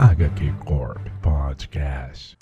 HQ Corp Podcast.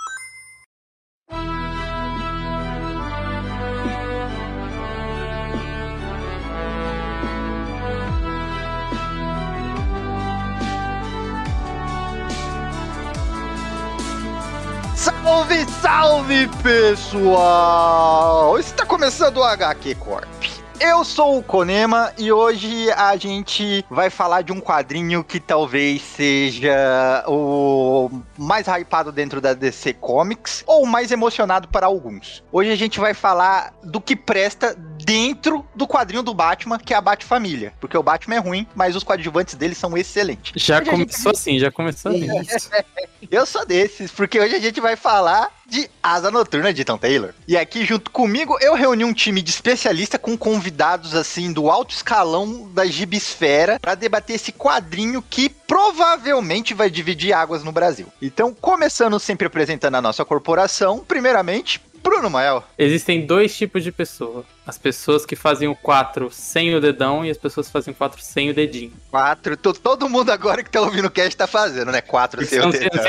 Salve, salve, pessoal! Está começando o HQ Corp. Eu sou o Konema e hoje a gente vai falar de um quadrinho que talvez seja o mais hypado dentro da DC Comics ou o mais emocionado para alguns. Hoje a gente vai falar do que presta dentro do quadrinho do Batman, que é a Bat-Família. Porque o Batman é ruim, mas os coadjuvantes dele são excelentes. Já Hoje começou assim, já começou assim. Eu sou desses, porque hoje a gente vai falar de Asa Noturna de Tom Taylor. E aqui junto comigo eu reuni um time de especialista com convidados assim do alto escalão da gibisfera para debater esse quadrinho que provavelmente vai dividir águas no Brasil. Então, começando sempre apresentando a nossa corporação, primeiramente Bruno Mael. Existem dois tipos de pessoa. As pessoas que fazem o 4 sem o dedão e as pessoas que fazem o 4 sem o dedinho. Quatro, to- todo mundo agora que tá ouvindo o cast tá fazendo, né? Quatro sem o não sei dedão.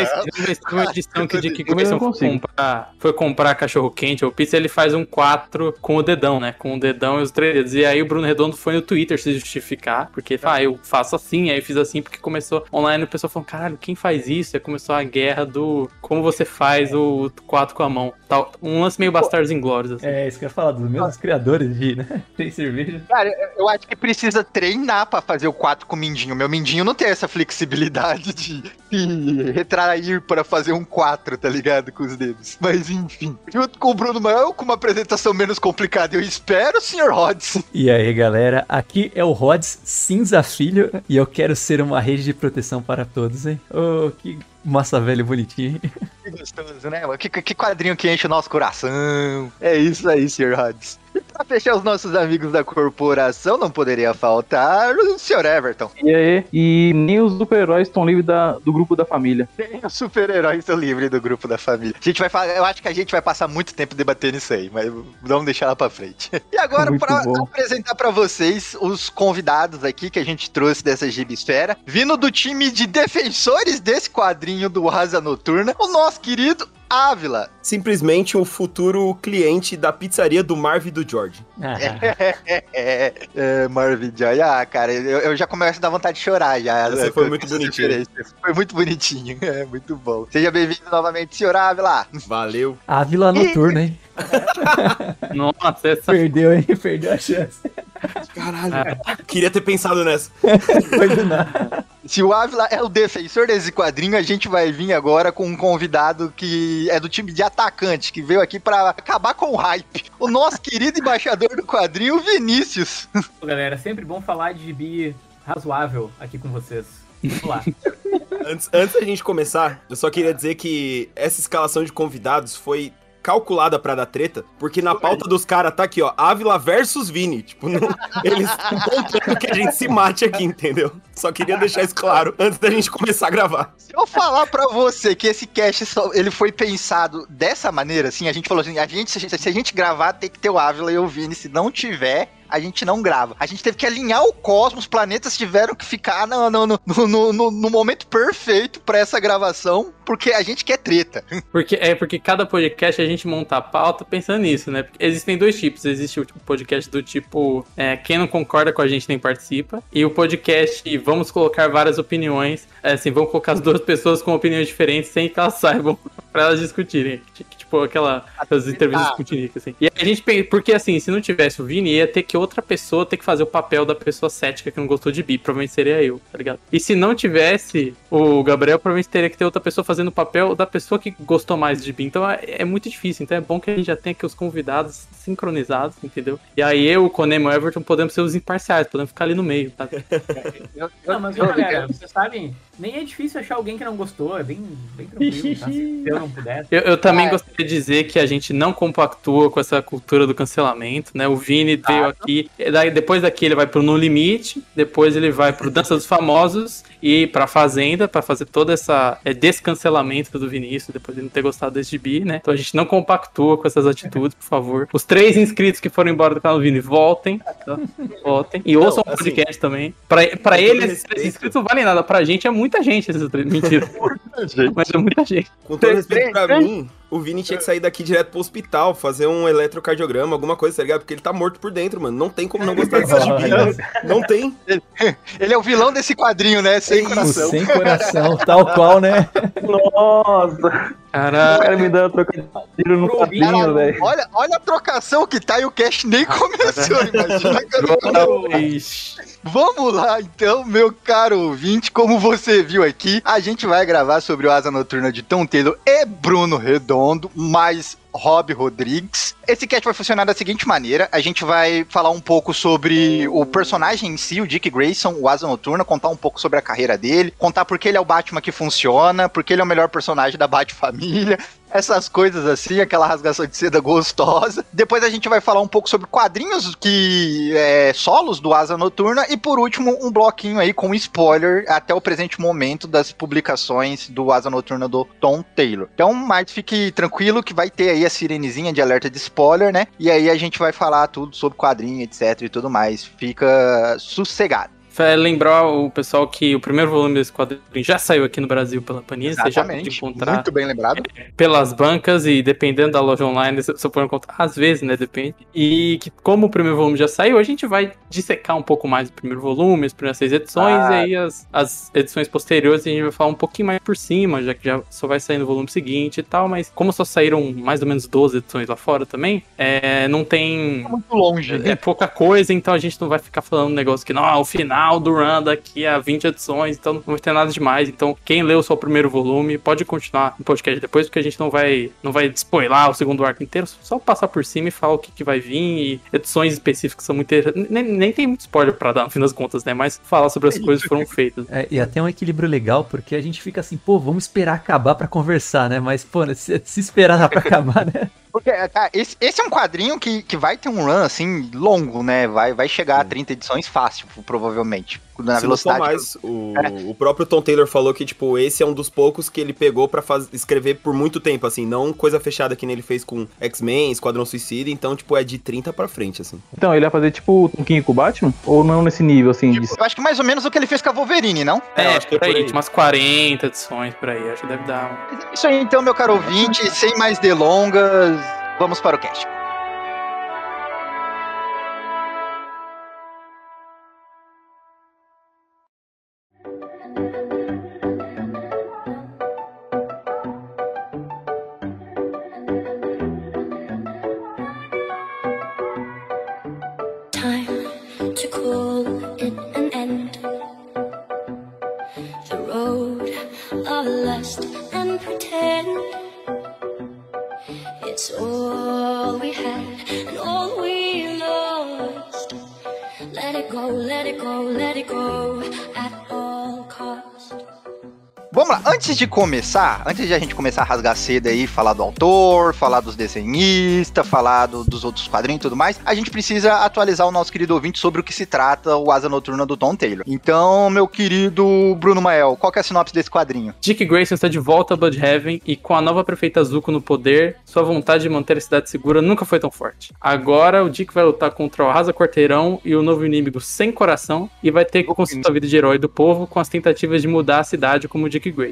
se uma edição que dia que começou a comprar, foi comprar cachorro quente ou pizza, ele faz um 4 com o dedão, né? Com o dedão e os três dedos. E aí o Bruno Redondo foi no Twitter se justificar, porque ah, eu faço assim, aí eu fiz assim, porque começou online o pessoal falou, caralho, quem faz isso? Aí começou a guerra do como você faz o 4 com a mão. Tal, um lance meio Bastardos Inglórios, assim. É, isso que eu ia falar, dos mesmos criadores de, né? Tem cerveja. Cara, eu acho que precisa treinar pra fazer o 4 com o mindinho. Meu mindinho não tem essa flexibilidade de, de retrair pra fazer um 4, tá ligado? Com os dedos. Mas enfim. Junto com o Bruno Mael, com uma apresentação menos complicada, eu espero, Sr. Rods. E aí, galera, aqui é o Rods Cinza Filho e eu quero ser uma rede de proteção para todos, hein? Oh, que massa velho bonitinho. Que gostoso, né? Que, que quadrinho que enche o nosso coração. É isso aí, Sr. Rods. E pra fechar os nossos amigos da corporação, não poderia faltar o Sr. Everton. E aí? E nem os super-heróis estão livres da- do grupo da família. Nem os super-heróis estão livres do grupo da família. A gente vai falar, eu acho que a gente vai passar muito tempo debatendo isso aí, mas vamos deixar lá pra frente. E agora, Muito pra bom. apresentar pra vocês os convidados aqui que a gente trouxe dessa gibisfera, vindo do time de defensores desse quadrinho do Asa Noturna, o nosso querido Ávila. simplesmente um futuro cliente da pizzaria do Marv e do George. Ah, É, é, Marvin Joy. Ah, cara, eu, eu já começo a dar vontade de chorar já. Essa foi muito referências. Foi muito bonitinho, é muito bom. Seja bem-vindo novamente, senhor Ávila. Valeu. a Vila Noturna, hein? Nossa, essa Perdeu, hein? Perdeu a chance. Caralho. Queria ter pensado nessa. Se o Ávila é o defensor desse quadrinho, a gente vai vir agora com um convidado que é do time de atacante, que veio aqui pra acabar com o hype. O nosso querido embaixador do quadrinho, Vinícius. Galera, sempre bom falar de gibi razoável aqui com vocês. Vamos lá. Antes, antes da gente começar, eu só queria dizer que essa escalação de convidados foi calculada pra dar treta, porque na pauta dos caras tá aqui, ó, Ávila versus Vini. Tipo, não- eles contando que a gente se mate aqui, entendeu? Só queria deixar isso claro antes da gente começar a gravar. Se eu falar pra você que esse cast só- ele foi pensado dessa maneira, assim, a gente falou assim, a gente, se, se a gente gravar, tem que ter o Ávila e o Vini. Se não tiver, a gente não grava. A gente teve que alinhar o cosmos, os planetas tiveram que ficar no, no, no, no, no- momento perfeito pra essa gravação, porque a gente quer treta. Porque, é porque cada podcast a gente monta a pauta pensando nisso, né? Porque existem dois tipos. Existe o podcast do tipo é, quem não concorda com a gente nem participa. E o podcast vamos colocar várias opiniões. É, assim, vamos colocar as duas pessoas com opiniões diferentes sem que elas saibam pra elas discutirem. Tipo aquela, aquelas entrevistas com o Tinico, assim. E a gente pensa, porque assim, se não tivesse o Vini, ia ter que outra pessoa ter que fazer o papel da pessoa cética que não gostou de bi. Provavelmente seria eu, tá ligado? E se não tivesse o Gabriel, provavelmente teria que ter outra pessoa fazendo o papel da pessoa que gostou mais de bi. Então é, é muito difícil. Então é bom que a gente já tenha aqui os convidados sincronizados, entendeu? E aí eu, o Conemo e o Everton podemos ser os imparciais, podemos ficar ali no meio, tá? Não, mas ó, galera, vocês sabem, nem é difícil achar alguém que não gostou, é bem, bem tranquilo, tá? Se eu não pudesse. Eu, eu também Ah, gostaria de dizer que a gente não compactua com essa cultura do cancelamento, né? O Vini veio aqui, daí, depois daqui ele vai pro No Limite, depois ele vai pro Dança dos Famosos e pra Fazenda, pra fazer todo essa é, descancelamento do Vinícius, depois de não ter gostado desse gibi, né? Então a gente não compactua com essas atitudes, por favor. Os três inscritos que foram embora do canal do Vini, voltem, tá? Voltem. E ouçam o assim, podcast também. Pra, pra com ele, todo esses três inscritos não valem nada. Pra gente é muita gente esses três. Mentira. Mas é muita gente. Com todo respeito pra mim, o Vini tinha que sair daqui direto pro hospital, fazer um eletrocardiograma, alguma coisa, tá ligado? Porque ele tá morto por dentro, mano. Não tem como não gostar desse gibi. Olha. Não tem. Ele é o vilão desse quadrinho, né? Sem O coração. sem coração, tal qual, né? Nossa, o Cara, me dando trocadilho no Caralho, velho. olha, olha a trocação que tá e o cast nem começou, imagina. Vamos lá, então, meu caro ouvinte. Como você viu aqui, a gente vai gravar sobre o Asa Noturna de Tom Taylor e Bruno Redondo, mais Rob Rodrigues. Esse cast vai funcionar da seguinte maneira: a gente vai falar um pouco sobre o personagem em si, o Dick Grayson, o Asa Noturna, contar um pouco sobre a carreira dele, contar por que ele é o Batman que funciona, por que ele é o melhor personagem da Bat-família, essas coisas assim, aquela rasgação de seda gostosa. Depois a gente vai falar um pouco sobre quadrinhos que é, solos do Asa Noturna e por último um bloquinho aí com spoiler até o presente momento das publicações do Asa Noturna do Tom Taylor. Então, mas fique tranquilo que vai ter aí a sirenezinha de alerta de spoiler, né? E aí a gente vai falar tudo sobre quadrinho, etc e tudo mais. Fica sossegado. Vai lembrar o pessoal que o primeiro volume desse quadrinho já saiu aqui no Brasil pela Panini. Você já pode encontrar Muito bem lembrado. pelas bancas e dependendo da loja online, você pode encontrar. Às vezes, né? Depende. E que, como o primeiro volume já saiu, a gente vai dissecar um pouco mais o primeiro volume, as primeiras seis edições, Ah. e aí as, as edições posteriores a gente vai falar um pouquinho mais por cima, já que já só vai sair no volume seguinte e tal. Mas como só saíram mais ou menos 12 edições lá fora também, é, não tem. Muito longe. É pouca coisa, então a gente não vai ficar falando um negócio que, não, o final do run daqui a 20 edições, então não vai ter nada demais. Então, quem leu só o primeiro volume pode continuar no podcast depois, porque a gente não vai, não vai spoiler o segundo arco inteiro, só passar por cima e falar o que, que vai vir. E edições específicas são muito. interessantes. Nem, nem tem muito spoiler pra dar, no fim das contas, né? Mas falar sobre as coisas que foram feitas. É, e até um equilíbrio legal, porque a gente fica assim, pô, vamos esperar acabar pra conversar, né? Mas, pô, se, se esperar pra acabar, né? Porque, tá, esse, esse é um quadrinho que, que vai ter um run, assim, longo, né? Vai, vai chegar a 30 edições fácil, provavelmente. Na Se velocidade. mais, o, o próprio Tom Taylor falou que, tipo, esse é um dos poucos que ele pegou pra faz- escrever por muito tempo, assim, não coisa fechada que nem ele fez com X-Men, Esquadrão Suicida, então, tipo, é de 30 pra frente, assim. Então, ele vai fazer tipo um King com o Batman? Ou não nesse nível, assim? De... Eu acho que mais ou menos o que ele fez com a Wolverine, não? É, É, acho que é por aí, por aí. umas 40 edições por aí, acho que deve dar. um- Isso aí, então, meu caro ouvinte, sem mais delongas, vamos para o cast. Time to call it an end. The road of lust and pretend. It's all we had and all we lost. Let it go, let it go, let it go. Vamos lá, antes de começar, antes de a gente começar a rasgar seda aí, falar do autor, falar dos desenhistas, falar do- dos outros quadrinhos e tudo mais, a gente precisa atualizar o nosso querido ouvinte sobre o que se trata o Asa Noturna do Tom Taylor. Então, meu querido Bruno Mael, qual que é a sinopse desse quadrinho? Dick Grayson está de volta a Bloodhaven e com a nova prefeita Zuko no poder, sua vontade de manter a cidade segura nunca foi tão forte. Agora o Dick vai lutar contra o Arrasa Quarteirão e o novo inimigo Sem Coração e vai ter que construir a vida de herói do povo com as tentativas de mudar a cidade como Dick Grayson.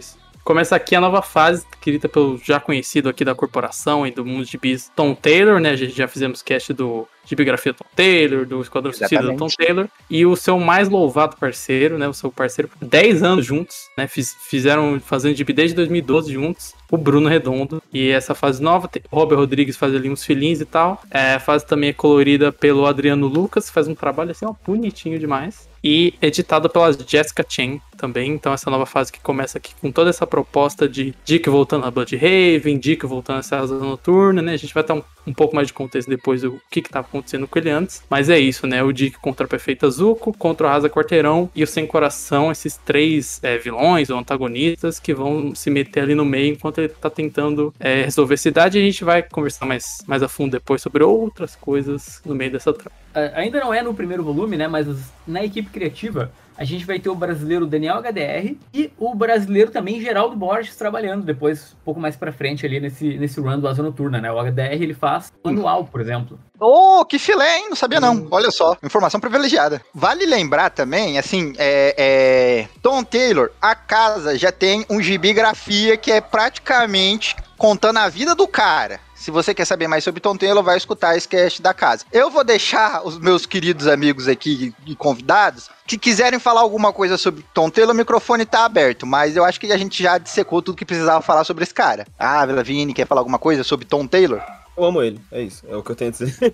Começa aqui a nova fase, escrita pelo já conhecido aqui da corporação e do mundo de bis Tom Taylor, né? Já fizemos cast do de biografia Tom Taylor, do Esquadrão Suicida do Tom. Taylor, e o seu mais louvado parceiro, né? O seu parceiro, 10 anos juntos, né? Fiz- fizeram fazendo gibi desde 2012 juntos, o Bruno Redondo. E essa fase nova, Robert Rodrigues faz ali uns filhinhos e tal. É, a fase também é colorida pelo Adriano Lucas, faz um trabalho assim, ó, bonitinho demais. E editado pela Jessica Chen também. Então, essa nova fase que começa aqui com toda essa proposta de Dick voltando a Bloodhaven, Dick voltando a Asa Noturna, né? A gente vai ter um, um pouco mais de contexto depois do que, que tava acontecendo com ele antes. Mas é isso, né? O Dick contra a Perfeita Zuko, contra o Rasa Quarteirão e o Sem Coração, esses três é, vilões ou antagonistas que vão se meter ali no meio enquanto ele tá tentando é, resolver a cidade. A gente vai conversar mais, mais a fundo depois sobre outras coisas no meio dessa trama. Ah, ainda não é no primeiro volume, né? Mas na equipe criativa a gente vai ter o brasileiro Daniel HDR e o brasileiro também Geraldo Borges trabalhando depois, um pouco mais pra frente ali nesse, nesse run do Asa Noturna, né? O HDR ele faz manual, por exemplo. Ô, que filé, hein? Não sabia não. Olha só, informação privilegiada. Vale lembrar também, assim, é, é, Tom Taylor, a casa já tem um gibi grafia que é praticamente contando a vida do cara. Se você quer saber mais sobre Tom Taylor, vai escutar esse cast da casa. Eu vou deixar os meus queridos amigos aqui e convidados que quiserem falar alguma coisa sobre Tom Taylor, o microfone tá aberto, mas eu acho que a gente já dissecou tudo que precisava falar sobre esse cara. Ah, Vila Vini, quer falar alguma coisa sobre Tom Taylor? Eu amo ele, é isso, é o que eu tenho a dizer.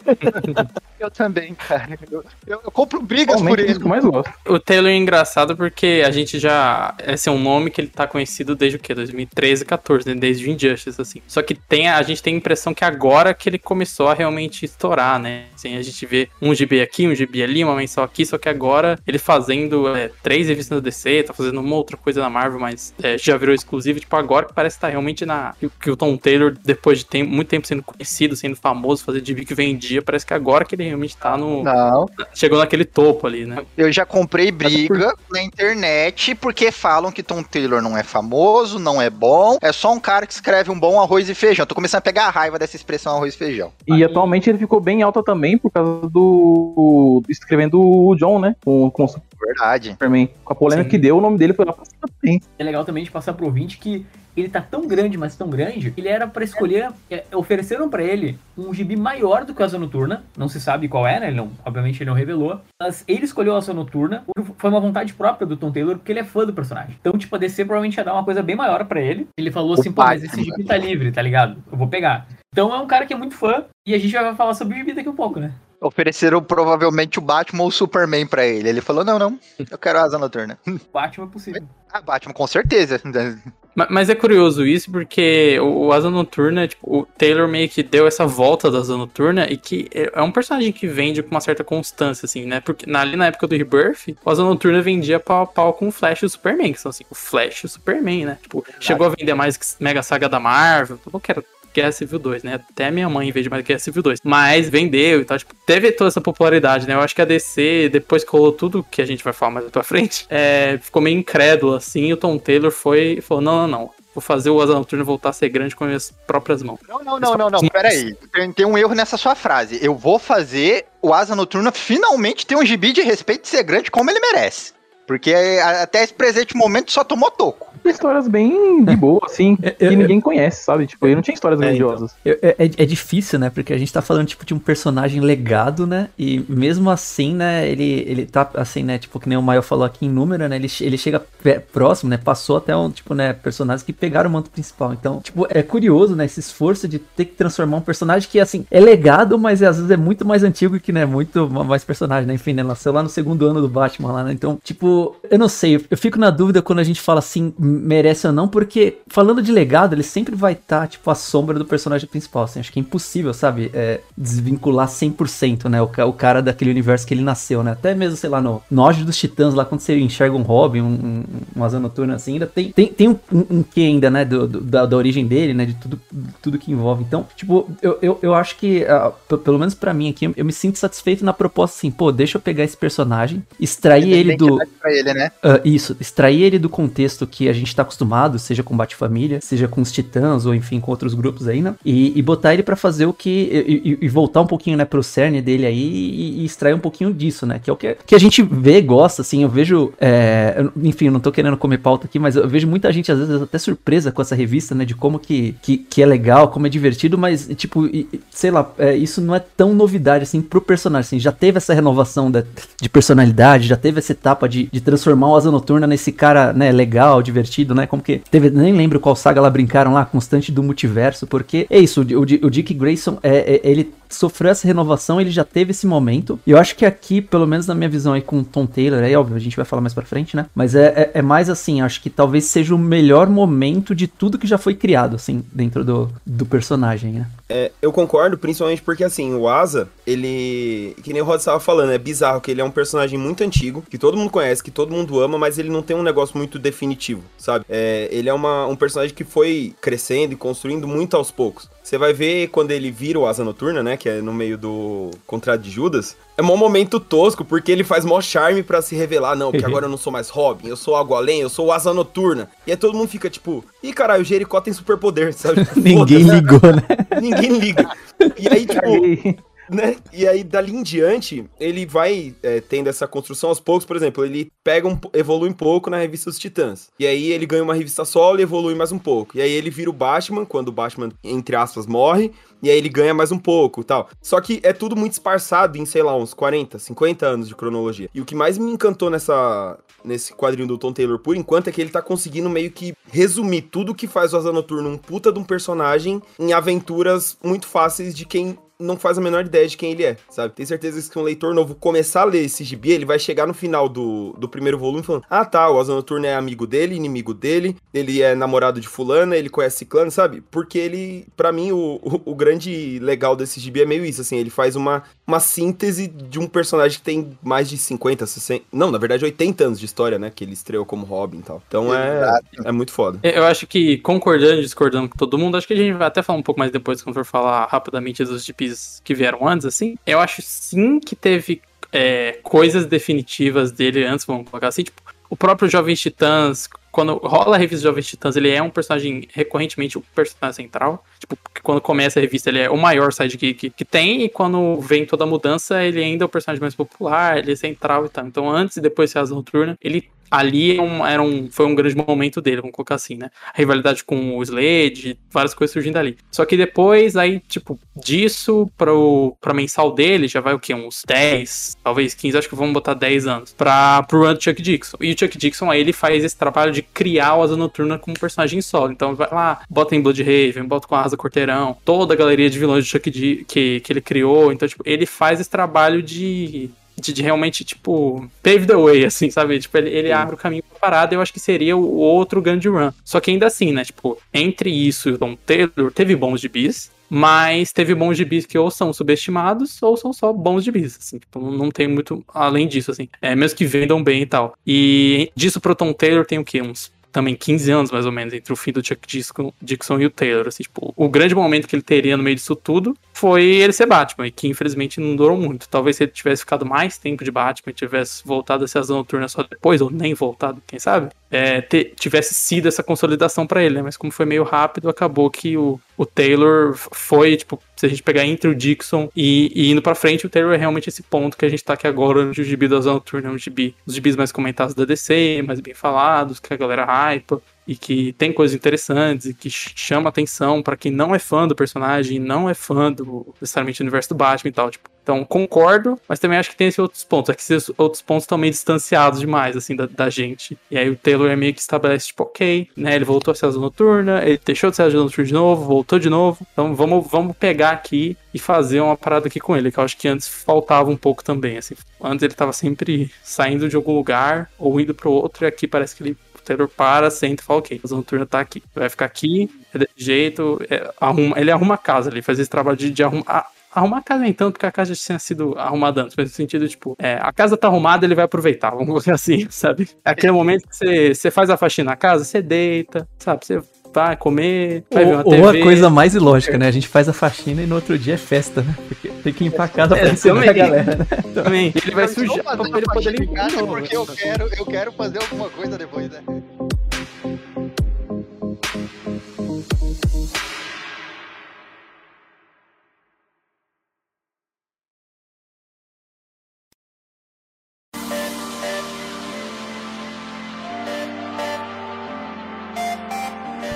Eu também, cara. Eu, eu- eu compro brigas por Realmente é ele. mais gosto. O Taylor é engraçado porque a gente já. Esse é um nome que ele tá conhecido desde o quê? 2013, 14, né? Desde o Injustice, assim. Só que tem, a gente tem a impressão que agora que ele começou a realmente estourar, né? Assim, a gente vê um GB aqui, um GB ali, uma mensal aqui, só que agora ele fazendo é, três revistas no DC, tá fazendo uma outra coisa na Marvel, mas é, já virou exclusivo. Tipo, agora que parece que tá realmente na. Que, que o Tom Taylor, depois de tempo, muito tempo sendo conhecido, sendo famoso, fazer GB que vendia, parece que agora que ele realmente tá no. Não, Chegou naquele topo ali, né? eu já comprei briga na internet porque falam que Tom Taylor não é famoso, não é bom, é só um cara que escreve um bom arroz e feijão. Tô começando a pegar a raiva dessa expressão arroz e feijão. E atualmente ele ficou bem alta também por causa do. escrevendo o John, né? Com, com o Verdade. Superman. Com a polêmica Sim. que deu, o nome dele foi lá pra cima também. É legal também de passar pro ouvinte que ele tá tão grande, mas tão grande, ele era pra escolher, é, ofereceram pra ele um gibi maior do que a Asa Noturna, não se sabe qual é, né, ele não, obviamente ele não revelou, mas ele escolheu a Asa Noturna, foi uma vontade própria do Tom Taylor, porque ele é fã do personagem. Então, tipo, a DC provavelmente ia dar uma coisa bem maior pra ele, ele falou assim, pô, mas esse gibi tá livre, tá ligado? Eu vou pegar. Então é um cara que é muito fã, e a gente vai falar sobre o gibi daqui a pouco, né? Ofereceram provavelmente o Batman ou o Superman pra ele. Ele falou: não, não, eu quero a asa noturna. Batman é possível. Ah, Batman, com certeza. Ma- Mas é curioso isso, porque o Asa Noturna, tipo, o Taylor meio que deu essa volta da Asa Noturna e que é é um personagem que vende com uma certa constância, assim, né? Porque na- ali na época do Rebirth, o Asa Noturna vendia pau a pau com o Flash e o Superman, que são assim, o Flash e o Superman, né? Tipo, chegou a vender mais que Mega Saga da Marvel, não quero Guerra Civil 2, né? Até minha mãe vende mais Guerra Civil 2. Mas vendeu e tal. Tipo, teve toda essa popularidade, né? Eu acho que a DC, depois que rolou tudo que a gente vai falar mais pra frente, é, ficou meio incrédulo, assim. E o Tom Taylor foi e falou: não, não, não. Vou fazer o Asa Noturna voltar a ser grande com as minhas próprias mãos. Não, não, não, não, não. Peraí. Tem, tem um erro nessa sua frase. Eu vou fazer o Asa Noturna finalmente ter um gibi de respeito e ser grande como ele merece. Porque até esse presente momento só tomou toco. Histórias bem de boa, assim, Eu- que eu- ninguém conhece, sabe? Tipo, ele não tinha histórias É, então. grandiosas. É, é- é difícil, né? Porque a gente tá falando, tipo, de um personagem legado, né? E mesmo assim, né, ele, ele tá, assim, né? Tipo, que nem o Maio falou aqui em número, né? Ele, ele chega próximo, né? Passou até um, tipo, né? Personagens que pegaram o manto principal. Então, tipo, é curioso, né? Esse esforço de ter que transformar um personagem que, assim, é legado, mas às vezes é muito mais antigo que, né? Muito mais personagem, né? Enfim, né? Nasceu lá no segundo ano do Batman lá, né? Então, tipo, eu não sei. Eu fico na dúvida quando a gente fala assim, merece ou não, porque falando de legado, ele sempre vai estar, tipo, à sombra do personagem principal. Assim, acho que é impossível, sabe? É, desvincular 100%, né? O, o cara daquele universo que ele nasceu, né? Até mesmo, sei lá, no, no dos Titãs, lá quando você enxerga um Robin, um, um, um Asa Noturna, assim, ainda tem, tem, tem um, um, um quê ainda, né? Do, do- da, da origem dele, né? De tudo, tudo que envolve. Então, tipo, eu, eu, eu acho que, p- pelo menos pra mim aqui, eu me sinto satisfeito na proposta assim, pô, deixa eu pegar esse personagem, extrair ele do. Ele, né? Ah, isso, extrair ele do contexto que a gente tá acostumado, seja com Bate-Família, seja com os Titãs, ou enfim, com outros grupos aí, né? E, e botar ele pra fazer o que. E, e- voltar um pouquinho, né, pro cerne dele aí e, e extrair um pouquinho disso, né? Que é o que, que a gente vê, gosta, assim. Eu vejo. é, enfim, eu não tô querendo comer pauta aqui, mas eu vejo muita gente, às vezes, até surpresa com essa revista, né? De como que, que, que é legal, como é divertido, mas, tipo, sei lá, é, isso não é tão novidade, assim, pro personagem. Assim, já teve essa renovação de personalidade, já teve essa etapa de, de transformar o Asa Noturna nesse cara, né, legal, divertido, né? Como que teve, nem lembro qual saga lá brincaram lá, constante do multiverso, porque é isso, o, o, Dick Grayson, é, é- ele sofreu essa renovação, ele já teve esse momento. E eu acho que aqui, pelo menos na minha visão aí com o Tom Taylor, aí óbvio, a gente vai falar mais pra frente, né? Mas é, é, é mais assim, acho que talvez seja o melhor momento de tudo que já foi criado, assim, dentro do, do personagem, né? É, eu concordo, principalmente porque, assim, o Asa, ele. Que nem o Rod estava falando, é bizarro que ele é um personagem muito antigo, que todo mundo conhece, que todo mundo ama, mas ele não tem um negócio muito definitivo, sabe? É, ele é uma, um personagem que foi crescendo e construindo muito aos poucos. Você vai ver quando ele vira o Asa Noturna, né? Que é no meio do Contrato de Judas. é mó momento tosco, porque ele faz mó charme pra se revelar. Não, porque agora eu não sou mais Robin, eu sou algo além, eu sou o Asa Noturna. E aí todo mundo fica tipo, ih, caralho, o Jericó tem superpoder, sabe? Ninguém ligou, né? Ninguém liga. E aí, tipo, Caguei. Né? E aí, dali em diante, ele vai é, tendo essa construção aos poucos. Por exemplo, ele pega um, evolui um pouco na revista dos Titãs. E aí ele ganha uma revista solo e evolui mais um pouco. E aí ele vira o Batman, quando o Batman, entre aspas, morre. E aí ele ganha mais um pouco tal. Só que é tudo muito esparçado em, sei lá, uns 40, 50 anos de cronologia. E o que mais me encantou nessa, nesse quadrinho do Tom Taylor, por enquanto, é que ele tá conseguindo meio que resumir tudo que faz o Asa Noturno um puta de um personagem em aventuras muito fáceis de quem não faz a menor ideia de quem ele é, sabe? Tenho certeza que se um leitor novo começar a ler esse gibi, ele vai chegar no final do, do primeiro volume falando: Ah, tá, o Asa Noturno é amigo dele, inimigo dele, ele é namorado de fulana, ele conhece ciclano, sabe? Porque ele, pra mim, o, o, o grande legal desse gibi é meio isso, assim, ele faz uma, uma síntese de um personagem que tem mais de 50, 60, não, na verdade 80 anos de história, né? Que ele estreou como Robin e tal. Então é, é muito foda. Eu acho que, concordando e discordando com todo mundo, acho que a gente vai até falar um pouco mais depois, quando for falar rapidamente dos Que vieram antes, assim. Eu acho sim que teve é, coisas definitivas dele antes, vamos colocar assim, tipo, o próprio Jovens Titãs, quando rola a revista Jovens Titãs, ele é um personagem recorrentemente o personagem central. Tipo, quando começa a revista, ele é o maior sidekick que, tem, e quando vem toda a mudança, ele ainda é o personagem mais popular, ele é central e tal. Então, antes e depois de ser Asa Noturna, ele ali é um- era um, foi um grande momento dele, vamos colocar assim, né? A rivalidade com o Slade, várias coisas surgindo ali. Só que depois, aí, tipo, disso pro, pra mensal dele, já vai o quê? Uns 10, talvez 15, acho que vamos botar 10 anos, pra, pro run do Chuck Dixon. E o Chuck Dixon, aí, ele faz esse trabalho de criar o Asa Noturna como personagem solo. Então, vai lá, bota em Bloodhaven, bota com a Asa Corteirão, toda a galeria de vilões do Chuck Di que, que ele criou. Então, tipo, ele faz esse trabalho de de, de realmente, tipo, pave the way, assim, sabe? Tipo, ele, ele abre o caminho pra parada, eu acho que seria o outro grande run. Só que ainda assim, né? Tipo, entre isso e o Tom Taylor, teve bons gibis, mas teve bons gibis que ou são subestimados ou são só bons gibis, assim. Tipo, não, tem muito além disso, assim. É, mesmo que vendam bem e tal. E disso pro Tom Taylor tem o quê? Uns também 15 anos, mais ou menos, entre o fim do Chuck Dixon, e o Taylor. Assim, tipo, o grande momento que ele teria no meio disso tudo foi ele ser Batman, e que infelizmente não durou muito. Talvez se ele tivesse ficado mais tempo de Batman, tivesse voltado a ser Asa Noturna só depois, ou nem voltado, quem sabe, é, tivesse sido essa consolidação pra ele, né? Mas como foi meio rápido, acabou que o, o Taylor foi, tipo, se a gente pegar entre o Dixon e, e indo pra frente, o Taylor é realmente esse ponto que a gente tá aqui agora, onde o gibi da Asa Noturna é um gibi, os gibis mais comentados da DC, mais bem falados, que a galera hypa e que tem coisas interessantes e que ch- chama atenção pra quem não é fã do personagem, não é fã do necessariamente do universo do Batman e tal, tipo. Então, concordo, mas também acho que tem esses outros pontos. É que esses outros pontos estão meio distanciados demais, assim, da, da gente. E aí o Taylor é meio que estabelece, tipo, ok, né? Ele voltou a ser noturna, ele deixou de ser asa noturna de novo, voltou de novo. Então vamos, vamos pegar aqui e fazer uma parada aqui com ele, que eu acho que antes faltava um pouco também, assim. Antes ele tava sempre saindo de algum lugar ou indo pro outro, e aqui parece que ele Taylor para, senta e fala, ok, a noturna tá aqui. Vai ficar aqui, é desse jeito. é, arruma, ele arruma a casa, ele faz esse trabalho de, de arrumar. Arrumar a casa nem tanto, porque a casa já tinha sido arrumada antes, mas no sentido, tipo, é, a casa tá arrumada, ele vai aproveitar, vamos colocar assim, sabe? É aquele momento que você faz a faxina na casa, você deita, sabe? Você vai comer, vai ver uma Ou, ou a TV. coisa mais ilógica, né? A gente faz a faxina e no outro dia é festa, né? Porque tem que limpar a casa pra É, receber a também. galera, né? Também. Ele vai estou sujar pra ele poder limpar porque eu quero, eu quero fazer alguma coisa depois, né?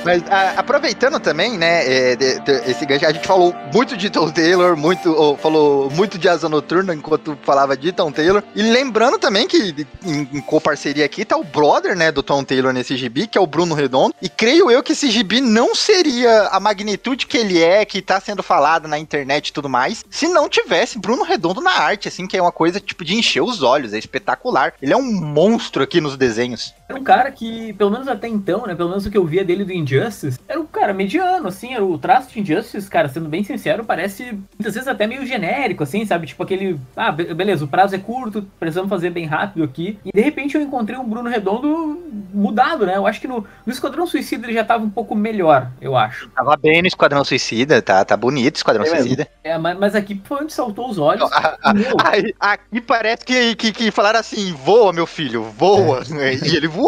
Mas a- aproveitando também, né, é, de- de- esse gancho, a gente falou muito de Tom Taylor, muito, ou, falou muito de Asa Noturna enquanto falava de Tom Taylor. E lembrando também que em, em co-parceria aqui tá o brother, né, do Tom Taylor nesse gibi, que é o Bruno Redondo. E creio eu que esse gibi não seria a magnitude que ele é, que tá sendo falado na internet e tudo mais, se não tivesse Bruno Redondo na arte, assim, que é uma coisa tipo de encher os olhos, é espetacular. Ele é um monstro aqui nos desenhos. Era um cara que, pelo menos até então, né? Pelo menos o que eu via dele do Injustice, era um cara mediano, assim, o traço de Injustice, cara, sendo bem sincero, parece muitas vezes até meio genérico, assim, sabe? Tipo aquele, ah, be- beleza, o prazo é curto, precisamos fazer bem rápido aqui. E de repente eu encontrei um Bruno Redondo mudado, né? Eu acho que no, no Esquadrão Suicida ele já tava um pouco melhor, eu acho. Tava bem no Esquadrão Suicida, tá, tá bonito o Esquadrão É. Suicida. É, mas, mas aqui foi onde saltou os olhos. A- a- Meu, Aí, aqui parece que, que, que falaram assim: voa, meu filho, voa. E ele voou.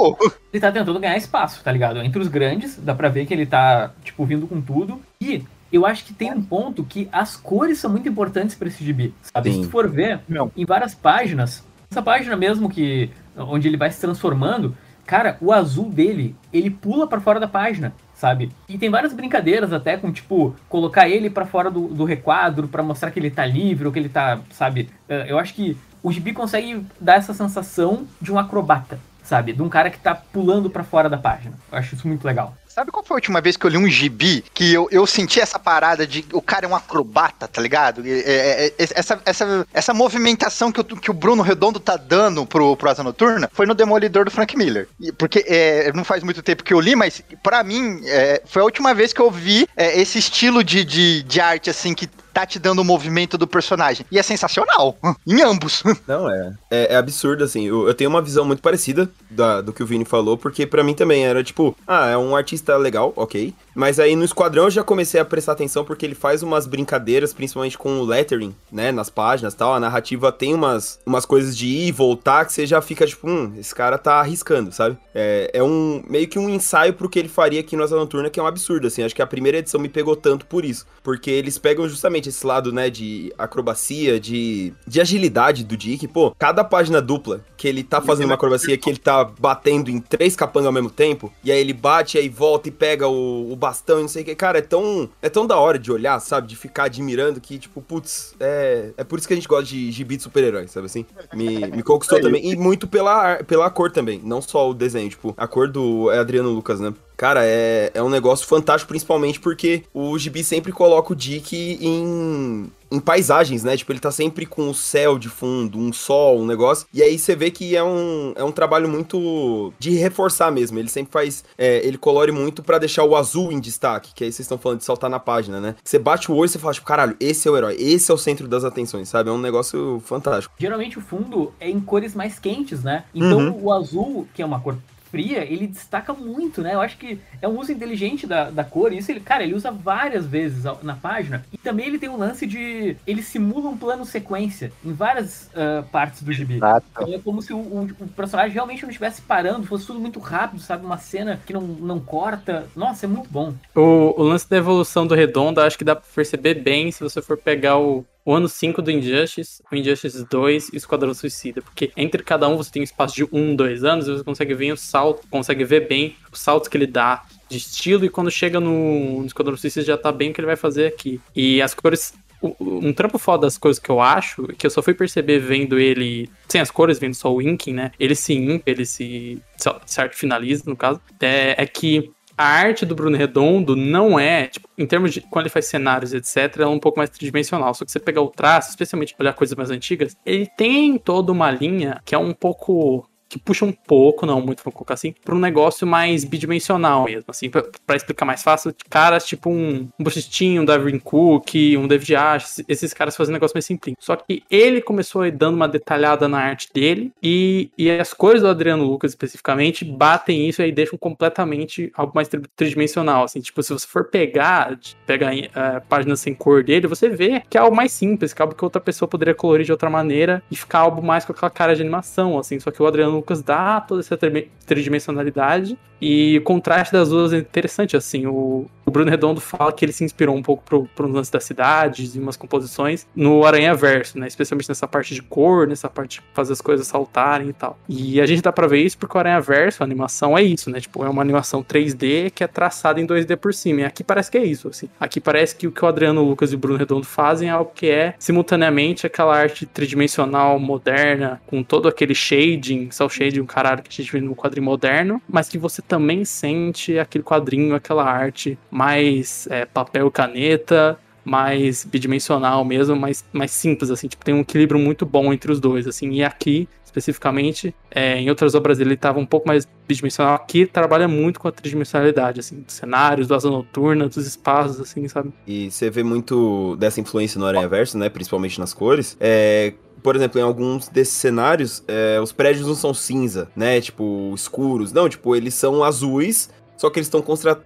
Ele tá tentando ganhar espaço, tá ligado? Entre os grandes, dá pra ver que ele tá, tipo, vindo com tudo. E eu acho que tem um ponto que as cores são muito importantes pra esse gibi, sabe? Sim. Se tu for ver, Não. em várias páginas, essa página mesmo que onde ele vai se transformando, cara, o azul dele, ele pula pra fora da página, sabe? E tem várias brincadeiras até com, tipo, colocar ele pra fora do, do requadro pra mostrar que ele tá livre ou que ele tá, sabe? Eh, Eu acho que o gibi consegue dar essa sensação de um acrobata, sabe? De um cara que tá pulando pra fora da página. Eu acho isso muito legal. Sabe qual foi a última vez que eu li um gibi que eu, eu senti essa parada de o cara é um acrobata, tá ligado? É, é, é, essa, essa, essa movimentação que o, que o Bruno Redondo tá dando pro, pro Asa Noturna foi no Demolidor do Frank Miller. Porque é, não faz muito tempo que eu li, mas pra mim é, foi a última vez que eu vi é, esse estilo de, de, de arte assim que tá te dando o movimento do personagem. E é sensacional, em ambos. Não, é. É, é absurdo, assim. Eu, eu tenho uma visão muito parecida da- do que o Vini falou, porque pra mim também era tipo, ah, é um artista legal, ok. Mas aí no Esquadrão eu já comecei a prestar atenção porque ele faz umas brincadeiras, principalmente com o lettering, né, nas páginas e tal. A narrativa tem umas, umas coisas de ir e voltar que você já fica tipo, hum, esse cara tá arriscando, sabe? É, é um meio que um ensaio pro que ele faria aqui no Asa Noturna, que é um absurdo, assim. Acho que a primeira edição me pegou tanto por isso. Porque eles pegam justamente esse lado, né, de acrobacia, de, de agilidade do Dick. Pô, cada página dupla que ele tá fazendo uma acrobacia que ele tá batendo em três capangas ao mesmo tempo, e aí ele bate, aí volta e pega o, o bastão e não sei o que. Cara, é tão, é tão da hora de olhar, sabe? De ficar admirando que, tipo, putz, é, é por isso que a gente gosta de gibi de super-heróis, sabe assim? Me, me conquistou também. E muito pela, pela cor também, não só o desenho. Tipo, a cor do é Adriano Lucas, né? Cara, é, é um negócio fantástico, principalmente porque o Gibi sempre coloca o Dick em, em paisagens, né? Tipo, ele tá sempre com o céu de fundo, um sol, um negócio. E aí você vê que é um, é um trabalho muito de reforçar mesmo. Ele sempre faz. é, ele colore muito pra deixar o azul em destaque, que aí vocês estão falando de saltar na página, né? Você bate o olho e você fala, tipo, caralho, esse é o herói, esse é o centro das atenções, sabe? É um negócio fantástico. Geralmente o fundo é em cores mais quentes, né? Então Uhum. o azul, que é uma cor fria, ele destaca muito, né? Eu acho que é um uso inteligente da, da cor. E isso, ele, cara, ele usa várias vezes na página. E também ele tem um lance de. Ele simula um plano sequência em várias ah, partes do gibi. Então é como se o, o- o personagem realmente não estivesse parando, fosse tudo muito rápido, sabe? Uma cena que não, não corta. Nossa, é muito bom. O, o lance da evolução do Redondo, acho que dá pra perceber bem se você for pegar o, o ano 5 do Injustice, o Injustice 2 e o Esquadrão Suicida. Porque entre cada um você tem um espaço de um, dois anos e você consegue ver o salto, consegue ver bem os saltos que ele dá de estilo e quando chega no, no Esquadrão Suicida já tá bem o que ele vai fazer aqui. E as cores. Um trampo foda das coisas que eu acho, que eu só fui perceber vendo ele sem as cores, vendo só o inking, né? Ele se impa, ele se, se finaliza, no caso. É, é que a arte do Bruno Redondo não é, tipo, em termos de quando ele faz cenários, etc., ela é um pouco mais tridimensional. Só que você pegar o traço, especialmente olhar coisas mais antigas, ele tem toda uma linha que é um pouco. Que puxa um pouco, não muito, vou colocar assim, pra um negócio mais bidimensional mesmo, assim, pra explicar mais fácil, caras tipo um, um Bustinho, um Darwin Cook, um David Ash, esses caras fazem um negócio mais simples. Só que ele começou dando uma detalhada na arte dele e, e as cores do Adriano Lucas especificamente batem isso e aí deixam completamente algo mais tri- tridimensional, assim, tipo, se você for pegar, pegar eh, páginas sem cor dele, você vê que é algo mais simples, que é algo que outra pessoa poderia colorir de outra maneira e ficar algo mais com aquela cara de animação, assim, só que o Adriano Lucas dá toda essa tri- tridimensionalidade e o contraste das duas é interessante, assim, o, o Bruno Redondo fala que ele se inspirou um pouco pro, pro lance das cidades e umas composições no Aranha Verso, né, especialmente nessa parte de cor, nessa parte de fazer as coisas saltarem e tal. E a gente dá pra ver isso porque o Aranha Verso, a animação é isso, né, tipo, é uma animação 3D que é traçada em 2D por cima, e aqui parece que é isso, assim. Aqui parece que o que o Adriano Lucas e o Bruno Redondo fazem é algo que é simultaneamente aquela arte tridimensional moderna, com todo aquele shading, cel shading, um caralho que a gente vê no quadrinho moderno, mas que você também sente aquele quadrinho, aquela arte mais é, papel caneta, mais bidimensional mesmo, mais, mais simples, assim, tipo, tem um equilíbrio muito bom entre os dois, assim, e aqui, especificamente, é, em outras obras ele estava um pouco mais bidimensional, aqui trabalha muito com a tridimensionalidade, assim, dos cenários, do asa noturna, dos espaços, assim, sabe? E você vê muito dessa influência no Aranha Verso, né? Principalmente nas cores. É, por exemplo, em alguns desses cenários, é, os prédios não são cinza, né? Tipo, escuros. Não, tipo, eles são azuis. Só que eles estão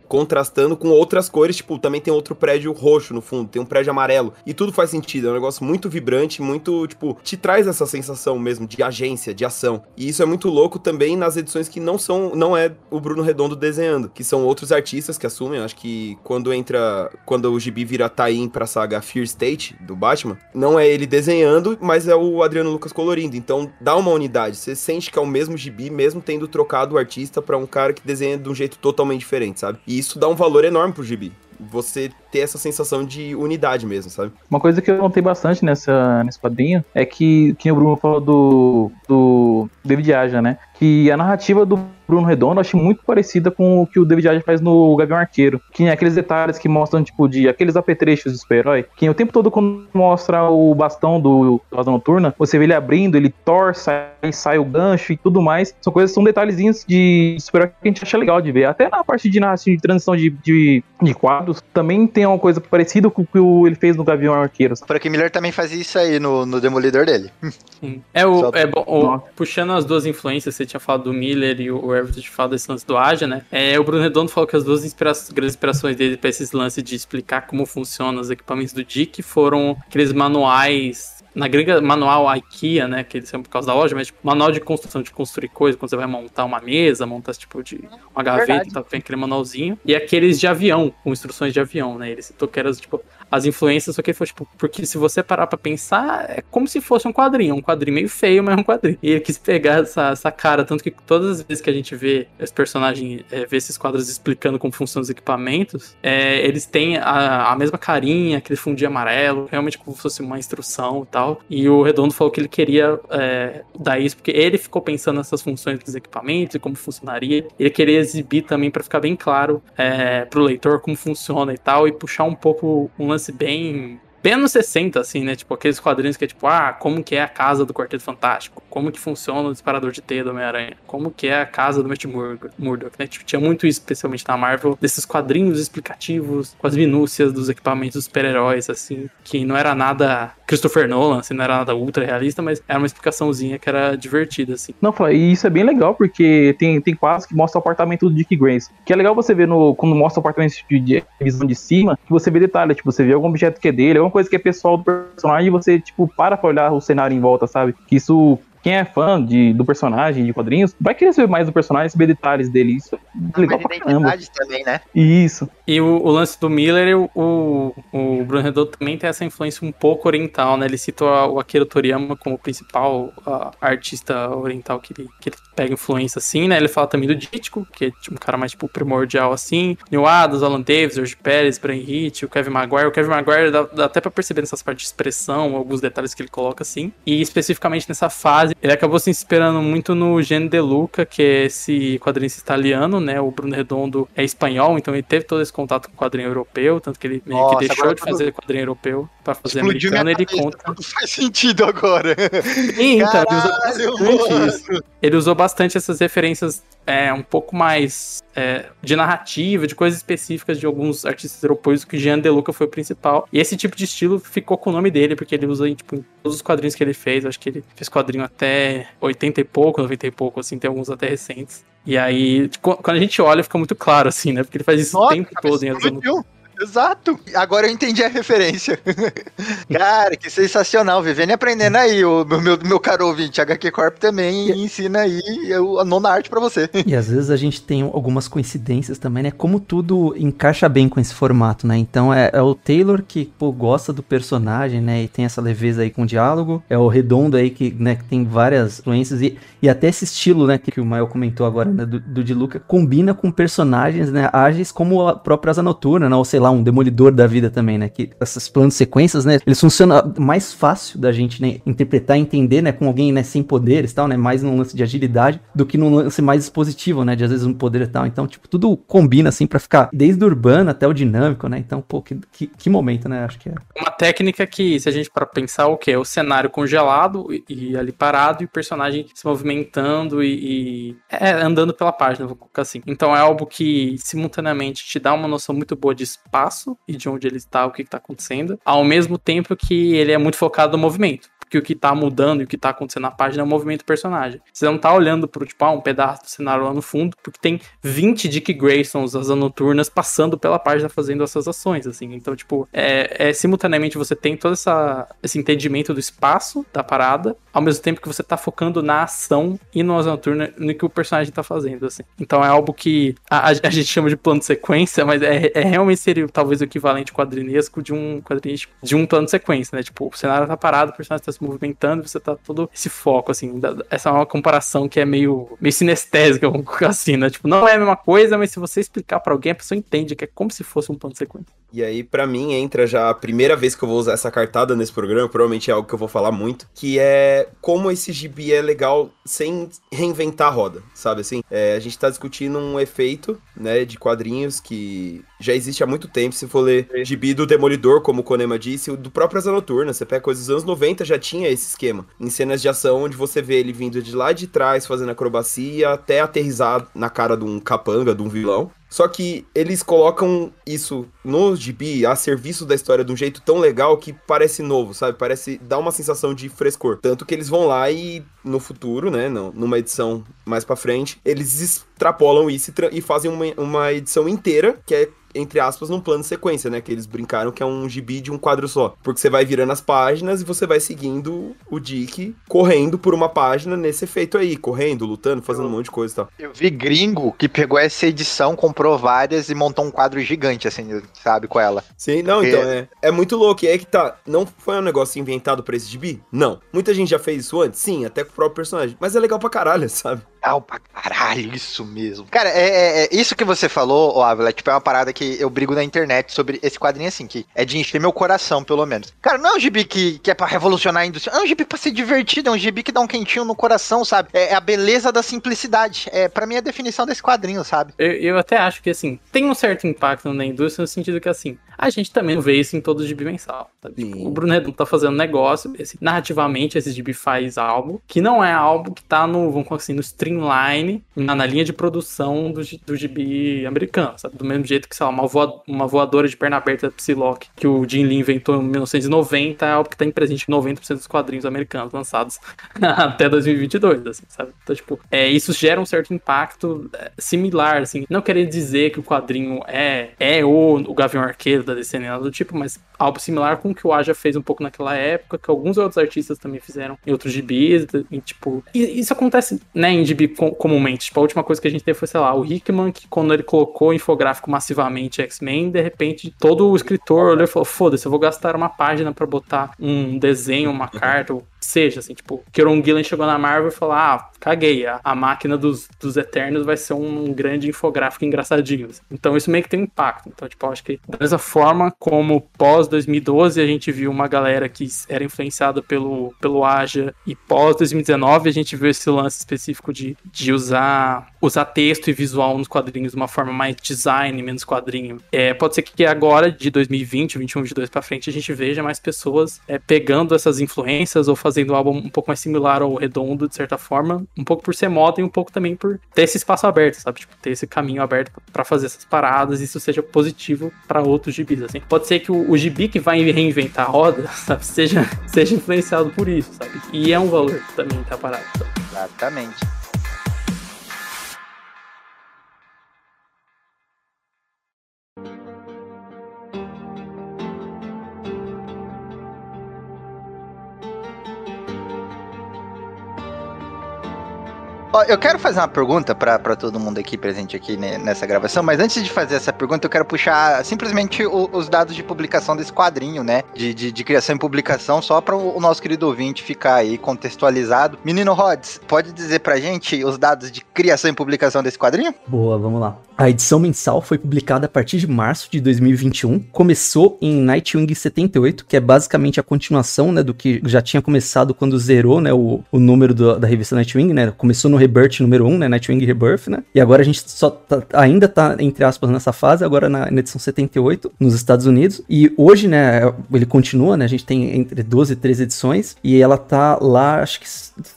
contrastando com outras cores, tipo, também tem outro prédio roxo no fundo, tem um prédio amarelo. E tudo faz sentido, é um negócio muito vibrante, muito, tipo, te traz essa sensação mesmo de agência, de ação. E isso é muito louco também nas edições que não são, não é o Bruno Redondo desenhando, que são outros artistas que assumem. Acho que quando entra, quando o Gibi vira Tain pra saga Fear State do Batman, não é ele desenhando, mas é o Adriano Lucas colorindo. Então dá uma unidade, você sente que é o mesmo Gibi, mesmo tendo trocado o artista para um cara que desenha de um jeito totalmente diferente, sabe? E isso dá um valor enorme pro Gibi. Você ter essa sensação de unidade mesmo, sabe? Uma coisa que eu notei bastante nessa, nesse quadrinho é que, que o Bruno falou do, do David Aja, né? Que a narrativa do Bruno Redondo eu achei muito parecida com o que o David Aja faz no Gavião Arqueiro. Que tem aqueles detalhes que mostram, tipo, de aqueles apetrechos do super-herói. Que o tempo todo, quando mostra o bastão do, Asa Noturna, você vê ele abrindo, ele torça, aí sai o gancho e tudo mais. São coisas, são detalhezinhos de super-herói que a gente acha legal de ver. Até na parte de narração de transição de, de, de quadros, também tem uma coisa parecida com o que ele fez no Gavião Arqueiro. Frank Miller também fazia isso aí no, no Demolidor dele. Sim. É o, é bom, o- puxando as duas influências, você tinha falado do Miller e o Everett falado desse lance do Aja, né? É, o Bruno Redondo falou que as duas inspira- grandes inspirações dele pra esses lances de explicar como funcionam os equipamentos do Dick foram aqueles manuais. Na gringa, manual IKEA, né? Que eles são por causa da loja, mas tipo, manual de construção, de construir coisa, quando você vai montar uma mesa, montar tipo de uma gaveta Verdade. tal, tem aquele manualzinho. E aqueles de avião, com instruções de avião, né? Ele citou que eram, tipo, as influências, só que foi, tipo, porque se você parar pra pensar, é como se fosse um quadrinho, um quadrinho meio feio, mas é um quadrinho. E ele quis pegar essa, essa cara, tanto que todas as vezes que a gente vê esse personagem, é, vê esses quadros explicando como funcionam os equipamentos, é, eles têm a, a mesma carinha, aquele fundinho amarelo, realmente como se fosse uma instrução e tal. E o Redondo falou que ele queria é, dar isso, porque ele ficou pensando nessas funções dos equipamentos e como funcionaria. Ele queria exibir também pra ficar bem claro é, pro leitor como funciona e tal, e puxar um pouco um lance bem. Bem anos 60, assim, né? Tipo, aqueles quadrinhos que é tipo, ah, como que é a casa do Quarteto Fantástico? Como que funciona o disparador de teia do Homem-Aranha? Como que é a casa do Matt Murdock, né? Tipo, tinha muito isso, especialmente na Marvel, desses quadrinhos explicativos, com as minúcias dos equipamentos dos super-heróis, assim, que não era nada Christopher Nolan, assim, não era nada ultra realista, mas era uma explicaçãozinha que era divertida, assim. Não, e isso é bem legal, porque tem, tem quadros que mostram o apartamento do Dick Grayson. Que é legal você ver no, quando mostra o apartamento de, de visão de cima, que você vê detalhes, tipo, você vê algum objeto que é dele, alguma coisa que é pessoal do personagem, e você, tipo, para pra olhar o cenário em volta, sabe? Que isso. Quem é fã de, do personagem, de quadrinhos, vai querer saber mais do personagem, saber detalhes dele. Isso é legal pra caramba. também, né? Isso. E o, o lance do Miller, o, o, o Bruno Redondo também tem essa influência um pouco oriental, né? Ele cita o, o Akira Toriyama como principal ah, artista oriental que ele, que ele pega influência assim, né? Ele fala também do Dítico, que é tipo, um cara mais tipo primordial assim. Neil Adams, Alan Davis, George Pérez, Brian Hitch, o Kevin Maguire. O Kevin Maguire dá, dá até pra perceber nessas partes de expressão, alguns detalhes que ele coloca assim. E especificamente nessa fase, ele acabou se inspirando muito no Gene De Luca, que é esse quadrinista italiano, né? O Bruno Redondo é espanhol, então ele teve todo esse contato com o quadrinho europeu, tanto que ele meio Nossa, que deixou de tudo- fazer quadrinho europeu pra fazer Explodiu americano, ele cabeça, conta. tudo faz sentido agora. Sim, então, ele Caralho, bastante isso. Ele usou bastante essas referências é, um pouco mais é, de narrativa, de coisas específicas de alguns artistas europeus, que Jean De Luca foi o principal. E esse tipo de estilo ficou com o nome dele, porque ele usa em, tipo, em todos os quadrinhos que ele fez. Acho que ele fez quadrinho até 80 e pouco, 90 e pouco, assim, tem alguns até recentes. E aí, tipo, quando a gente olha, fica muito claro, assim, né? Porque ele faz isso Nossa, o tempo todo em. Exato. Agora eu entendi a referência. Cara, que sensacional. Vivendo e aprendendo aí, o meu, meu, meu caro ouvinte. HQ Corp também ensina aí a nona arte pra você. E às vezes a gente tem algumas coincidências também, né? Como tudo encaixa bem com esse formato, né? Então é, é o Taylor que, pô, gosta do personagem, né? E tem essa leveza aí com o diálogo. É o Redondo aí que, né, que tem várias influências. E, e até esse estilo, né? Que, que o Mael comentou agora, né? Do, do de Luca, combina com personagens, né? Ágeis como a própria Asa Noturna, né? Ou sei lá, lá, um demolidor da vida também, né? Que esses planos sequências, né? Eles funcionam mais fácil da gente né, interpretar e entender, né? Com alguém né, sem poderes e tal, né? Mais num lance de agilidade do que num lance mais expositivo, né? De às vezes um poder e tal. Então, tipo, tudo combina assim pra ficar desde o urbano até o dinâmico, né? Então, pô, que, que, que momento, né? Acho que é. Uma técnica que, se a gente para pensar o que é o cenário congelado e, e ali parado e o personagem se movimentando e, e é, andando pela página, vou colocar assim. Então é algo que simultaneamente te dá uma noção muito boa de espaço e de onde ele está, o que está acontecendo, ao mesmo tempo que ele é muito focado no movimento que o que tá mudando e o que tá acontecendo na página é o movimento do personagem. Você não tá olhando pro, tipo, ah, um pedaço do cenário lá no fundo, porque tem 20 Dick Graysons, as noturnas, passando pela página fazendo essas ações, assim. Então, tipo, é, é simultaneamente você tem todo essa, esse entendimento do espaço da parada, ao mesmo tempo que você tá focando na ação e no asa noturna, no que o personagem tá fazendo, assim. Então é algo que a, a gente chama de plano de sequência, mas é, é realmente seria talvez o equivalente quadrinesco de um quadrinho de um plano de sequência, né? Tipo, o cenário tá parado, o personagem tá se movimentando, você tá todo esse foco, assim. Da, essa é uma comparação que é meio, meio sinestésica, vamos colocar assim, né? Tipo, não é a mesma coisa, mas se você explicar para alguém, a pessoa entende que é como se fosse um plano de sequência. E aí, para mim, entra já a primeira vez que eu vou usar essa cartada nesse programa, provavelmente é algo que eu vou falar muito, que é como esse gibi é legal sem reinventar a roda, sabe assim? É, a gente tá discutindo um efeito, né, de quadrinhos que já existe há muito tempo, se for ler gibi do Demolidor, como o Konema disse, o do próprio Asa Noturna, você pega coisas dos anos 90, já tinha esse esquema, em cenas de ação onde você vê ele vindo de lá de trás, fazendo acrobacia, até aterrizar na cara de um capanga, de um vilão, só que eles colocam isso no gibi a serviço da história de um jeito tão legal que parece novo, sabe? Parece dar uma sensação de frescor. Tanto que eles vão lá e no futuro, né, não, numa edição mais para frente, eles extrapolam isso e, e fazem uma, uma edição inteira que é entre aspas, num plano de sequência, né? Que eles brincaram que é um gibi de um quadro só. Porque você vai virando as páginas e você vai seguindo o Dick correndo por uma página nesse efeito aí, correndo, lutando, fazendo um monte de coisa e tal. Eu vi gringo que pegou essa edição, comprou várias e montou um quadro gigante, assim, sabe, com ela. Sim, não, Porque- então, é, é muito louco. E aí que tá, não foi um negócio inventado pra esse gibi? Não. Muita gente já fez isso antes? Sim, até com o próprio personagem. Mas é legal pra caralho, sabe? Legal pra caralho, isso mesmo. Cara, é, é- é- isso que você falou, ó, Ávila, tipo, é uma parada que eu brigo na internet sobre esse quadrinho assim, que é de encher meu coração, pelo menos. Cara, não é um gibi que, que é pra revolucionar a indústria, é um gibi pra ser divertido, é um gibi que dá um quentinho no coração, sabe? É, é a beleza da simplicidade. É, pra mim, é a definição desse quadrinho, sabe? Eu, eu até acho que, assim, tem um certo impacto na indústria no sentido que, assim, a gente também não vê isso em todo gibi mensal. Tipo, o Bruno Redondo tá fazendo negócio, esse- narrativamente esse gibi faz algo que não é algo que tá no, vamos assim, no streamline, na, na linha de produção do, do gibi americano, sabe? Do mesmo jeito que, sei lá, uma, voa- uma voadora de perna aberta Psylocke que o Jim Lee inventou em 1990 é algo que tá presente em 90% dos quadrinhos americanos lançados até 2022, assim, sabe? Então, tipo, é, isso gera um certo impacto é, similar, assim. Não querer dizer que o quadrinho é, é o, o Gavião Arqueiro da DC, nada do tipo, mas algo similar com o que o Aja fez um pouco naquela época, que alguns outros artistas também fizeram em outros gibis, e, tipo... e isso acontece, né, em gibi com- comumente. Tipo, a última coisa que a gente teve foi, sei lá, o Hickman, que quando ele colocou infográfico massivamente X-Men, de repente, todo o escritor olhou e falou, foda-se, eu vou gastar uma página pra botar um desenho, uma carta, ou seja, assim, tipo, Kieron Gillen chegou na Marvel e falou, ah, caguei, a, a máquina dos, dos Eternos vai ser um grande infográfico engraçadinho. assim. Então isso meio que tem impacto. Então, tipo, acho que da mesma forma como pós 2012 a gente viu uma galera que era influenciada pelo, pelo Aja e pós 2019 a gente viu esse lance específico de, de usar, usar texto e visual nos quadrinhos de uma forma mais design, menos quadrinho. É, pode ser que agora, de 2020, 21, 22 pra frente, a gente veja mais pessoas é, pegando essas influências ou fazendo algo um pouco mais similar ao redondo, de certa forma, um pouco por ser moda e um pouco também por ter esse espaço aberto, sabe? Tipo, ter esse caminho aberto pra fazer essas paradas e isso seja positivo pra outros gibis, assim. Pode ser que o, o gibi que vai reinventar a roda, sabe, seja, seja influenciado por isso, sabe? E é um valor também tá parado. sabe? Exatamente. Ó, eu quero fazer uma pergunta pra todo mundo aqui presente aqui nessa gravação, mas antes de fazer essa pergunta, eu quero puxar simplesmente o- os dados de publicação desse quadrinho, né? De, de, de criação e publicação, só para o nosso querido ouvinte ficar aí contextualizado. Menino Rods, pode dizer pra gente os dados de criação e publicação desse quadrinho? Boa, vamos lá. A edição mensal foi publicada a partir de março de 2021. Começou em Nightwing 78, que é basicamente a continuação, né, do que já tinha começado quando zerou, né, o, o número do- da revista Nightwing, né? Começou no Rebirth número 1, né, Nightwing Rebirth, né? E agora a gente só tá- ainda tá entre aspas nessa fase, agora na, na edição 78 nos Estados Unidos. E hoje, né, ele continua, né? A gente tem entre 12 e 13 edições e ela tá lá, acho que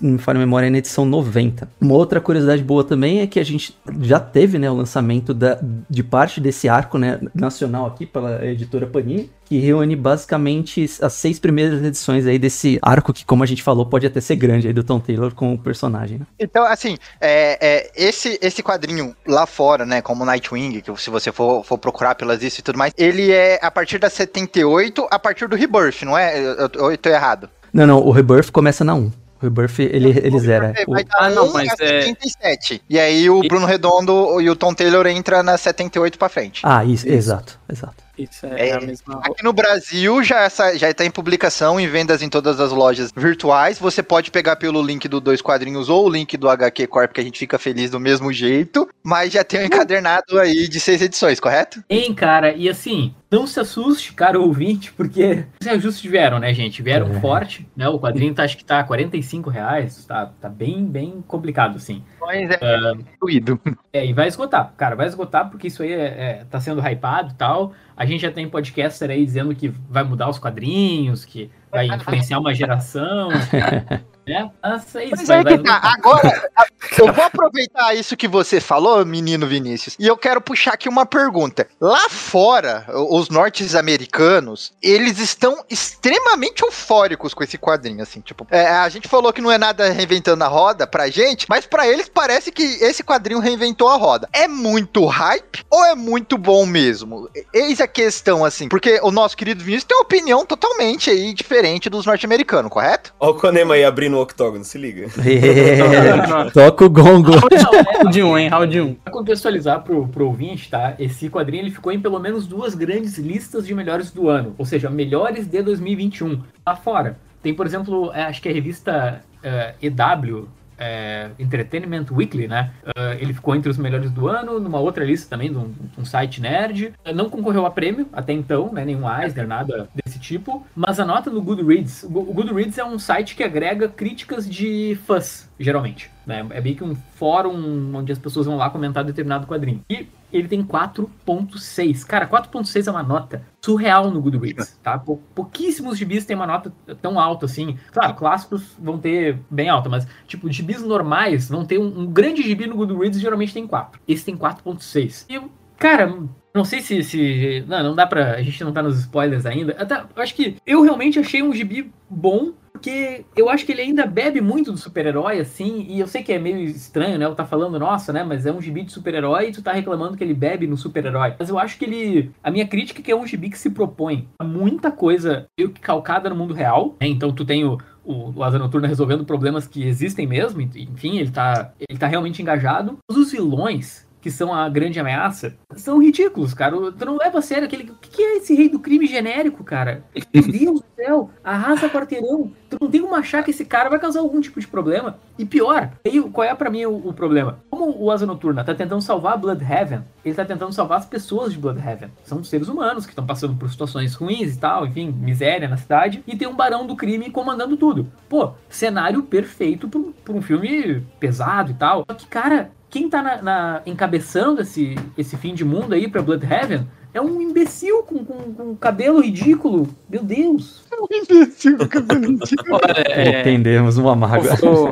não me falha a memória, é na edição 90. Uma outra curiosidade boa também é que a gente já teve, né, o lançamento da, de parte desse arco, né, nacional aqui pela editora Panini, que reúne basicamente as seis primeiras edições aí desse arco que, como a gente falou, pode até ser grande aí do Tom Taylor com o personagem, né? Então, assim, é, é, esse, esse quadrinho lá fora, né, como Nightwing, que se você for, for procurar pelas isso e tudo mais, ele é a partir da 78, a partir do Rebirth, não é? Eu, eu, eu tô errado. Não, não, o Rebirth começa na 1. O Rebirth, ele, ele zera. O- Ah, não, 1 mas é- 77. E aí o E- Bruno Redondo e o Tom Taylor entra na 78 pra frente. Ah, isso, exato, exato. Isso é, É, a mesma. Aqui no Brasil já, essa, já tá em publicação e vendas em todas as lojas virtuais. Você pode pegar pelo link do Dois Quadrinhos ou o link do HQ Corp, que a gente fica feliz do mesmo jeito. Mas já tem um encadernado aí de seis edições, correto? Hein, cara, e assim, não se assuste, caro ouvinte, porque os reajustes vieram, né, gente? Vieram É. forte, né? O quadrinho tá, acho que tá 45 reais, tá, tá bem, bem complicado, assim. Mas é doído. É, e vai esgotar, cara, vai esgotar porque isso aí é, é- tá sendo hypado e tal. A gente já tem podcaster aí dizendo que vai mudar os quadrinhos, que vai influenciar uma geração, né? Mas é Mas aí que tá. Agora, eu vou aproveitar isso que você falou, menino Vinícius, e eu quero puxar aqui uma pergunta. Lá fora, os norte-americanos, eles estão extremamente eufóricos com esse quadrinho, assim, tipo, é, a gente falou que não é nada reinventando a roda pra gente, mas pra eles parece que esse quadrinho reinventou a roda. É muito hype ou é muito bom mesmo? Eis a questão, assim, porque o nosso querido Vinícius tem uma opinião totalmente aí diferente dos norte-americanos, correto? Ó o Konema aí abrindo octógono, se liga. É, toca o gongo. É, Round 1, hein? Round 1. Pra contextualizar pro, pro ouvinte, tá? Esse quadrinho ele ficou em pelo menos duas grandes listas de melhores do ano, ou seja, melhores de 2021. Lá fora, tem, por exemplo, é, acho que a revista é, EW, é, Entertainment Weekly, né? É, ele ficou entre os melhores do ano, numa outra lista também, de um, um site nerd. É, Não concorreu a prêmio até então, né? Nenhum Eisner, nada desse tipo. Mas a nota no Goodreads, o Go- o Goodreads é um site que agrega críticas de fãs, geralmente. Né? É meio que um fórum onde as pessoas vão lá comentar determinado quadrinho. E ele tem 4.6. Cara, 4.6 é uma nota surreal no Goodreads, tá? Pou- Pouquíssimos gibis têm uma nota tão alta assim. Claro, clássicos vão ter bem alta, mas, tipo, gibis normais vão ter um, um grande gibi no Goodreads geralmente tem 4. Esse tem 4.6. E, cara, não sei se, se. Não, não dá pra. A gente não tá nos spoilers ainda. Até, eu acho que eu realmente achei um gibi bom. Porque eu acho que ele ainda bebe muito do super-herói, assim, e eu sei que é meio estranho, né? Eu tá falando, nossa, né? Mas é um gibi de super-herói e tu tá reclamando que ele bebe no super-herói. Mas eu acho que ele. A minha crítica é que é um gibi que se propõe a muita coisa meio que calcada no mundo real. né? Então tu tem o, o, o Asa Noturna resolvendo problemas que existem mesmo, enfim, ele tá, ele tá realmente engajado. Mas os vilões, que são a grande ameaça, são ridículos, cara. Tu não leva a sério aquele. O que que é esse rei do crime genérico, cara? Meu Deus do céu, arrasa quarteirão. Tu não tem como achar que esse cara vai causar algum tipo de problema. E pior, aí qual é pra mim o, o problema? Como o Asa Noturna tá tentando salvar Bloodhaven, ele tá tentando salvar as pessoas de Bloodhaven. São seres humanos que estão passando por situações ruins e tal, enfim, miséria na cidade. E tem um barão do crime comandando tudo. Pô, cenário perfeito pra pra um filme pesado e tal. Só que, cara, quem tá na, na- encabeçando esse, esse fim de mundo aí pra Bloodhaven é um imbecil com, com, com cabelo ridículo. Meu Deus. Olha, é, Entendemos uma mágoa. tô-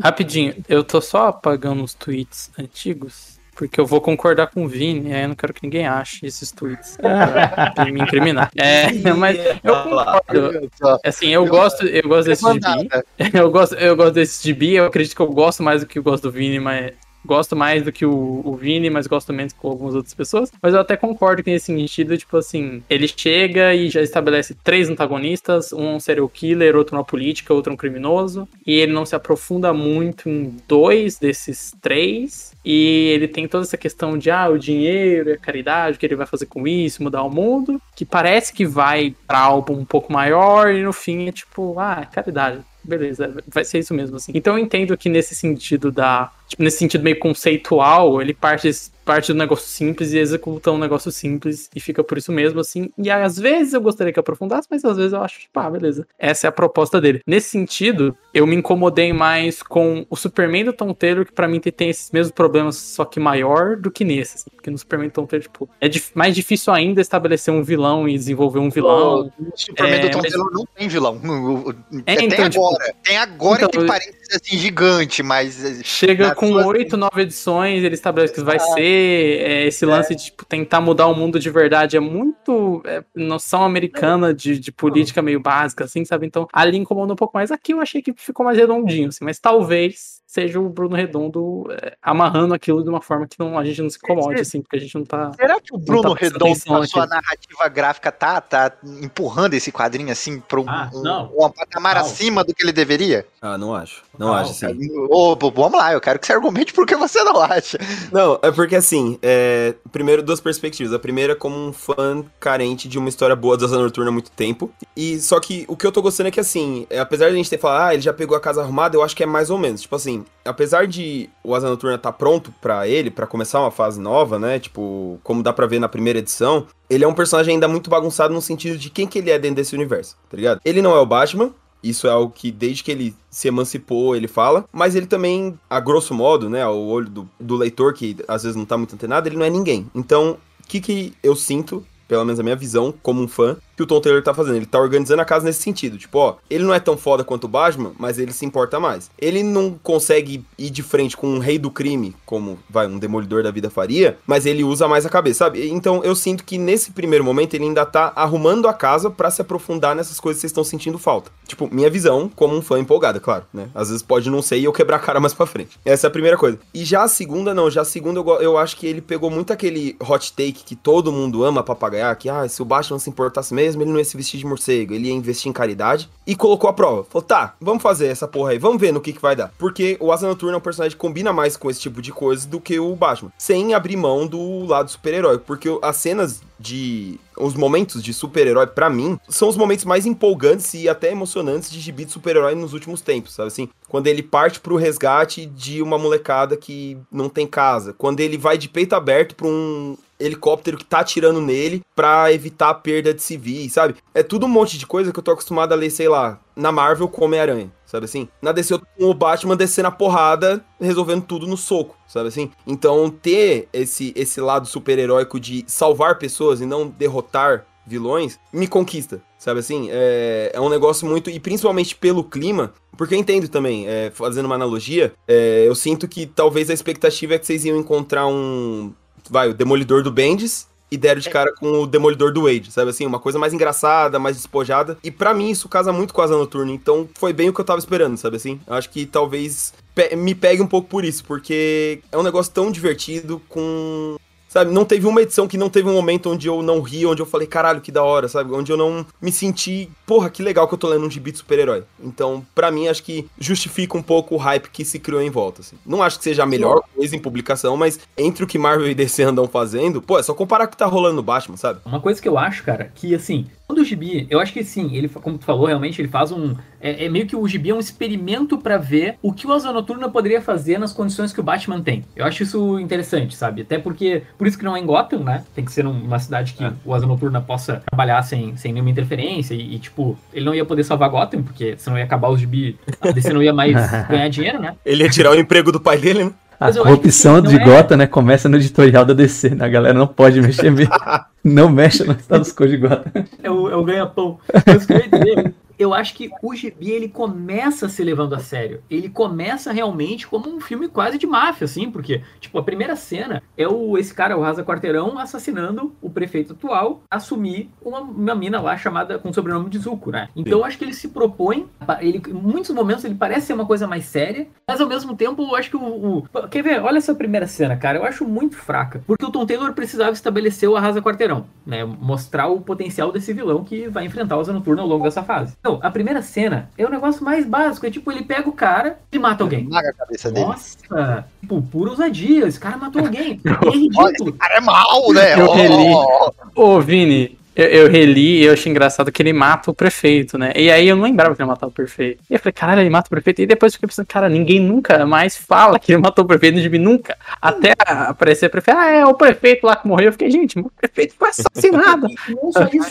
Rapidinho, eu tô só apagando os tweets antigos. Porque eu vou concordar com o Vini, aí eu não quero que ninguém ache esses tweets pra me incriminar. É, mas eu concordo. Assim, eu gosto, eu gosto desse gibi. Eu gosto, eu gosto desse gibi, eu acredito que eu gosto mais do que eu gosto do Vini, mas Gosto mais do que o, o Vini, mas gosto menos com algumas outras pessoas. Mas eu até concordo que nesse sentido, tipo assim, ele chega e já estabelece três antagonistas, um serial killer, outro uma política, outro um criminoso, e ele não se aprofunda muito em dois desses três, e ele tem toda essa questão de ah, o dinheiro e a caridade, o que ele vai fazer com isso, mudar o mundo, que parece que vai pra algo um pouco maior, e no fim é tipo, ah, é caridade. Beleza, vai ser isso mesmo, assim. Então eu entendo que nesse sentido da. Tipo, nesse sentido meio conceitual, ele parte, parte do negócio simples e executa um negócio simples e fica por isso mesmo, assim. E às vezes eu gostaria que aprofundasse, mas às vezes eu acho, tipo, ah, beleza. Essa é a proposta dele. Nesse sentido, eu me incomodei mais com o Superman do Tom Taylor, que pra mim tem esses mesmos problemas, só que maior do que nesse. Assim. Porque no Superman do Tom Taylor, tipo, é mais difícil ainda estabelecer um vilão e desenvolver um vilão. O Superman É, do Tom mas- Taylor não tem vilão. O- É, tem então, tipo, agora. tem agora então, entre parênteses assim, gigante, mas. eh, Chega nas com duas- oito, nove edições, ele estabelece que vai ser. é, esse lance de tipo, tentar mudar o mundo de verdade é muito é, noção americana de, de política meio básica, assim, sabe? Então, ali incomoda um pouco mais. Aqui eu achei que ficou mais redondinho, assim, mas talvez seja o Bruno Redondo é, amarrando aquilo de uma forma que não, a gente não se incomode, assim, porque a gente não tá. Será que o Bruno tá Redondo, a sua narrativa gráfica, tá, tá empurrando esse quadrinho assim pra um, Ah, um, um patamar Não. acima do que ele deveria? Ah, não acho. Não Não, acho, sim. Ô, vamos lá, eu quero você argumente porque você não acha. Não, é porque assim, é... primeiro duas perspectivas. A primeira como um fã carente de uma história boa do Asa Noturna há muito tempo. E só que o que eu tô gostando é que assim, é, apesar de a gente ter falado, ah, ele já pegou a casa arrumada, eu acho que é mais ou menos. Tipo assim, apesar de o Asa Noturna tá pronto pra ele, pra começar uma fase nova, né? Tipo, como dá pra ver na primeira edição, ele é um personagem ainda muito bagunçado no sentido de quem que ele é dentro desse universo, tá ligado? Ele não é o Batman, isso é algo que desde que ele se emancipou ele fala, mas ele também, a grosso modo, né, ao olho do, do leitor que às vezes não tá muito antenado, ele não é ninguém. Então, o que que eu sinto, pelo menos a minha visão como um fã, que o Tom Taylor tá fazendo? Ele tá organizando a casa nesse sentido, tipo, ó, ele não é tão foda quanto o Batman, mas ele se importa mais. Ele não consegue ir de frente com um rei do crime, como, vai, um demolidor da vida faria, mas ele usa mais a cabeça, sabe? Então, eu sinto que nesse primeiro momento ele ainda tá arrumando a casa pra se aprofundar nessas coisas que vocês estão sentindo falta. Tipo, minha visão como um fã empolgado, é claro, né? Às vezes pode não ser e eu quebrar a cara mais pra frente. Essa é a primeira coisa. E já a segunda, não. Já a segunda, eu, eu acho que ele pegou muito aquele hot take que todo mundo ama papagaiar, que, ah, se o Batman se importasse mesmo, ele não ia se vestir de morcego, ele ia investir em caridade. E colocou a prova. Falou, tá, vamos fazer essa porra aí, vamos ver no que que vai dar. Porque o Asa Noturna é um personagem que combina mais com esse tipo de coisa do que o Batman. Sem abrir mão do lado super-herói. Porque as cenas de os momentos de super-herói, pra mim, são os momentos mais empolgantes e até emocionantes de gibi de super-herói nos últimos tempos, sabe assim? Quando ele parte pro resgate de uma molecada que não tem casa. Quando ele vai de peito aberto pra um helicóptero que tá atirando nele pra evitar a perda de civis, sabe? É tudo um monte de coisa que eu tô acostumado a ler, sei lá, na Marvel com Homem-Aranha, sabe assim? Na DC eu tô com o Batman descendo a porrada, resolvendo tudo no soco, sabe assim? Então ter esse, esse lado super-heróico de salvar pessoas e não derrotar vilões, me conquista, sabe assim? É, é um negócio muito. E principalmente pelo clima, porque eu entendo também, é, fazendo uma analogia, é, eu sinto que talvez a expectativa é que vocês iam encontrar um. Vai, o Demolidor do Bendis. E deram de cara com o Demolidor do Wade, sabe assim? Uma coisa mais engraçada, mais despojada. E pra mim isso casa muito com a Asa Noturna. Então foi bem o que eu tava esperando, sabe assim? Eu acho que talvez pe- me pegue um pouco por isso, porque é um negócio tão divertido com Sabe, não teve uma edição que não teve um momento onde eu não ri, onde eu falei, caralho, que da hora, sabe? Onde eu não me senti, porra, que legal que eu tô lendo um gibi de super-herói. Então, pra mim, acho que justifica um pouco o hype que se criou em volta, assim. Não acho que seja a melhor coisa em publicação, mas entre o que Marvel e DC andam fazendo, pô, é só comparar com o que tá rolando no Batman, sabe? Uma coisa que eu acho, cara, que assim, quando o gibi, eu acho que sim, ele, como tu falou, realmente ele faz um. É, é meio que o gibi é um experimento pra ver o que o Asa Noturna poderia fazer nas condições que o Batman tem. Eu acho isso interessante, sabe? Até porque, por isso que não é em Gotham, né? Tem que ser numa cidade que o Asa Noturna possa trabalhar sem, sem nenhuma interferência e, e, tipo, ele não ia poder salvar Gotham, porque senão ia acabar os gibi, a DC não ia mais ganhar dinheiro, né? Ele ia tirar o emprego do pai dele, né? A corrupção de é- Gota, né, começa no editorial da DC, né? A galera não pode mexer mesmo. não mexa no status quo de Gota. É o, é o ganha-pão. Mas o que eu ia dizer, Eu acho que o Gibi ele começa se levando a sério. Ele começa realmente como um filme quase de máfia, assim, porque, tipo, a primeira cena é o esse cara, o Raza Quarteirão, assassinando o prefeito atual, assumir uma, uma mina lá chamada com o sobrenome de Zuko, né? Então eu acho que ele se propõe Ele, em muitos momentos ele parece ser uma coisa mais séria, mas ao mesmo tempo eu acho que o, o- Quer ver? Olha essa primeira cena, cara. Eu acho muito fraca. Porque o Tom Taylor precisava estabelecer o Arrasa Quarteirão, né? Mostrar o potencial desse vilão que vai enfrentar o Asa Noturna ao longo dessa fase. Então, a primeira cena é o negócio mais básico. É tipo, ele pega o cara e mata alguém. Maga a cabeça dele. Nossa! Tipo, pura ousadia. Esse cara matou alguém. É Olha, ridículo. esse cara é mal, né? Eu Ó, reli. ó, Ô, Vini, eu, eu reli e eu achei engraçado que ele mata o prefeito, né? E aí eu não lembrava que ele matava o prefeito. E eu falei, caralho, ele mata o prefeito. E depois eu fiquei pensando, cara, ninguém nunca mais fala que ele matou o prefeito no gibi, nunca. Até aparecer o prefeito, ah, é o prefeito lá que morreu. Eu fiquei, gente, o prefeito foi assassinado. Não só isso.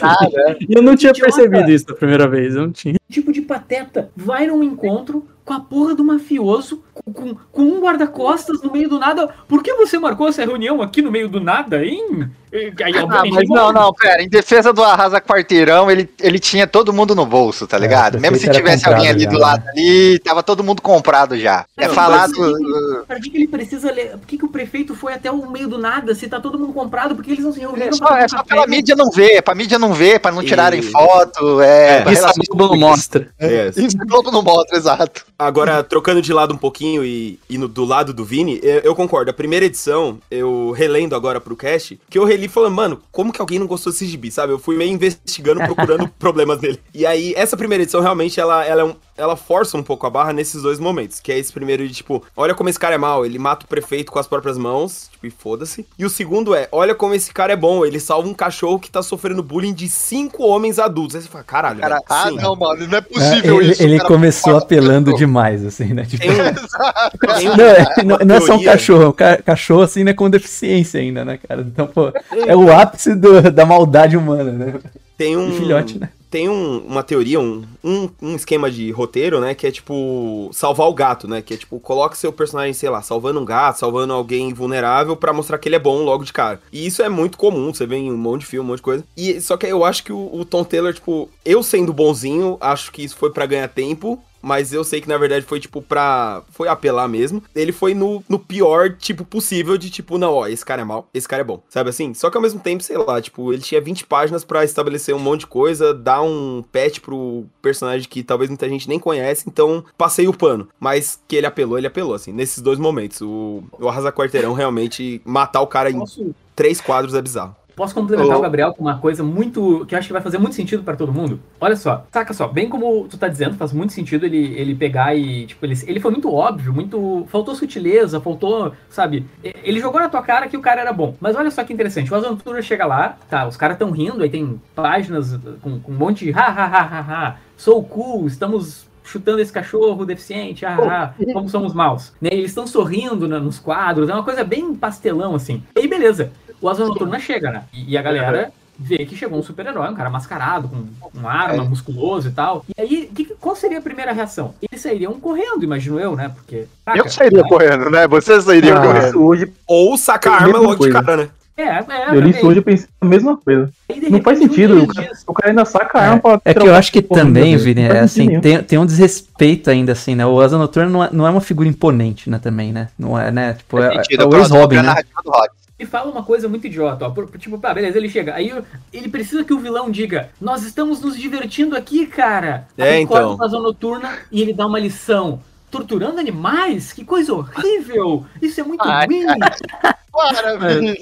e eu não tinha percebido isso da primeira vez, eu não tinha. Tipo de pateta vai num encontro com a porra do mafioso, com, com, com um guarda-costas no meio do nada. Por que você marcou essa reunião aqui no meio do nada, hein? Aí, Ah, mas não, não, pera. Em defesa do Arrasa Quarteirão, ele, ele tinha todo mundo no bolso, tá ligado? o Mesmo se tivesse alguém ali já, do né? lado ali, tava todo mundo comprado já. É Não, falado. mas Pra que, ele precisa ler? Por que, que o prefeito foi até o meio do nada? Se tá todo mundo comprado, por que eles não se reuniram? É só, pra é só café? pela mídia não ver, pra mídia não ver, pra não tirarem E- foto. É, É, pra Isso a públicas. mostra. É. Isso o Globo não mostra, exato. Agora, trocando de lado um pouquinho e, e no- do lado do Vini, eu, eu concordo. A primeira edição, eu relendo agora pro cast, que eu reli falando, mano, como que alguém não gostou desse gibi, sabe? Eu fui meio investigando, procurando problemas dele. E aí, essa primeira edição, realmente, ela, ela, é um- ela força um pouco a barra nesses dois momentos. Que é esse primeiro de, tipo, olha como esse cara é mal, ele mata o prefeito com as próprias mãos, tipo, e foda-se. E o segundo é, olha como esse cara é bom, ele salva um cachorro que tá sofrendo bullying de cinco homens adultos. Aí você fala, caralho, Cara, velho, ah, sim. não, mano, não é É, possível ele isso. ele cara. começou apelando demais, assim, né? Tipo, Tem tem não, é, não, não é só um cachorro, é um ca- cachorro assim, né, com deficiência ainda, né, cara? Então, pô, é o ápice do- da maldade humana, né? Tem um. E filhote, né? Tem um- uma teoria, um, um, um esquema de roteiro, né? Que é tipo salvar o gato, né? Que é tipo, coloca seu personagem, sei lá, salvando um gato, salvando alguém vulnerável pra mostrar que ele é bom logo de cara. E isso é muito comum, você vê em um monte de filme, um monte de coisa. E só que eu acho que o, o Tom Taylor, tipo, eu sendo bonzinho, acho que isso foi pra ganhar tempo. Mas eu sei que na verdade foi tipo pra. Foi apelar mesmo. Ele foi no, no pior tipo possível de tipo, não, ó, esse cara é mal, esse cara é bom. Sabe assim? Só que ao mesmo tempo, sei lá, tipo, ele tinha 20 páginas pra estabelecer um monte de coisa, dar um patch pro personagem que talvez muita gente nem conhece, então passei o pano. Mas que ele apelou, ele apelou, assim, nesses dois momentos. O, o Arrasa Quarteirão realmente matar o cara em três quadros é bizarro. Posso complementar Ô. o Gabriel com uma coisa muito. que eu acho que vai fazer muito sentido pra todo mundo? Olha só, saca só, bem como tu tá dizendo, faz muito sentido ele, ele pegar e. Tipo, ele, ele foi muito óbvio, muito. Faltou sutileza, faltou. Sabe? Ele jogou na tua cara que o cara era bom. Mas olha só que interessante, o Asa Noturna chega lá, tá? Os caras tão rindo, aí tem páginas com, com um monte de ha ha ha ha ha, sou cool, estamos chutando esse cachorro deficiente, ah, ah, como somos maus. Né? Eles estão sorrindo né, nos quadros, é uma coisa bem pastelão, assim. E aí, beleza. O Asa Noturna chega, né? E, e a galera vê que chegou um super-herói, um cara mascarado, com uma arma, musculoso e tal. E aí, que, qual seria a primeira reação? Eles sairiam correndo, imagino eu, né? Porque. Eu sairia correndo, né? Você sairia Eu li correndo. isso hoje, Ou sacar É arma logo coisa. de cara, né? É, é. eu li isso hoje e pensei a mesma coisa. Aí, Não faz sentido, o cara, o cara ainda saca a arma pra É que eu acho que também. Vini, é assim, tem, tem um desrespeito ainda, assim, né? O Asa Noturna não é, não é uma figura imponente, né, também, né? Não é, né? Tipo, é, Sentido, é o ex-Robin, né? E fala uma coisa muito idiota, ó. Por- Tipo, pá, beleza, ele chega. Aí ele precisa que o vilão diga: Nós estamos nos divertindo aqui, cara. É, Aí corta então. pra zona noturna e ele dá uma lição. Torturando animais? Que coisa horrível! Isso é muito Ai, ruim! Para, velho.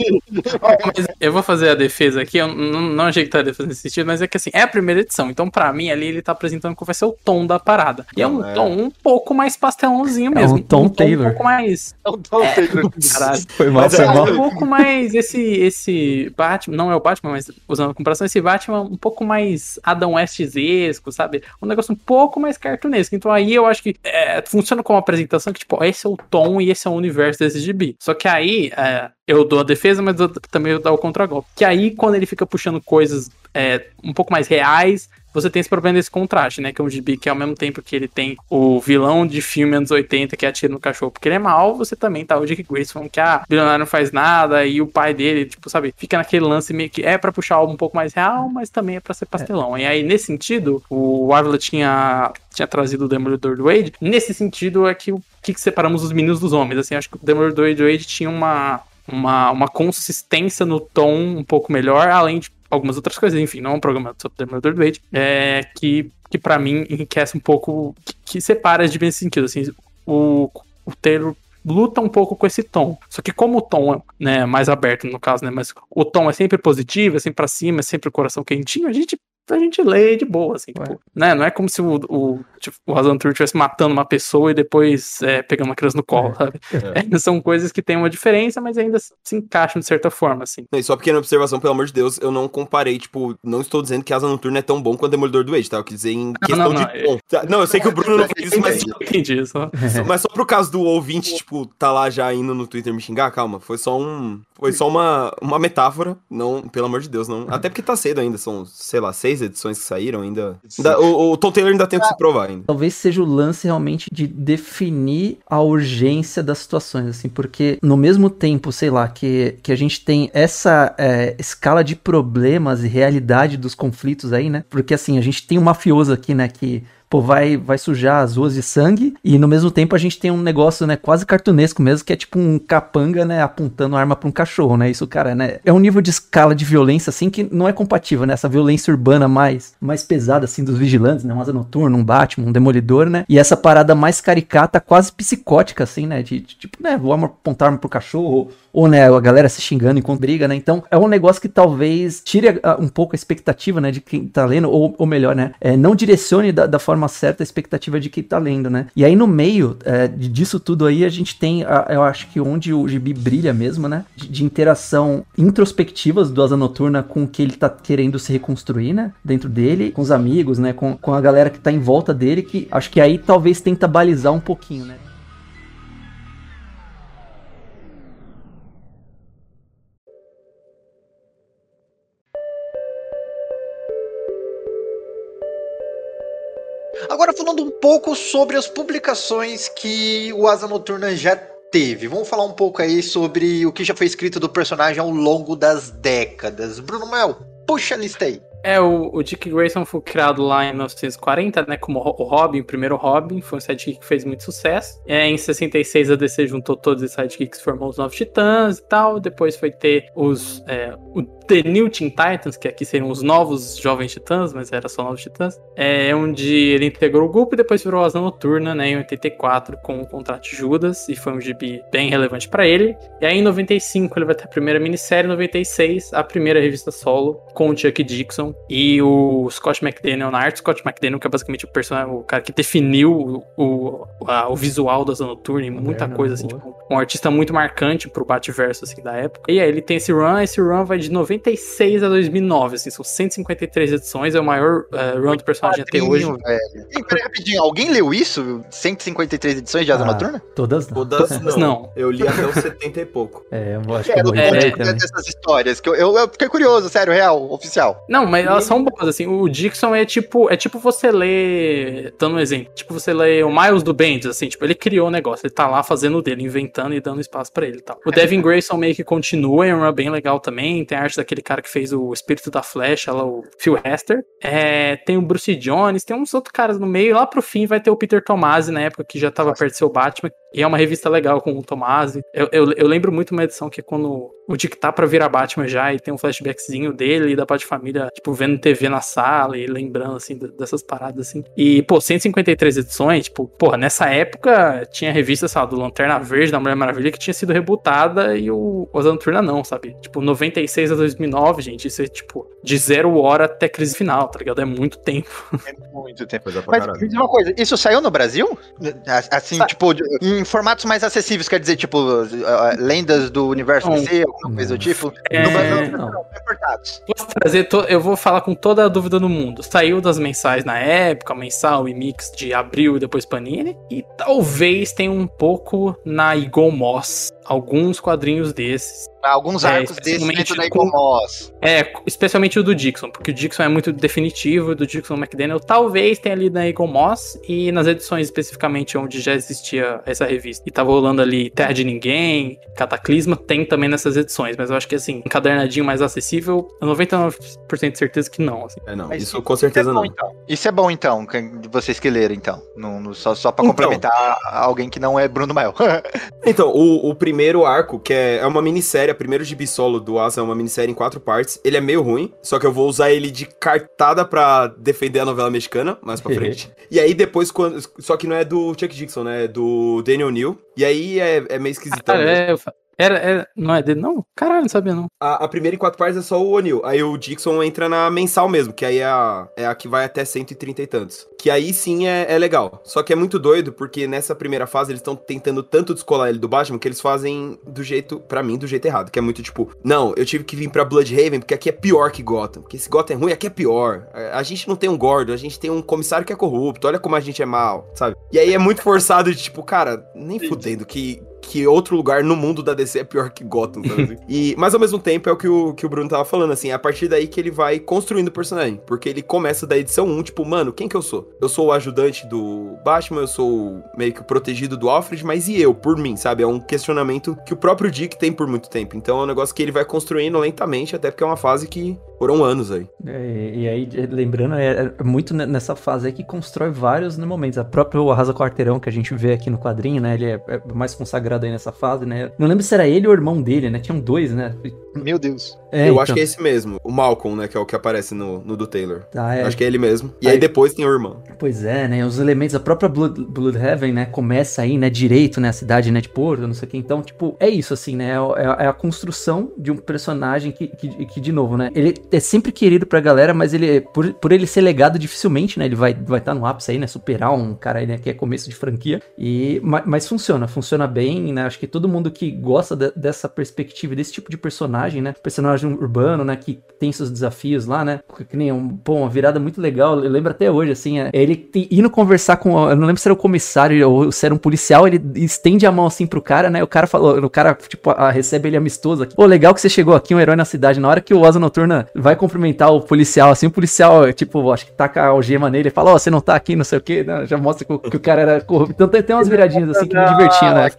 Mas eu vou fazer a defesa aqui, eu não, não achei que tá fazendo nesse sentido, mas é que assim, é a primeira edição, então pra mim ali ele tá apresentando qual vai ser o tom da parada. E é um é. tom um pouco mais pastelãozinho É mesmo. um Tom Taylor. Um pouco mais. Não, não, É, Taylor. caralho. Foi mal, Mas foi é- mal. Um pouco mais esse esse Batman, não é o Batman, mas usando a comparação, esse Batman um pouco mais Adam Westesco, sabe? Um negócio um pouco mais cartunesco. Então aí eu acho que é, funciona como apresentação que, tipo, ó, esse é o tom e esse é o universo desse gibi. Só que aí é, eu dou a defesa, mas eu também eu dou o contragolpe. Que aí, quando ele fica puxando coisas é, um pouco mais reais, você tem esse problema desse contraste, né? Que é um gibi que ao mesmo tempo que ele tem o vilão de filme anos 80 que atira no cachorro porque ele é mal, você também tá o Dick Grayson que ah, o bilionário não faz nada e o pai dele, tipo, sabe, fica naquele lance meio que é pra puxar algo um pouco mais real, mas também é pra ser pastelão. E aí, nesse sentido, o Ávila tinha, tinha trazido o Demolidor do Wade. Nesse sentido é que o que, que separamos os meninos dos homens. Assim, acho que o Demolidor do Wade tinha uma, uma, uma consistência no tom um pouco melhor, além de algumas outras coisas, enfim, não é um programa sobre Demolidor do Wade, é, que que pra mim enriquece um pouco, que, que separa de bem sentido, assim, o, o Taylor luta um pouco com esse tom. Só que como o tom é né, mais aberto no caso, né, mas o tom é sempre positivo, é sempre pra cima, é sempre o coração quentinho, a gente a gente lê de boa, assim, tipo, né? Não é como se o, o, tipo, o Razan Tour estivesse matando uma pessoa e depois é, pegando uma criança no colo, sabe? É, são coisas que têm uma diferença, mas ainda se encaixam de certa forma, assim. E só pequena observação, pelo amor de Deus, eu não comparei, tipo, não estou dizendo que Asa Noturna é tão bom quanto Demolidor do Age, tá? Eu quis dizer em questão não, não, de tom. Tá, Não, eu sei que o Bruno não fez isso, mas, Eu entendi isso. só- mas só pro caso do ouvinte, tipo, tá lá já indo no Twitter me xingar, calma, foi só um... Foi só uma, uma metáfora, não, pelo amor de Deus, não. Até porque tá cedo ainda, são, sei lá, seis edições que saíram ainda. ainda- o, o Tom Taylor ainda tem o que se provar ainda. Talvez seja o lance realmente de definir a urgência das situações, assim, porque no mesmo tempo, sei lá, que, que a gente tem essa é, escala de problemas e realidade dos conflitos aí, né? Porque assim, a gente tem um mafioso aqui, né, que pô, vai, vai sujar as ruas de sangue, e no mesmo tempo a gente tem um negócio, né, quase cartunesco mesmo, que é tipo um capanga, né, apontando arma pra um cachorro, né, isso, cara, né, é um nível de escala de violência, assim, que não é compatível, né, essa violência urbana mais, mais pesada, assim, dos vigilantes, né, um asa noturno, um Batman, um demolidor, né, e essa parada mais caricata, quase psicótica, assim, né, de, de, tipo, né, vou apontar arma pro cachorro, ou, né, a galera se xingando enquanto briga, né? Então, é um negócio que talvez tire ah, um pouco a expectativa, né, de quem tá lendo, ou, ou melhor, né, é, não direcione da, da forma certa a expectativa de quem tá lendo, né? E aí, no meio é, disso tudo aí, a gente tem, a- eu acho que onde o gibi brilha mesmo, né, de, de interação introspectivas do Asa Noturna com o que ele tá querendo se reconstruir, né, dentro dele, com os amigos, né, com, com a galera que tá em volta dele, que acho que aí talvez tenta balizar um pouquinho, né? Agora falando um pouco sobre as publicações que o Asa Noturna já teve. Vamos falar um pouco aí sobre o que já foi escrito do personagem ao longo das décadas. Bruno Mel, puxa a lista aí. É, o, o Dick Grayson foi criado lá em 1940, né, como o Robin, o primeiro Robin, foi um sidekick que fez muito sucesso. É, em 66 a DC juntou todos os sidekicks, formou os Novos Titãs e tal. Depois foi ter os é, o The New Teen Titans, que aqui seriam os novos Jovens Titãs, mas era só Novos Titãs. É onde ele integrou o grupo e depois virou Asa Noturna, né, em 84 com o contrato de Judas e foi um gibi bem relevante pra ele. E aí em 95 ele vai ter a primeira minissérie, em 96 a primeira revista solo com o Chuck Dixon e o Scott McDaniel na arte. Scott McDaniel que é basicamente o personagem, o cara que definiu o, o, a- o visual da Asa Noturna e muita Moderna, coisa assim, tipo, um artista muito marcante pro Bativerso assim da época. E aí ele tem esse run, esse run vai de 96 a 2009, assim, são 153 edições, é o maior eh, run do personagem até hoje. Velho. Peraí, rapidinho, alguém leu isso? 153 edições de Asa Ah, Noturna? Todas não. Todas não. Não. Eu li até os 70 e pouco. É, eu acho que eu é, ler é, também. dessas histórias, que eu, eu, eu fiquei curioso, sério, real, oficial. Não, mas elas são boas, assim. O Dixon é tipo, é tipo você ler. Dando um exemplo. Tipo você ler o Miles do Bendis, assim, tipo, ele criou o negócio, ele tá lá fazendo o dele, inventando e dando espaço pra ele e tal. O Devin Grayson meio que continua, é um run bem legal também. Tem a arte daquele cara que fez o Espírito da Flecha, lá, o Phil Hester. É, tem o Bruce Jones, tem uns outros caras no meio. Lá pro fim vai ter o Peter Tomasi, na época que já tava perto do seu Batman. E é uma revista legal com o Tomasi. Eu, eu, eu lembro muito uma edição que é quando o Dick tá pra virar Batman já e tem um flashbackzinho dele e da parte de família, tipo, vendo TV na sala e lembrando, assim, dessas paradas, assim. E, pô, 153 edições, tipo, porra, nessa época tinha revista, sei lá, do Lanterna Verde, da Mulher Maravilha, que tinha sido rebutada e o Asa Noturna não, sabe? Tipo, 96 a 2009, gente, isso é, tipo, de zero hora até crise final, tá ligado? É muito tempo. É muito tempo. Mas me diz uma coisa, isso saiu no Brasil? Assim, Sa- tipo, de- em formatos mais acessíveis, quer dizer, tipo, uh, lendas do universo Não. DC, alguma coisa do tipo? É, No Brasil, não. não, importados. Posso trazer, to- eu vou falar com toda a dúvida do mundo. Saiu das mensais na época, mensal e mix de abril e depois Panini. E talvez tenha um pouco na Eagle Moss. Alguns quadrinhos desses. Alguns É, arcos desses especialmente dentro da com- Icomos. É, especialmente o do Dixon, porque o Dixon é muito definitivo, do Dixon McDaniel talvez tenha ali na Eagle Moss e nas edições especificamente onde já existia essa revista. E tava rolando ali Terra de Ninguém, Cataclisma, tem também nessas edições, mas eu acho que assim, encadernadinho mais acessível, 99% de certeza que não, assim. É, não, Mas isso com certeza é bom, não. então. Isso é bom, então, vocês que leram, então. No, no- só, só pra Então. complementar alguém que não é Bruno Mel. Então, o, o primeiro arco, que é, é uma minissérie, a primeiro gibi solo do Asa é uma minissérie em quatro partes. Ele é meio ruim, só que eu vou usar ele de cartada pra defender a novela mexicana, mais pra frente. e aí depois, quando. Só que não é do Chuck Dixon, né? É do Daniel Neal. E aí é, é meio esquisitão. Cara, mesmo. é, eu fa- era, era- não é dele, não? Caralho, não sabia não. A, a primeira em quatro partes é só o O'Neill. Aí o Dixon entra na mensal mesmo, que aí é a, é a que vai até 130 e tantos. Que aí sim é, é legal. Só que é muito doido, porque nessa primeira fase eles estão tentando tanto descolar ele do Batman que eles fazem do jeito, pra mim, do jeito errado. Que é muito tipo, não, eu tive que vir pra Bloodhaven porque aqui é pior que Gotham. Porque se Gotham é ruim, aqui é pior. A, a gente não tem um Gordo, a gente tem um comissário que é corrupto. Olha como a gente é mal, sabe? E aí é muito forçado de tipo, cara, nem fudendo que que outro lugar no mundo da DC é pior que Gotham, sabe? assim? e, mas ao mesmo tempo é o que o, que o Bruno tava falando, assim, é a partir daí que ele vai construindo o personagem. Porque ele começa da edição 1, tipo, mano, quem que eu sou? Eu sou o ajudante do Batman, eu sou meio que o protegido do Alfred, mas e eu, por mim, sabe? É um questionamento que o próprio Dick tem por muito tempo. Então é um negócio que ele vai construindo lentamente, até porque é uma fase que foram anos aí. É, e aí, lembrando, é, é muito ne- nessa fase aí que constrói vários momentos. A própria Arrasa Quarteirão que a gente vê aqui no quadrinho, né? Ele é, é mais consagrado aí nessa fase, né? Não lembro se era ele ou o irmão dele, né? Tinham dois, né? Meu Deus. É, eu então. acho que é esse mesmo, o Malcolm, né? Que é o que aparece no, no do Taylor. Ah, é. Acho que é ele mesmo. E Aí- aí depois tem o irmão. Pois é, né? Os elementos, a própria Blood, Bloodhaven, né? Começa aí, né? Direito, né? A cidade, né? De Porto, não sei o que. Então, tipo, é isso, assim, né? É, a- é a construção de um personagem que, que, que, de novo, né? Ele é sempre querido pra galera, mas ele, por, por ele ser legado, dificilmente, né? Ele vai estar vai tá no ápice aí, né? Superar um cara aí, né? Que é começo de franquia. E, ma- mas, funciona, funciona bem, né? Acho que todo mundo que gosta de- dessa perspectiva, desse tipo de personagem, né? Personagem urbano, né? Que tem seus desafios lá, né? Que nem um, pô, uma virada muito legal. Eu lembro até hoje, assim, é, ele te- indo conversar com. Eu não lembro se era o comissário ou se era um policial, ele estende a mão assim pro cara, né? O cara falou, o cara, tipo, a- recebe ele amistoso aqui. Pô, legal que você chegou aqui, um herói na cidade. Na hora que o Asa Noturna vai cumprimentar o policial, assim, o policial, tipo, acho que taca a algema nele e fala, ó, você não tá aqui, não sei o quê, né? Já mostra que o, que o cara era corrupto. Então tem, tem umas viradinhas assim que me divertiam, né?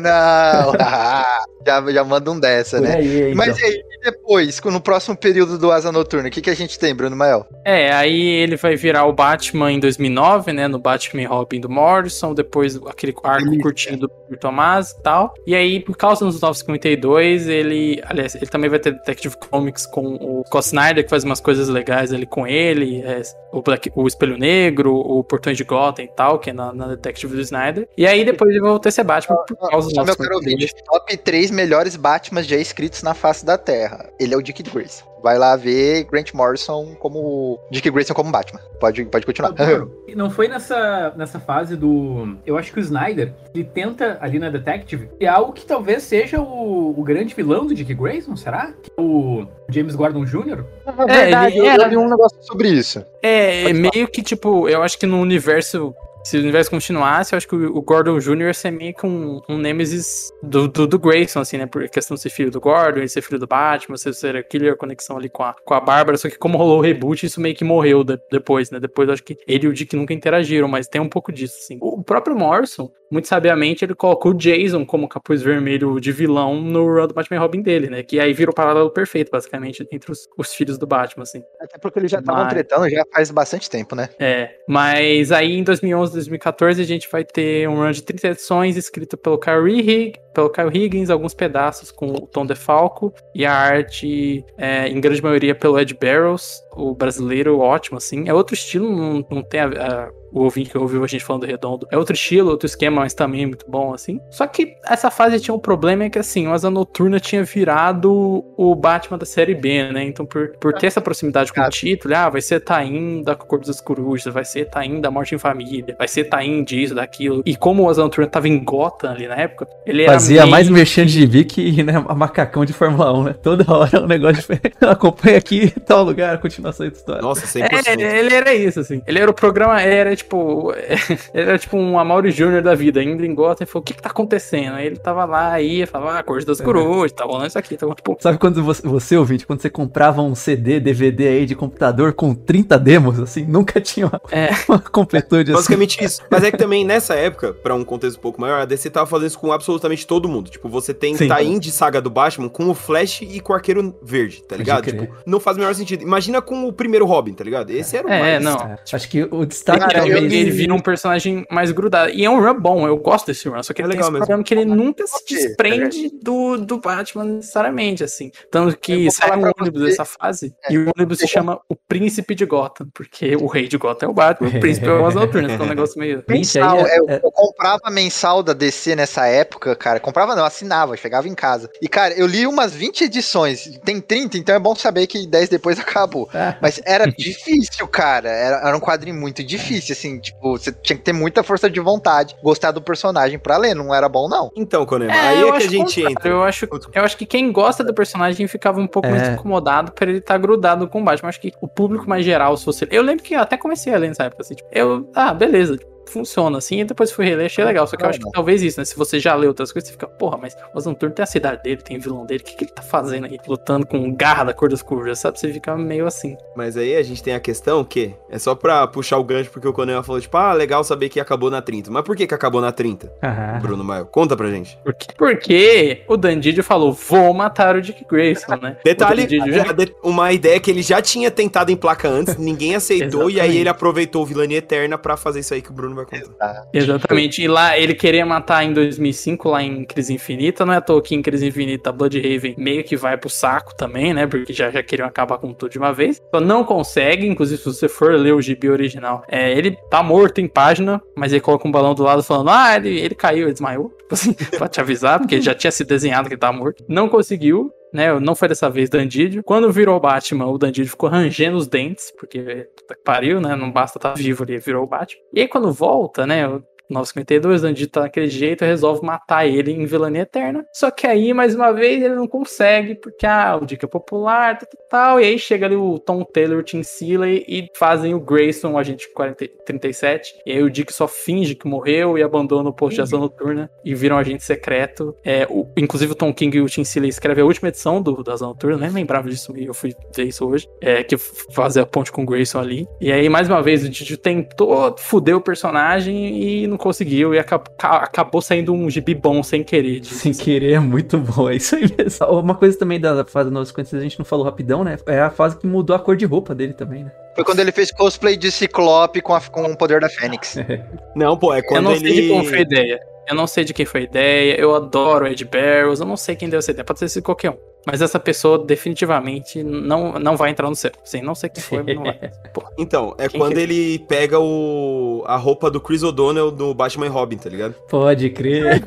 Não. Já, já manda um dessa, né? aí, então. Mas aí, depois, no próximo período do Asa Noturna, o que, que a gente tem, Bruno Mael? É, aí ele vai virar o Batman em 2009, né? No Batman e Robin do Morrison, depois aquele arco curtinho do Peter Tomás e tal. E aí, por causa dos 952, ele. Aliás, ele também vai ter Detective Comics com o Scott Snyder, que faz umas coisas legais ali com ele. é, o, Black- o Espelho Negro, o Portões de Gotham e tal, que é na, na Detective do Snyder. E aí depois ele vai voltar a ser Batman por causa dos Só meu caro 952. ouvinte, top 3 melhores Batmans já escritos na face da Terra. Ele é o Dick Grayson. Vai lá ver Grant Morrison como. Dick Grayson como Batman. Pode, pode continuar. Não foi nessa, nessa fase do. Eu acho que o Snyder, ele tenta ali na Detective, e algo que talvez seja o, o grande vilão do Dick Grayson, será? Que é O James Gordon Jr.? É, ele eu era- vi um negócio sobre isso. É, é meio que, tipo, eu acho que no universo. Se o universo continuasse, eu acho que o Gordon Jr. ia ser meio que um, um Nemesis do, do, do Grayson, assim, né? Por questão de ser filho do Gordon, ele ser filho do Batman, ser ser killer, a conexão ali com a, com a Bárbara. Só que como rolou o reboot, isso meio que morreu de- depois, né? Depois eu acho que ele e o Dick nunca interagiram, mas tem um pouco disso, assim. O próprio Morrison, muito sabiamente, ele colocou o Jason como capuz vermelho de vilão no run do Batman Robin dele, né? Que aí virou o paralelo perfeito, basicamente, entre os, os filhos do Batman, assim. Até porque eles já estavam Mas- tretando já faz bastante tempo, né? É, mas aí em 2011, 2014 a gente vai ter um run de 30 edições escrito pelo Kyle, Hig, pelo Kyle Higgins, alguns pedaços com o Tom DeFalco e a arte é, em grande maioria pelo Ed Barrows, o brasileiro ótimo assim. É outro estilo, não, não tem a, a- o ouvinte que ouviu a gente falando do redondo. É outro estilo, outro esquema, mas também muito bom assim. Só que essa fase tinha um problema é que assim, o Asa Noturna tinha virado o Batman da série B, né? Então por, por ter essa proximidade com o título, ah, vai ser Taim da Corpo das Corujas, vai ser Taim da Morte em Família, vai ser Taim disso, daquilo. E como o Asa Noturna tava em Gotham ali na época, ele era Fazia meio mais merchan de gibi que né, a macacão de Fórmula 1, né? Toda hora um negócio diferente. Acompanha aqui em tal lugar, a continuação da história. Nossa, 100%. É, ele era isso, assim. Ele era o programa, era tipo. Ele era tipo um Amaury Júnior da vida, indo em Gotham e falou: o que que tá acontecendo? Aí ele tava lá, ia, falava, ah, Corte das Corujas, tá rolando isso aqui. Tá, tipo, Sabe quando você, você, ouvinte, quando você comprava um CD, DVD aí de computador com 30 demos, assim, nunca tinha uma, É. uma completude assim. Basicamente isso. Mas é que também nessa época, pra um contexto um pouco maior, a DC tava fazendo isso com absolutamente todo mundo. Tipo, você tem Sim. Taim de saga do Batman com o Flash e com o Arqueiro Verde, tá ligado? Tipo, não faz o menor sentido. Imagina com o primeiro Robin, tá ligado? Esse era o É, mais... não. É, acho que o destaque Cara, ele, ele vira um personagem mais grudado. E é um run bom, eu gosto desse run. Só que É ele tem legal esse mesmo. problema que ele nunca se desprende do, do Batman necessariamente, assim. Tanto que sai um pra ônibus você- dessa fase, É. e o ônibus se chama o Príncipe de Gotham, porque o rei de Gotham é o Batman, o príncipe é o Asa Noturna, então é um negócio meio... Mensal, é- eu, é- eu comprava mensal da DC nessa época, cara. Comprava não, assinava, chegava em casa. E, cara, eu li umas 20 edições. Tem 30, então é bom saber que 10 depois acabou. Ah, Mas era difícil, cara. Era, era um quadrinho muito difícil, assim. Tipo, você tinha que ter muita força de vontade, gostar do personagem pra ler. Não era bom, não. Então, Conema, aí eu é que a gente entra. Eu acho, eu acho que quem gosta do personagem ficava um pouco mais É. incomodado por ele estar grudado com o Batman. Eu acho que o público mais geral, se fosse. Eu lembro que eu até comecei a ler nessa época, assim, tipo, eu. Ah, beleza. tipo, Funciona assim, e depois fui reler, achei legal. Só que eu acho que talvez isso, né? Se você já leu outras coisas, você fica, porra, mas o Azanturno tem a cidade dele, tem o vilão dele, o que, que ele tá fazendo aí? Lutando com garra da cor das curvas, sabe? Você fica meio assim. Mas aí a gente tem a questão que é só pra puxar o gancho, porque o Conema falou, tipo, ah, legal saber que acabou na 30. Mas por que que acabou na 30, ah, Bruno Maio? Conta pra gente. Por quê? Porque o Dandidio falou, vou matar o Dick Grayson, né? Detalhe, já uma ideia que ele já tinha tentado emplacar antes, ninguém aceitou, e aí ele aproveitou o Vilania Eterna pra fazer isso aí que o Bruno vai contar. Exatamente. E lá ele queria matar em 2005, lá em Crise Infinita. Não é à toa que em Crise Infinita, Bloodhaven meio que vai pro saco também, né? Porque já, já queriam acabar com tudo de uma vez. Só não consegue, inclusive se você for ler o gibi original, é, ele tá morto em página, mas ele coloca um balão do lado falando: Ah, ele, ele caiu, ele desmaiou. Tipo assim, pra te avisar, porque já tinha sido desenhado que ele tá morto. Não conseguiu. Né, não foi dessa vez Dandidio. Quando virou o Batman, o Dandidio ficou rangendo os dentes, porque puta que pariu, né? Não basta estar vivo ali, virou o Batman. E aí quando volta, né? O 952, o Dandidio tá daquele jeito, resolve matar ele em Vilania Eterna. Só que aí, mais uma vez, ele não consegue, porque ah, o Dick é popular, tal, tal. E aí chega ali o Tom Taylor, o Tim Seeley e fazem o Grayson, o agente 40, 37. E aí o Dick só finge que morreu e abandona o posto de ação noturna e vira um agente secreto. É, o- inclusive o Tom King e o Tim Seeley escrevem a última edição do, do Ação Noturna, nem lembrava disso eu fui ver isso hoje. É, que fazer a ponte com o Grayson ali. E aí, mais uma vez, o Didio tentou fuder o personagem e não conseguiu. E acabou, acabou saindo um gibi bom sem querer. disso. Sem querer é muito bom, é isso aí mesmo. Uma coisa também da fase 956 a gente não falou rapidão, né? É a fase que mudou a cor de roupa dele também, né? Foi quando ele fez cosplay de Ciclope com, a- com o poder da Fênix. Não, pô, é Eu quando não ele... sei de quem foi a ideia. Eu não sei de quem foi a ideia. Eu adoro Ed Barrows. Eu não sei quem deu essa ideia. Pode ter sido qualquer um. Mas essa pessoa definitivamente não, não vai entrar no céu. Sim, não sei quem foi, mas não vai. Porra. Então, é Quem quando que- ele pega o... a roupa do Chris O'Donnell do Batman e Robin, tá ligado? Pode crer.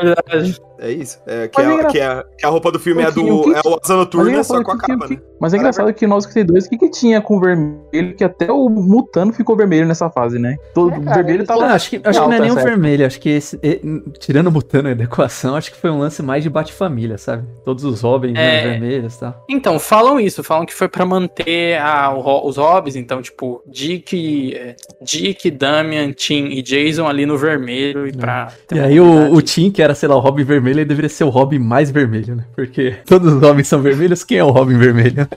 Verdade. É isso. É, que, é é, engra- que, é, que a roupa do filme é do. que- É o Asa Noturna, Mas é só com a engraçado que- capa, que- né? Mas é engraçado que o 952, o que, que tinha com o vermelho, que até o Mutano ficou vermelho nessa fase, né? Todo, É, vermelho ele- tava. Não, acho que, acho que não é alta nem o vermelho, acho que esse, e- tirando o Mutano e a adequação, acho que foi um lance mais de bate-família, sabe? Todos os Robins né, É. vermelhos e tal. Então, falam isso, falam que foi pra manter a- os hobbies, então, tipo, Dick, é, Dick, Damian, Tim e Jason ali no vermelho e pra. ter E aí o, o Tim, que era, sei lá, o Robin vermelho, ele deveria ser o Robin mais vermelho, né? Porque todos os Robins são vermelhos, quem é o Robin vermelho?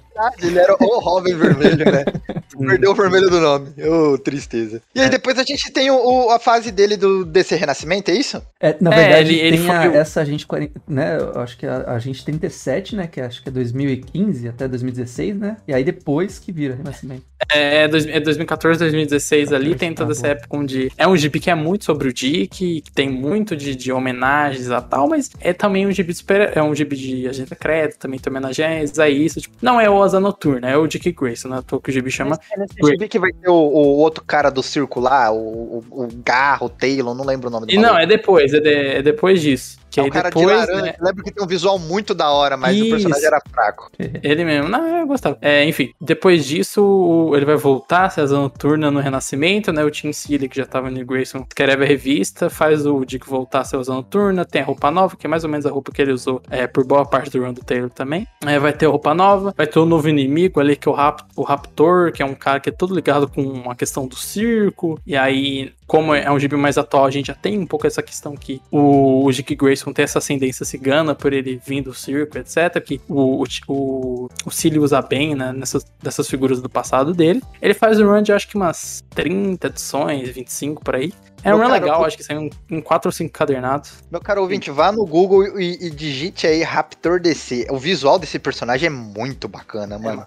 Ele era o Robin Vermelho, né? Perdeu o vermelho do nome. Ô, tristeza. E aí depois a gente tem o, o- a fase dele do DC Renascimento, é isso? É, na É, verdade, ele- ele tem foi a- essa agente 40, né? Eu acho que é a, a agente 37, né? Que acho que é 2015 até 2016, né? E aí depois que vira Renascimento. É, dois- é 2014, 2016 ali, tem toda tá essa época onde. É um gibi que é muito sobre o Dick, que tem muito de, de homenagens a tal, mas é também um gibi de super. É um gibi de agente secreto, também tem homenagens a isso. Tipo, não é o Asa Noturna, é o Dick Grayson, né? Que o gibi chama. Esse gibi que vai ter o, o outro cara do circo lá, o, o, o Garro, o Taylor, não lembro o nome do E não, é depois, é, de- é depois disso. Que É um cara depois, de laranja. né, Lembro que tem um visual muito da hora, mas o Isso. personagem era fraco. Ele mesmo, não, eu gostava. É, enfim, depois disso, o- ele vai voltar, se Noturna no Renascimento, né? O Tim Seeley, que já tava no Grayson, escreve a revista, faz o Dick voltar a ser Asa Noturna, tem a roupa nova, que é mais ou menos a roupa que ele usou é, por boa parte do run do Taylor também. É, vai ter a roupa nova, vai ter o novo inimigo ali, que é o, Rap o Raptor, que é um cara que é todo ligado com a questão do circo, e aí. Como é um gibi mais atual, a gente já tem um pouco essa questão que o, o Dick Grayson Tem essa ascendência cigana por ele vir do circo, etc. Que o, o, o, o Cilly usa bem né, nessas dessas figuras do passado dele. Ele faz um run de acho que umas 30 edições, 25 por aí. É um Meu run cara, legal, eu- acho que saiu em 4 ou 5 cadernados. Meu caro ouvinte, vá no Google e, e digite aí Raptor DC. O visual desse personagem é muito bacana, mano.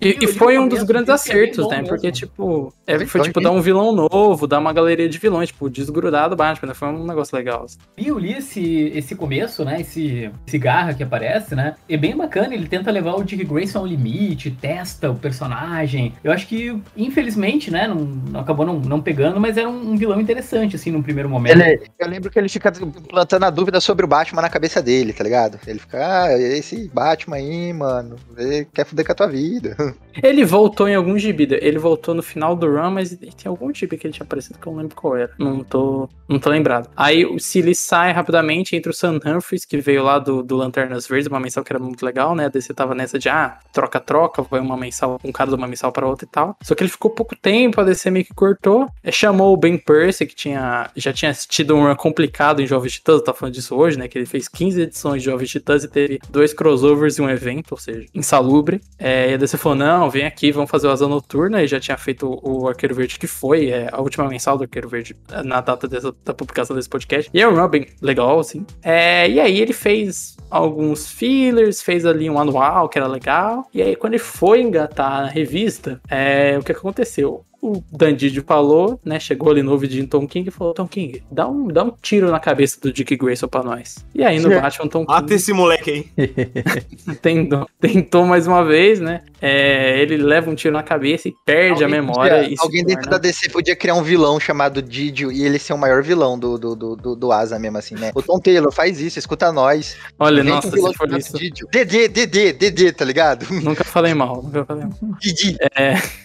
E, Eu e li foi um dos grandes é acertos, né? mesmo. Porque, tipo, é, Então, foi tipo dar um vilão novo, dar uma galeria de vilões, tipo, desgrudar do Batman, né? Foi um negócio legal. assim. E eu li esse, esse começo, né? Esse, esse garra que aparece, né? É bem bacana, ele tenta levar o Dick Grayson ao limite, testa o personagem. Eu acho que, infelizmente, né? Não, não acabou não, não pegando, mas era um, um vilão interessante, assim, num primeiro momento. Ele- eu lembro que ele fica plantando a dúvida sobre o Batman na cabeça dele, tá ligado? Ele fica, ah, esse Batman aí, mano, ele quer foder com a tua vida. Ele voltou em algum gibi, ele voltou no final do run, mas tem algum gibi que ele tinha aparecido que eu não lembro qual era. Não tô, não tô lembrado. Aí o Silly sai rapidamente, entra o Sam Humphries, que veio lá do, do Lanternas Verdes, uma mensal que era muito legal, né? A DC tava nessa de, ah, troca-troca, vai uma mensal, um cara de uma mensal para outra e tal. Só que ele ficou pouco tempo, a DC meio que cortou. É, chamou o Ben Percy, que tinha, já tinha tido um complicado em Jovens Titãs, tá falando disso hoje, né? Que ele fez 15 edições de Jovens Titãs e teve dois crossovers e um evento, ou seja, insalubre. É, e a DC falou: não, vem aqui, vamos fazer o Asa Noturna. E já tinha feito o Arqueiro Verde, que foi é, a última mensal do Arqueiro Verde na data dessa, da publicação desse podcast. E é um bem legal, assim. É, e aí ele fez alguns fillers, fez ali um anual que era legal. E aí, quando ele foi engatar na revista, é, o que aconteceu? O Dandidio falou, né? Chegou ali no ouvidinho do Tom King e falou: Tom King, dá um, dá um tiro na cabeça do Dick Grayson pra nós. E aí no É. Batman, Tom Mata King esse moleque aí. tentou, tentou mais uma vez, né? É, ele leva um tiro na cabeça e perde a Alguém memória. podia- alguém dentro torna- da DC podia criar um vilão chamado Didio e ele ser o maior vilão do, do, do, do, do Asa mesmo, assim, né? O Tom Taylor faz isso, escuta nós. Olha, Inventa nossa, um vilão se for isso. DD, DD, DD, tá ligado? Nunca falei mal, nunca falei mal. Didi.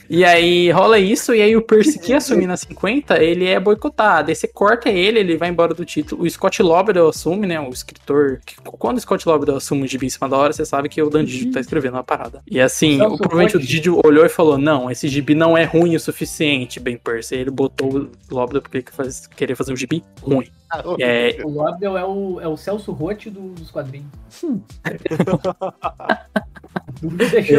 E aí rola isso, e aí o Percy que assume na 50, ele é boicotado. Aí você corta ele, ele vai embora do título. O Scott Lobdell assume, né? O escritor. que- quando o Scott Lobdell assume o gibi em cima da hora, você sabe que o Dan Didio tá escrevendo uma parada. E assim, o, provavelmente o. Didio olhou e falou: Não, esse gibi não é ruim o suficiente, Ben Percy. Aí ele botou o Lobdell porque ele faz, queria fazer um gibi ruim. E é, O Lobdell é o, é o Celso Rotti do- dos quadrinhos. Cara.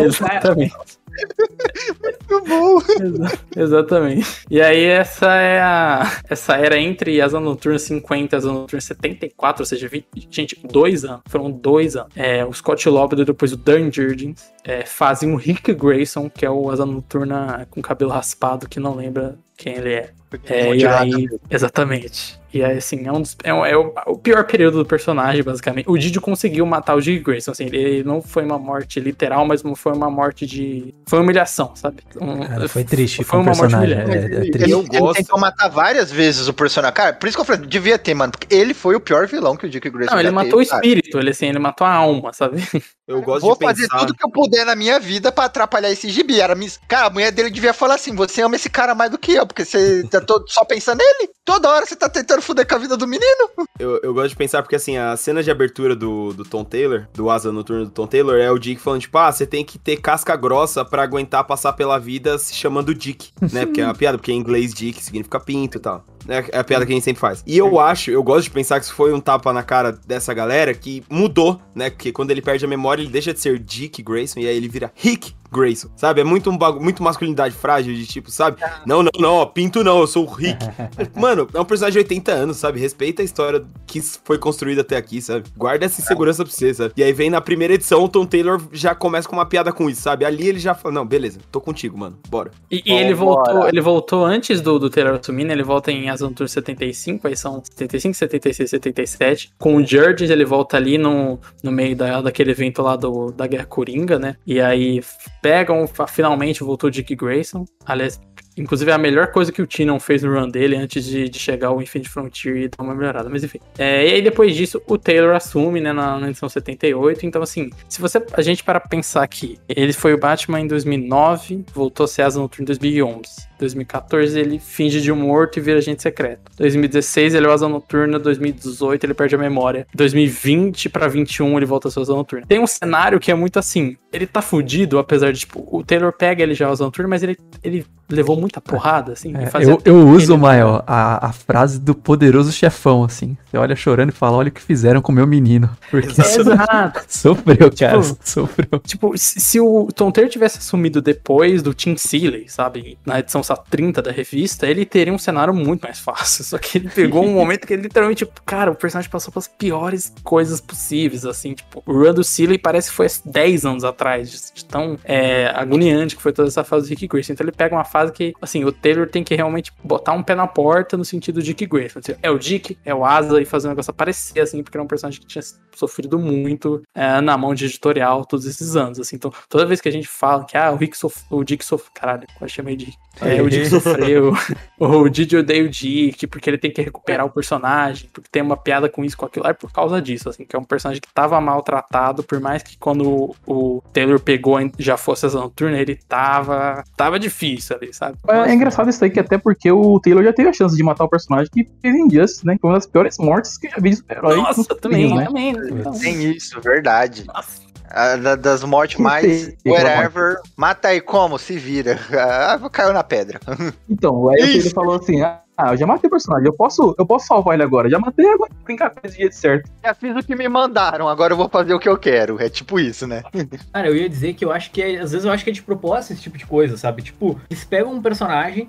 exatamente. Muito bom. Exa- Exatamente. E aí essa é a essa era entre Asa Noturna 50 e Asa Noturna 74, ou seja, 20, gente, dois anos. Foram dois anos. É, o Scott Lobdell e depois o Dan Jurgens é, fazem o Rick Grayson, que é o Asa Noturna com cabelo raspado, que não lembra quem ele é. É, e aí, exatamente. E aí, assim, é, um dos- é um- é o, o pior período do personagem, basicamente. O Didio conseguiu matar o Dick Grayson, assim, ele não foi uma morte literal, mas não foi uma morte de. Foi humilhação, sabe? Um- Cara, foi triste Foi o uma morte humilhante. É, é Ele, triste. Eu ele gosto. tentou matar várias vezes o personagem. Cara, por isso que eu falei, devia ter, mano. Porque ele foi o pior vilão que o Dick Grayson Não, ele já matou o teve, cara. espírito, ele assim, ele matou a alma, sabe? Eu gosto Vou de fazer pensar. tudo que eu puder na minha vida pra atrapalhar esse gibi. Era, mis- cara, a mulher dele devia falar assim: você ama esse cara mais do que eu, porque você tá todo, só pensando nele. Toda hora você tá tentando fuder com a vida do menino. Eu, eu gosto de pensar porque, assim, a cena de abertura do, do Tom Taylor, do Asa Noturno do Tom Taylor, é o Dick falando, tipo, ah, você tem que ter casca grossa pra aguentar passar pela vida se chamando Dick, né? Porque é uma piada, porque em inglês Dick significa pinto e tal. né? É a piada que a gente sempre faz. E eu acho, eu gosto de pensar que isso foi um tapa na cara dessa galera que mudou, né? Porque quando ele perde a memória, ele deixa de ser Dick Grayson e aí ele vira Rick Grayson, sabe? É muito um bagulho, muito masculinidade frágil de tipo, sabe? Não, não, não, ó, pinto não, eu sou o Rick. Mano, é um personagem de 80 anos, sabe? Respeita a história que foi construída até aqui, sabe? Guarda essa insegurança pra você, sabe? E aí vem na primeira edição, o Tom Taylor já começa com uma piada com isso, sabe? Ali ele já fala, não, beleza, tô contigo, mano, bora. E, e ele voltou, ele voltou antes do, do Taylor assumir, né? Ele volta em Asa Noturna 75, aí são 75, 76, 77. Com o Jurgens, ele volta ali no, no meio da, daquele evento lá do, da Guerra Coringa, né? E aí pegam, finalmente voltou Dick Grayson. Aliás, inclusive é a melhor coisa que o Tynion fez no run dele antes de, de chegar ao Infinite Frontier e dar uma melhorada. Mas enfim. É, e aí depois disso, o Taylor assume, né, na, na edição 78. Então, assim, se você a gente para pensar que ele foi o Batman em 2009, voltou a ser Asa Noturna em 2011. 2014 ele finge de um morto e vira agente secreto. 2016 ele é o Asa Noturna, 2018 ele perde a memória. 2020 pra 21 ele volta a ser o Asa Noturna. Tem um cenário que é muito assim, ele tá fudido, apesar de, tipo, o Taylor pega ele já o Asa Noturna, mas ele, ele levou muita porrada, assim. É, eu, eu uso, Mael, a, a frase do poderoso chefão, assim. Você olha chorando e fala, olha o que fizeram com o meu menino. Porque Exato. sofreu, cara. Tipo, Sofreu. Tipo, se, se o Tom Taylor tivesse assumido depois do Tim Seeley, sabe? Na edição só 30 da revista, ele teria um cenário muito mais fácil. Só que ele pegou um momento que ele literalmente, tipo, cara, o personagem passou pelas piores coisas possíveis, assim. Tipo, o run do Seeley parece que foi há 10 anos atrás, de, tão é, agoniante que foi toda essa fase do Rick Grayson. Então ele pega uma fase que, assim, o Taylor tem que realmente botar um pé na porta no sentido de Dick Grayson. Assim, é o Dick, é o Asa, e fazer o negócio aparecer, assim, porque era um personagem que tinha sofrido muito é, na mão de editorial todos esses anos, assim. Então, toda vez que a gente fala que, ah, o Rick sof... o Dick sofreu, caralho, quase chamei de é, o Dick sofreu, o Didi odeia o Dick, porque ele tem que recuperar o personagem, porque tem uma piada com isso, com aquilo, é por causa disso, assim, que é um personagem que tava maltratado, por mais que quando o, o Taylor pegou já fosse essa noturna, ele tava, tava difícil ali, sabe? É, é engraçado isso aí, que até porque o Taylor já teve a chance de matar o personagem que fez Injustice, né? Foi uma das piores mortes que eu já vi de super-herói. Nossa, nos também, quadrinhos, né? também. Então, Tem isso, verdade. nossa. A da- das mortes mais Sim, sim, whatever. Mata aí como? Se vira. Ah, caiu na pedra. Então, aí. Taylor falou assim: ah, eu já matei o personagem, eu posso, eu posso salvar ele agora. Já matei, agora brincar com do jeito certo. Já fiz o que me mandaram, agora eu vou fazer o que eu quero. É tipo isso, né? Cara, eu ia dizer que eu acho que é, às vezes eu acho que é de propósito esse tipo de coisa, sabe? Tipo, eles pegam um personagem,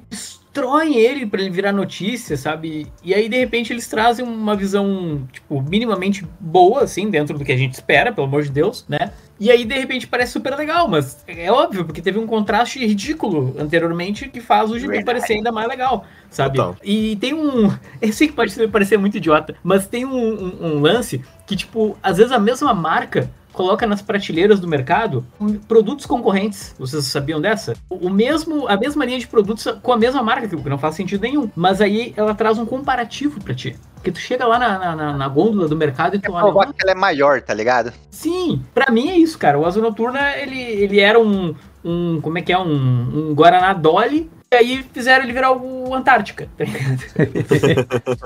destroem ele pra ele virar notícia, sabe? E aí, de repente, eles trazem uma visão, tipo, minimamente boa, assim, dentro do que a gente espera, pelo amor de Deus, né? E aí, de repente, parece super legal, mas é óbvio, porque teve um contraste ridículo anteriormente que faz o gibi parecer ainda mais legal, sabe? Total. E tem um. Eu sei que pode parecer muito idiota, mas tem um, um- um lance que, tipo, às vezes a mesma marca coloca nas prateleiras do mercado produtos concorrentes. Vocês sabiam dessa? O mesmo, a mesma linha de produtos com a mesma marca, que não faz sentido nenhum. Mas aí ela traz um comparativo pra ti. Porque tu chega lá na, na, na- gôndola do mercado e tu olha. Provar que ela é maior, tá ligado? Sim, pra mim é isso, cara. O Asa Noturna, ele, ele era um, um. Como é que é? Um, um Guaraná Dolly. E aí fizeram ele virar o Antártica, tá ligado?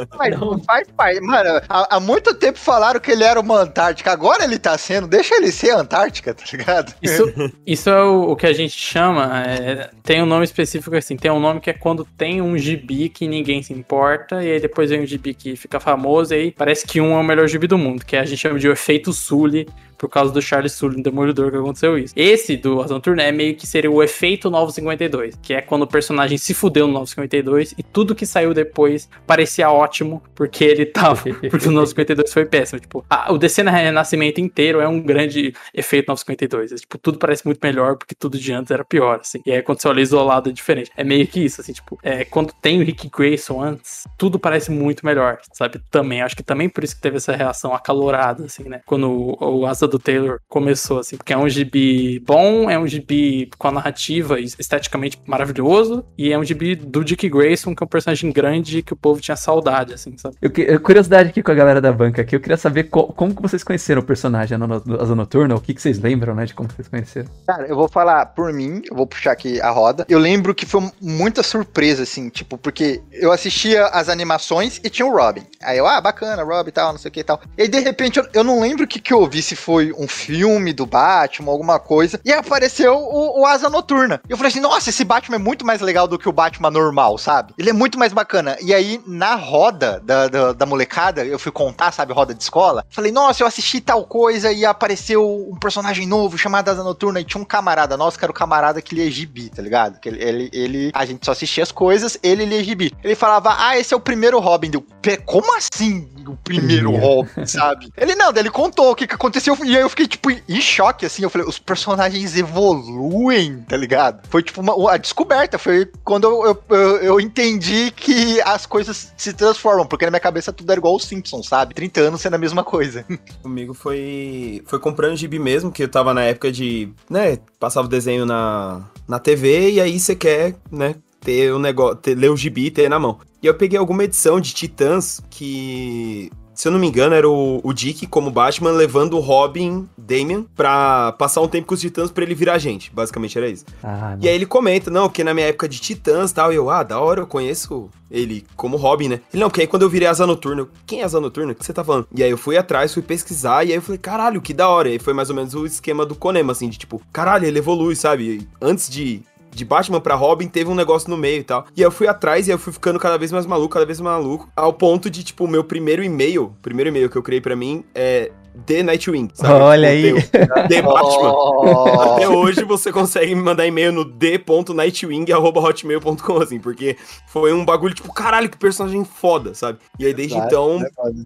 Mas Não. faz parte. Mano, há, há muito tempo falaram que ele era uma Antártica. Agora ele tá sendo. Deixa ele ser Antártica, tá ligado? Isso, isso é o, o que a gente chama. é, tem um nome específico assim. Tem um nome que é quando tem um gibi que ninguém se importa, e aí depois vem um gibi que fica famoso, e aí parece que um é o melhor gibi do mundo, que a gente chama de o efeito Sully, por causa do Charles Sully no Demolidor que aconteceu isso. Esse do Asa Noturna é meio que seria o efeito Novo 52, que é quando o personagem se fudeu no Novo 52 e tudo que saiu depois parecia ótimo, porque ele tava. Porque o Novo 52 foi péssimo. Tipo, a- o DC na Renascimento inteiro é um grande efeito Novo 52. É, tipo, tudo parece muito melhor porque tudo de antes era pior, assim. E aí quando você olha isolado é diferente. É meio que isso, assim, tipo, é, quando tem o Rick Grayson antes, tudo parece muito melhor, sabe? Também, acho que também por isso que teve essa reação acalorada, assim, né? Quando o, o Asa do Taylor começou, assim, porque é um gibi bom, é um gibi com a narrativa esteticamente maravilhoso, e é um gibi do Dick Grayson, que é um personagem grande que o povo tinha saudade, assim, sabe? Eu, que- curiosidade aqui com a galera da banca aqui, eu queria saber co- como que vocês conheceram o personagem no- Asa Noturna, o que, que vocês lembram, né, de como vocês conheceram. Cara, eu vou falar por mim, eu vou puxar aqui a roda. Eu lembro que foi muita surpresa, assim, tipo, porque eu assistia as animações e tinha o Robin. Aí eu, ah, bacana, Robin e tal, não sei o que e tal. E aí, de repente, eu, eu não lembro o que, que eu ouvi, se foi um filme do Batman, alguma coisa. E apareceu o, o Asa Noturna. E eu falei assim, nossa, esse Batman é muito mais legal do que o Batman normal, sabe? Ele é muito mais bacana. E aí, na roda da, da, da molecada, eu fui contar, sabe, roda de escola. Falei, nossa, eu assisti tal coisa e apareceu um personagem novo chamado Asa Noturna. E tinha um camarada nosso que era o camarada que lia gibi, tá ligado? Que ele, ele, ele- a gente só assistia as coisas, ele lia gibi. Ele falava, ah, esse é o primeiro Robin. "Pé, como assim o primeiro Robin, sabe? Ele não, ele contou o que, que aconteceu. E aí eu fiquei, tipo, em choque, assim. Eu falei, os personagens evoluem, tá ligado? Foi, tipo, uma, a descoberta. Foi quando eu, eu, eu- entendi que as coisas se transformam. Porque na minha cabeça tudo era igual os Simpsons, sabe? 30 anos sendo a mesma coisa. Comigo foi foi comprando gibi mesmo, que eu tava na época de, né, passava o desenho na, na TV e aí você quer, né, ter o negócio, ter, ler o gibi e ter na mão. E eu peguei alguma edição de Titãs que, se eu não me engano, era o, o Dick como Batman levando o Robin, Damian, pra passar um tempo com os Titãs pra ele virar gente. Basicamente era isso. Ah, E aí ele comenta, não, porque na minha época de Titãs e tal, eu, ah, da hora, eu conheço ele como Robin, né? Ele, não, porque aí quando eu virei Asa Noturna, eu, quem é Asa Noturna? O que você tá falando? E aí eu fui atrás, fui pesquisar, e aí eu falei, caralho, que da hora. E aí foi mais ou menos o esquema do Konema, assim, de tipo, caralho, ele evolui, sabe? Antes de de Batman pra Robin, teve um negócio no meio e tal. E aí eu fui atrás e eu fui ficando cada vez mais maluco, cada vez mais maluco, ao ponto de, tipo, o meu primeiro e-mail, primeiro e-mail que eu criei pra mim é The Nightwing. sabe? Olha Tipo, aí. The, The Batman. Oh. Até hoje você consegue me mandar e-mail no d.nightwing.hotmail.com, assim, porque foi um bagulho, tipo, caralho, que personagem foda, sabe? E aí desde então,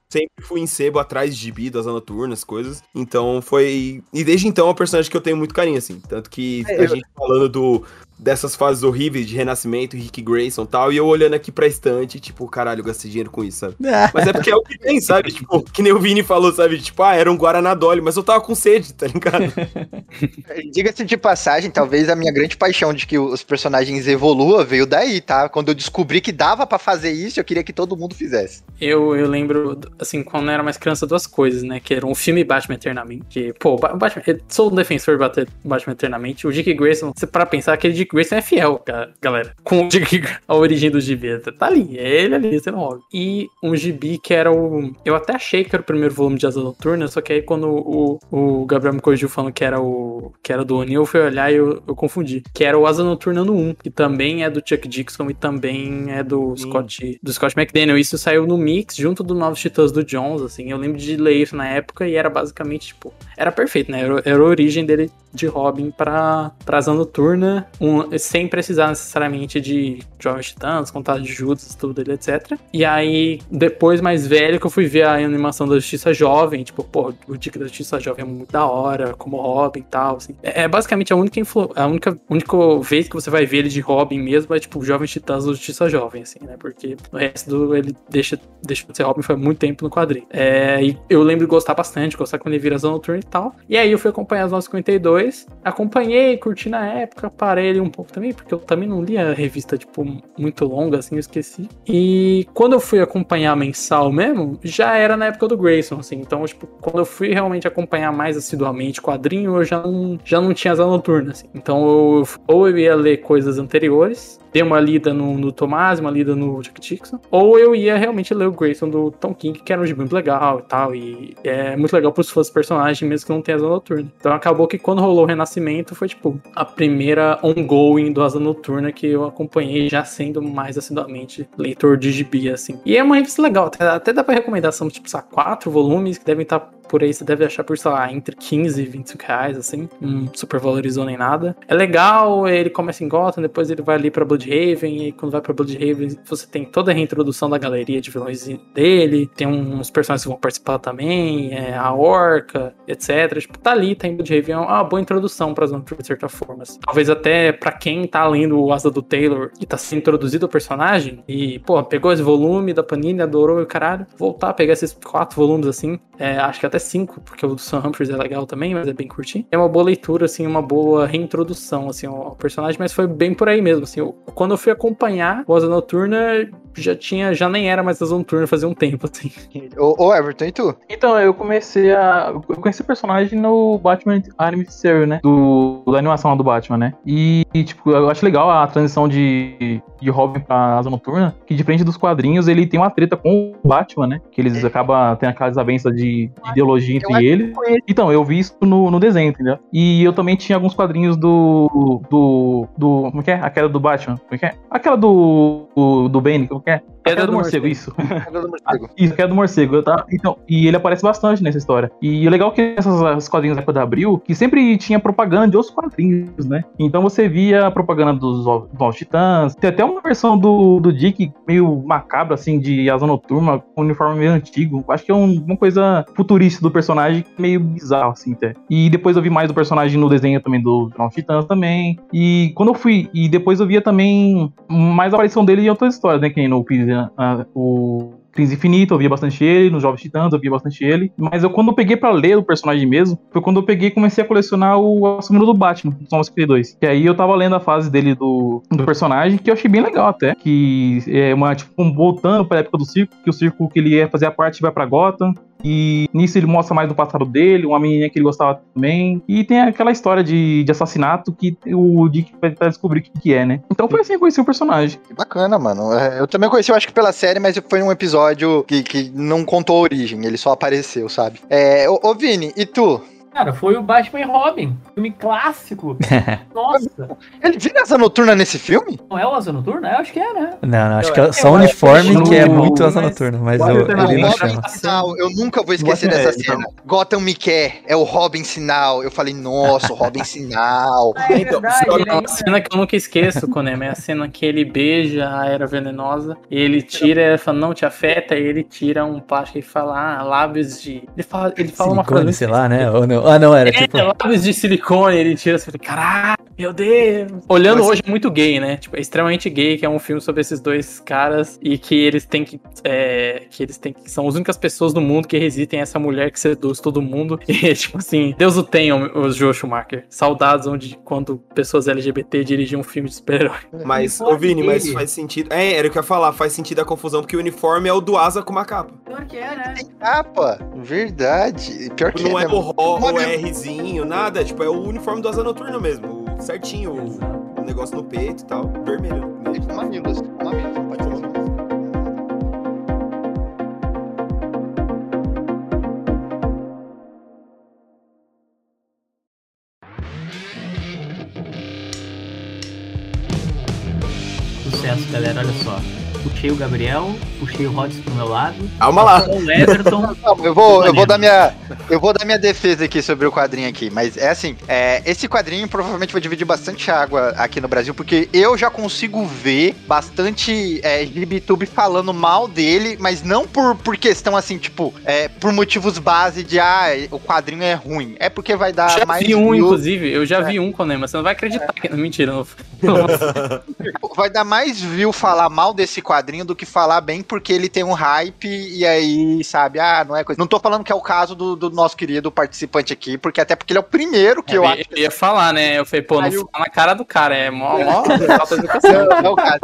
sempre fui em sebo atrás de gibi, das noturnas, coisas. Então foi. E desde então é um personagem que eu tenho muito carinho, assim. Tanto que É, a eu- gente falando do. Dessas fases horríveis de renascimento, Rick Grayson e tal, e eu olhando aqui pra estante, tipo, caralho, eu gastei dinheiro com isso, sabe? Mas é porque é o que tem, sabe? Tipo, que nem o Vini falou, sabe? Tipo, ah, era um Guaraná Dolly, mas eu tava com sede, tá ligado? Diga-se de passagem, talvez a minha grande paixão de que os personagens evoluam veio daí, tá? Quando eu descobri que dava pra fazer isso, eu queria que todo mundo fizesse. Eu, eu lembro, assim, quando eu era mais criança, duas coisas, né? Que era um filme Batman Eternamente. Que, pô, Ba- Batman, eu sou um defensor de Batman Eternamente. O Dick Grayson, você para pensar, aquele Dick Grayson é fiel, ga- galera. Com a origem do gibi. Tá ali, é ele ali, você não olha. E um gibi que era o. Eu até achei que era o primeiro volume de Asa Noturna, só que aí quando o, o Gabriel me corrigiu falando que era o. que era do O'Neill, eu fui olhar e eu, eu confundi. Que era o Asa Noturna no 1, que também é do Chuck Dixon e também é do Scott, do Scott McDaniel. Isso saiu no mix junto do Novos Titãs do Jones, assim. Eu lembro de ler isso na época e era basicamente, tipo, era perfeito, né? Era, era a origem dele de Robin pra, pra Asa Noturna, um, sem precisar necessariamente de Jovens Titãs, contato de Judas, tudo ele, etc. E aí, depois, mais velho, que eu fui ver a animação da Justiça Jovem, tipo, pô, o Dick da Justiça Jovem é muito da hora, como Robin e tal, assim. É, é basicamente a única, a única, única vez que você vai ver ele de Robin mesmo é, tipo, Jovens Titãs da Justiça Jovem, assim, né? Porque o resto do, ele deixa, deixa de ser Robin foi muito tempo no quadrinho. É, e eu lembro de gostar bastante, gostar quando ele vira Asa Noturna tal. E aí eu fui acompanhar os 952, acompanhei, curti na época, parei ele um pouco também, porque eu também não lia revista, tipo, muito longa, assim, eu esqueci. E quando eu fui acompanhar mensal mesmo, já era na época do Grayson, assim. Então, tipo, quando eu fui realmente acompanhar mais assiduamente quadrinho, eu já não, já não tinha asa noturna, assim. Então, eu, ou eu ia ler coisas anteriores, dei uma lida no, no Tomás, uma lida no Jack Dixon, ou eu ia realmente ler o Grayson do Tom King, que era um gibi muito legal e tal, e é muito legal pros fãs personagens, que não tenha asa noturna. Então acabou que quando rolou o Renascimento, foi tipo a primeira ongoing do Asa Noturna que eu acompanhei, já sendo mais assiduamente leitor de gibi, assim. E é uma revista legal, até, até dá pra recomendar, são tipo, lá, quatro volumes que devem estar por aí, você deve achar por, sei lá, entre 15 e 25 reais, assim. Não super valorizou nem nada. É legal, ele começa em Gotham, depois ele vai ali pra Bloodhaven, e quando vai pra Bloodhaven, você tem toda a reintrodução da galeria de vilões dele, tem uns personagens que vão participar também, é, a Orca, etc. Tipo, tá ali, tá em Bloodhaven, é uma boa introdução pra Zona de certa forma. assim. Talvez até pra quem tá lendo o Asa do Taylor e tá sendo introduzido o personagem, e, pô, pegou esse volume da Panini, adorou o caralho, voltar a pegar esses quatro volumes assim, é, acho que até cinco, porque o do Sam Humphries é legal também, mas é bem curtinho. É uma boa leitura, assim, uma boa reintrodução, assim, ao personagem, mas foi bem por aí mesmo, assim. eu- quando eu fui acompanhar o Asa Noturna, já tinha, já nem era mais Asa Noturna fazia um tempo, assim. Ô, ô, Everton, e tu? Então, eu comecei a. Eu conheci o personagem no Batman Animated Series, né? Do, da animação lá do Batman, né? E, e, tipo, eu acho legal a transição de, de Robin pra Asa Noturna, que diferente dos quadrinhos, ele tem uma treta com o Batman, né? Que eles acabam tendo aquela desavença de, de ideologia Eu entre eles. Então, eu vi isso no, no desenho, entendeu? E eu também tinha alguns quadrinhos do. do. do. Como é que é? Aquela do Batman. Como é que é? Aquela do. Do, do Bane, como é que é? Aquela do, do morcego, morcego. isso. Pega do morcego. Isso, que é do morcego. Tá? Então, e ele aparece bastante nessa história. E o legal é que essas quadrinhos da época da Abril, que sempre tinha propaganda de outros quadrinhos, né? Então você via a propaganda dos Ov- Novos Titãs. Tem até uma versão do, do Dick meio macabra, assim, de asa noturna, com um uniforme meio antigo. Acho que é um- uma coisa futurista do personagem, meio bizarro, assim, até. E depois eu vi mais do personagem no desenho também do Novos Titãs também. E quando eu fui. E depois eu via também mais a aparição dele em outras histórias, né? Que nem no Crise, ah, o Crise Infinita, eu via bastante ele, nos Jovens Titãs eu via bastante ele. Mas eu quando eu peguei pra ler o personagem mesmo, foi quando eu peguei e comecei a colecionar o assumido do Batman, do 952. Que aí eu tava lendo a fase dele do, do personagem, que eu achei bem legal até. Que é uma, tipo, um, voltando pra época do circo, que o circo que ele ia fazer a parte vai pra Gotham. E nisso ele mostra mais do passado dele, uma menininha que ele gostava também. E tem aquela história de, de assassinato que o Dick vai tentar descobrir o que, que é, né? Então foi assim que eu conheci o personagem. Que bacana, mano. É, Eu também conheci, eu acho que pela série, mas foi um episódio que, que não contou a origem, ele só apareceu, sabe? É, ô, ô Vini, e tu? Cara, foi o Batman e Robin. Filme clássico. Nossa. Ele vira asa noturna nesse filme? Não é o Asa Noturna? Eu acho que é, né? Não, não, acho que é só o uniforme que é não, muito asa noturna, mas eu, ter ele não Robin chama. Sinal, eu nunca vou esquecer dessa é, cena. Gotham me quer, é o Robin Sinal. Eu falei, nossa, o Robin Sinal. É Então, é- a cena que eu nunca esqueço, Konema, é a cena que ele beija a era venenosa, e ele tira, ele fala, não te afeta, e ele tira um plástico e fala, ah, lábios de. Ele fala, ele fala uma frase. sei lá, né? Ou não. Ah, não, era É, tipo. lábios de silicone, ele tira assim, caralho, meu Deus. Olhando Mas- hoje é muito gay, né? Tipo, é extremamente gay, que é um filme sobre esses dois caras e que eles têm que. é, que eles têm que. São as únicas pessoas do mundo que resistem a essa mulher que seduz todo mundo. E, tipo assim, Deus o tenha, o Joe Schumacher. Saudades onde quando pessoas LGBT dirigiam um filme de super-herói. Mas, ô Vini, mas dele. faz sentido. É, era o que eu ia falar, faz sentido a confusão, porque o uniforme é o do Asa com uma capa. Pior que é, né? Capa, verdade. Pior que Não é mesmo. o o mesmo. Rzinho, nada. Tipo, é o uniforme do Asa Noturna mesmo. o- Certinho, o, o negócio no peito e tal. Vermelho. Mamilos, mamilos, pode ser mamilos. Sucesso, galera. Olha só. Puxei o Gabriel, puxei o Rods pro meu lado. Calma lá. O Everton. Não, eu vou, eu vou dar minha, eu vou dar minha defesa aqui sobre o quadrinho aqui, mas é assim, é, esse quadrinho provavelmente vai dividir bastante água aqui no Brasil, porque eu já consigo ver bastante é, GibTube falando mal dele, mas não por, por questão assim, tipo, é, por motivos base de ah, o quadrinho é ruim, é porque vai dar já mais vi um, inclusive, eu já vi um, Konema, você não vai acreditar. Que... Mentira, não. Vai dar mais view falar mal desse quadrinho do que falar bem, porque ele tem um hype e aí, sabe, ah, não é coisa. Não tô falando que é o caso do, do nosso querido participante aqui, porque até porque ele é o primeiro que eu eu, acho. eu ia falar, né? Eu falei, pô, não Aí eu- fala na cara do cara, é mó, mó falta de educação. Não, não, cara.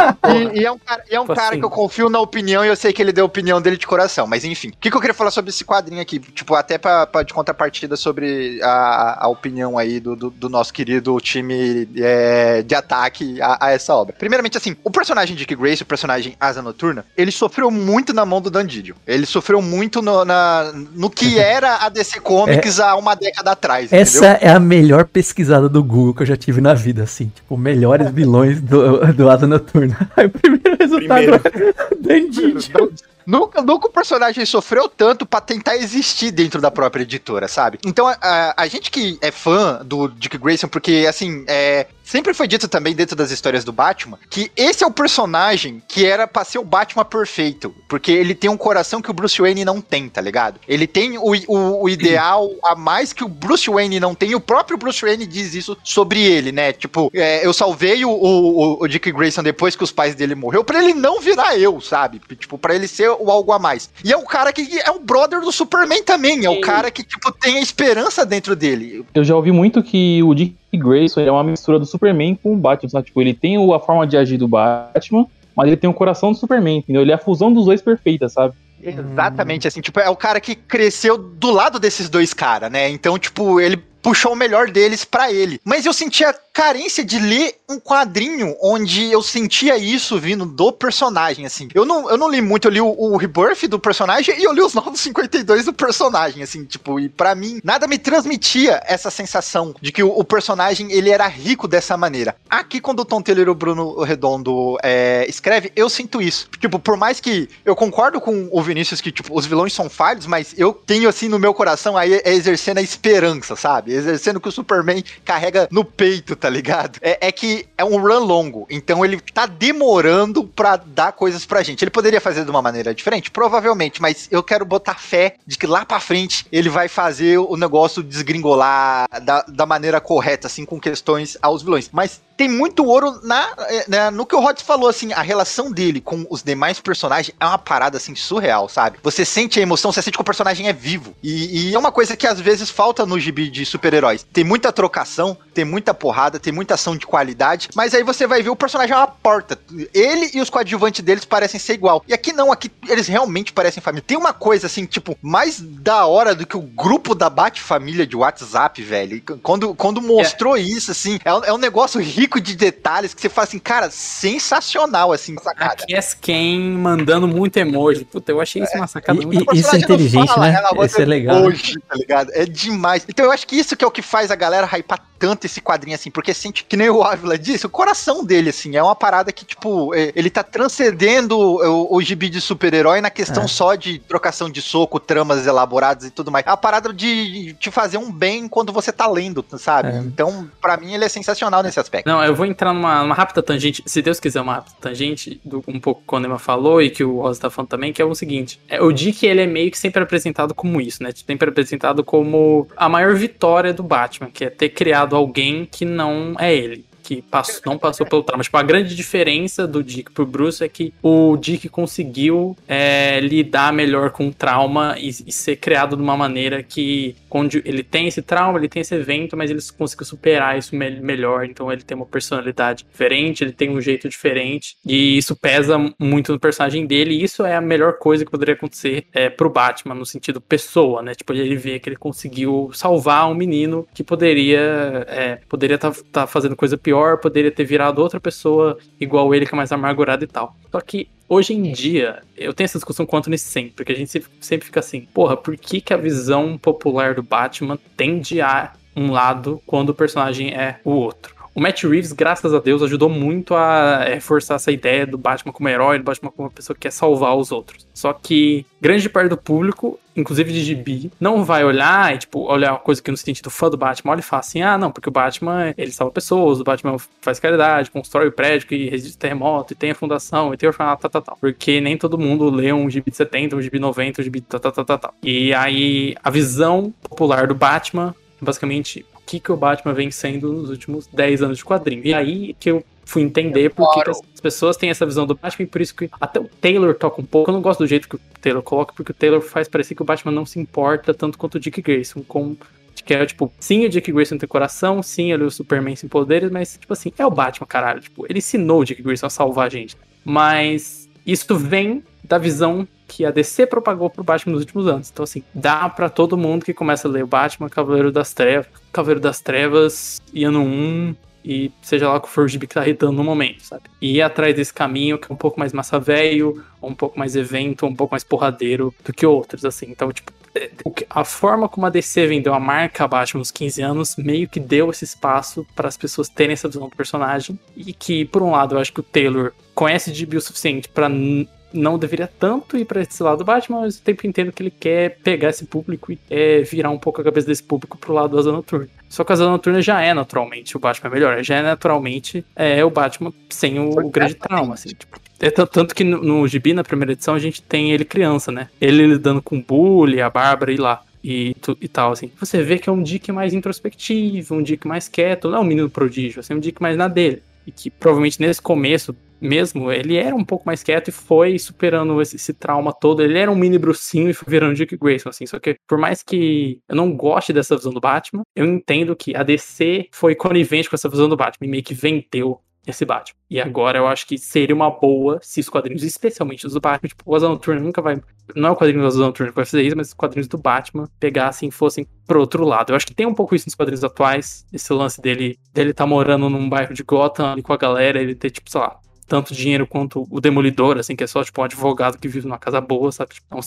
E, e é um cara, e é um Tipo cara assim. que eu confio na opinião e eu sei que ele deu a opinião dele de coração. Mas enfim, o que, que eu queria falar sobre esse quadrinho aqui? Tipo, até pra, pra de contrapartida sobre a, a opinião aí do, do, do nosso querido time é, de ataque a, a essa obra. Primeiramente, assim, o personagem Dick Grace, o personagem Asa Noturna, ele sofreu muito na mão do Dan Didio. Ele sofreu muito no, na, no que era a DC Comics há uma década atrás, Essa é a melhor pesquisada do Google que eu já tive na vida, assim. Tipo, melhores vilões do, do Asa Noturna. Aí o primeiro resultado Primeiro. é Dandidio. Nunca, nunca o personagem sofreu tanto pra tentar existir dentro da própria editora, sabe? Então a, a- a gente que é fã do Dick Grayson, porque assim, é, sempre foi dito também dentro das histórias do Batman que esse é o personagem que era pra ser o Batman perfeito, porque ele tem um coração que o Bruce Wayne não tem, tá ligado? Ele tem o, o, o ideal a mais que o Bruce Wayne não tem, e o próprio Bruce Wayne diz isso sobre ele, né? Tipo, é, eu salvei o, o, o Dick Grayson depois que os pais dele morreu pra ele não virar eu, sabe? Tipo, pra ele ser o algo a mais. E é o cara que é o brother do Superman também, é o cara que, tipo, tem a esperança dentro dele. Eu já ouvi muito que o Dick Grayson é uma mistura do Superman com o Batman, sabe? Tipo, ele tem a forma de agir do Batman, mas ele tem o coração do Superman, entendeu? Ele é a fusão dos dois perfeita, sabe? Exatamente, assim, tipo, é o cara que cresceu do lado desses dois caras, né? Então, tipo, ele puxou o melhor deles pra ele. Mas eu sentia carência de ler um quadrinho onde eu sentia isso vindo do personagem, assim. Eu não, eu não li muito, eu li o, o Rebirth do personagem e eu li os Novos 52 do personagem, assim, tipo, e pra mim, nada me transmitia essa sensação de que o, o personagem, ele era rico dessa maneira. Aqui, quando o Tom Taylor e o Bruno Redondo é, escreve, eu sinto isso. Tipo, por mais que eu concordo com o Vinícius que, tipo, os vilões são falhos, mas eu tenho, assim, no meu coração, aí, é exercendo a esperança, sabe? Exercendo que o Superman carrega no peito, tá ligado? É, é que é um run longo, então ele tá demorando pra dar coisas pra gente. Ele poderia fazer de uma maneira diferente? Provavelmente, mas eu quero botar fé de que lá pra frente ele vai fazer o negócio desgringolar da, da maneira correta, assim, com questões aos vilões. Mas tem muito ouro na, eh, né, no que o Rod falou, assim, a relação dele com os demais personagens é uma parada, assim, surreal, sabe? Você sente a emoção, você sente que o personagem é vivo. E, e é uma coisa que às vezes falta no gibi de super-heróis. Tem muita trocação, tem muita porrada, tem muita ação de qualidade, mas aí você vai ver o personagem é uma porta. Ele e os coadjuvantes deles parecem ser igual. E aqui não, aqui eles realmente parecem família. Tem uma coisa, assim, tipo, mais da hora do que o grupo da Bat-Família de WhatsApp, velho. Quando, quando mostrou isso, assim, é, é um negócio rico rico de detalhes que você fala assim, cara, sensacional, assim, sacada. A Cass Ken mandando muito emoji. Puta, eu achei isso uma sacada E- muito isso é inteligente, fala, né? Isso é legal. emoji, tá ligado? É demais. Então eu acho que isso que é o que faz a galera hypar tanto esse quadrinho, assim, porque sente que nem o Ávila disse, o coração dele, assim, é uma parada que, tipo, é- ele tá transcendendo o, o gibi de super-herói na questão É. só de trocação de soco, tramas elaboradas e tudo mais. É a parada de te fazer um bem quando você tá lendo, sabe? É. Então, pra mim, ele é sensacional nesse aspecto. Não, eu vou entrar numa, numa rápida tangente, se Deus quiser, uma rápida tangente do um pouco que o Konema falou e que o Rosa tá falando também, que é o seguinte: é, o Dick ele é meio que sempre apresentado como isso, né? Sempre apresentado como a maior vitória do Batman, que é ter criado alguém que não é ele. Que passou, não passou pelo trauma. Tipo, a grande diferença do Dick pro Bruce é que o Dick conseguiu é, lidar melhor com o trauma e, e ser criado de uma maneira que, onde ele tem esse trauma, ele tem esse evento, mas ele conseguiu superar isso me- melhor. Então ele tem uma personalidade diferente, ele tem um jeito diferente e isso pesa muito no personagem dele. E isso é a melhor coisa que poderia acontecer é, pro Batman no sentido pessoa, né? Tipo ele vê que ele conseguiu salvar um menino que poderia é, poderia estar fazendo coisa pior, poderia ter virado outra pessoa igual ele que é mais amargurado e tal. Só que Hoje em dia, eu tenho essa discussão com o sempre, porque a gente sempre- sempre fica assim, porra, por que, que a visão popular do Batman tende a um lado quando o personagem é o outro? O Matt Reeves, graças a Deus, ajudou muito a reforçar essa ideia do Batman como herói, do Batman como uma pessoa que quer salvar os outros. Só que grande parte do público, inclusive de gibi, não vai olhar e, tipo, olhar uma coisa que no sentido fã do Batman, olha e fala assim, ah, não, porque o Batman, ele salva pessoas, o Batman faz caridade, constrói o prédio que resiste terremoto, e tem a fundação, e tem o orfanato, tal, tal, tal. Porque nem todo mundo lê um gibi de 70, um gibi 90, um gibi tal, tal, tal, tal, tal. E aí, a visão popular do Batman, basicamente, que, que o Batman vem sendo nos últimos 10 anos de quadrinho. E aí que eu fui entender por que as pessoas têm essa visão do Batman, e por isso que até o Taylor toca um pouco. Eu não gosto do jeito que o Taylor coloca, porque o Taylor faz parecer que o Batman não se importa tanto quanto o Dick Grayson, com que é, tipo, sim, o Dick Grayson tem coração, sim, ele é o Superman sem poderes, mas, tipo assim, é o Batman, caralho. Tipo, ele ensinou o Dick Grayson a salvar a gente. Mas isso vem da visão que a DC propagou pro Batman nos últimos anos. Então, assim, dá pra todo mundo que começa a ler o Batman, Cavaleiro das Trevas, Cavaleiro das Trevas, e ano 1, e seja lá o que for o gibi que tá irritando no momento, sabe? E ir atrás desse caminho que é um pouco mais massa velho, um pouco mais evento, um pouco mais porradeiro do que outros, assim. Então, tipo, é, a forma como a DC vendeu a marca Batman nos 15 anos meio que deu esse espaço para as pessoas terem essa visão do personagem e que, por um lado, eu acho que o Taylor conhece de gibi o suficiente para não deveria tanto ir pra esse lado do Batman, mas mesmo tempo entendo que ele quer pegar esse público e é, virar um pouco a cabeça desse público pro lado do Asa Noturna. Só que a Asa Noturna já é naturalmente o Batman melhor, já é naturalmente é, o Batman sem o, o grande trauma, assim, tipo, é tanto que no, no Gibi, na primeira edição, a gente tem ele criança, né? Ele lidando com bullying, a Bárbara e lá. E, tu- e tal, assim. Você vê que é um Dick mais introspectivo, um Dick mais quieto, não é um menino prodígio, assim, é um Dick mais na dele. E que provavelmente nesse começo mesmo, ele era um pouco mais quieto e foi superando esse, esse trauma todo. Ele era um mini brucinho e foi virando Dick Grayson, assim. Só que, por mais que eu não goste dessa visão do Batman, eu entendo que a DC foi conivente com essa visão do Batman e meio que vendeu esse Batman. E agora eu acho que seria uma boa se os quadrinhos, especialmente os do Batman, tipo, o Asa Noturna nunca vai. Não é o quadrinho do Asa Noturna que vai fazer isso, mas os quadrinhos do Batman pegassem e fossem pro outro lado. Eu acho que tem um pouco isso nos quadrinhos atuais, esse lance dele, dele tá morando num bairro de Gotham ali com a galera, ele ter, tipo, sei lá, tanto dinheiro quanto o Demolidor, assim, que é só, tipo, um advogado que vive numa casa boa, sabe? Tipo, não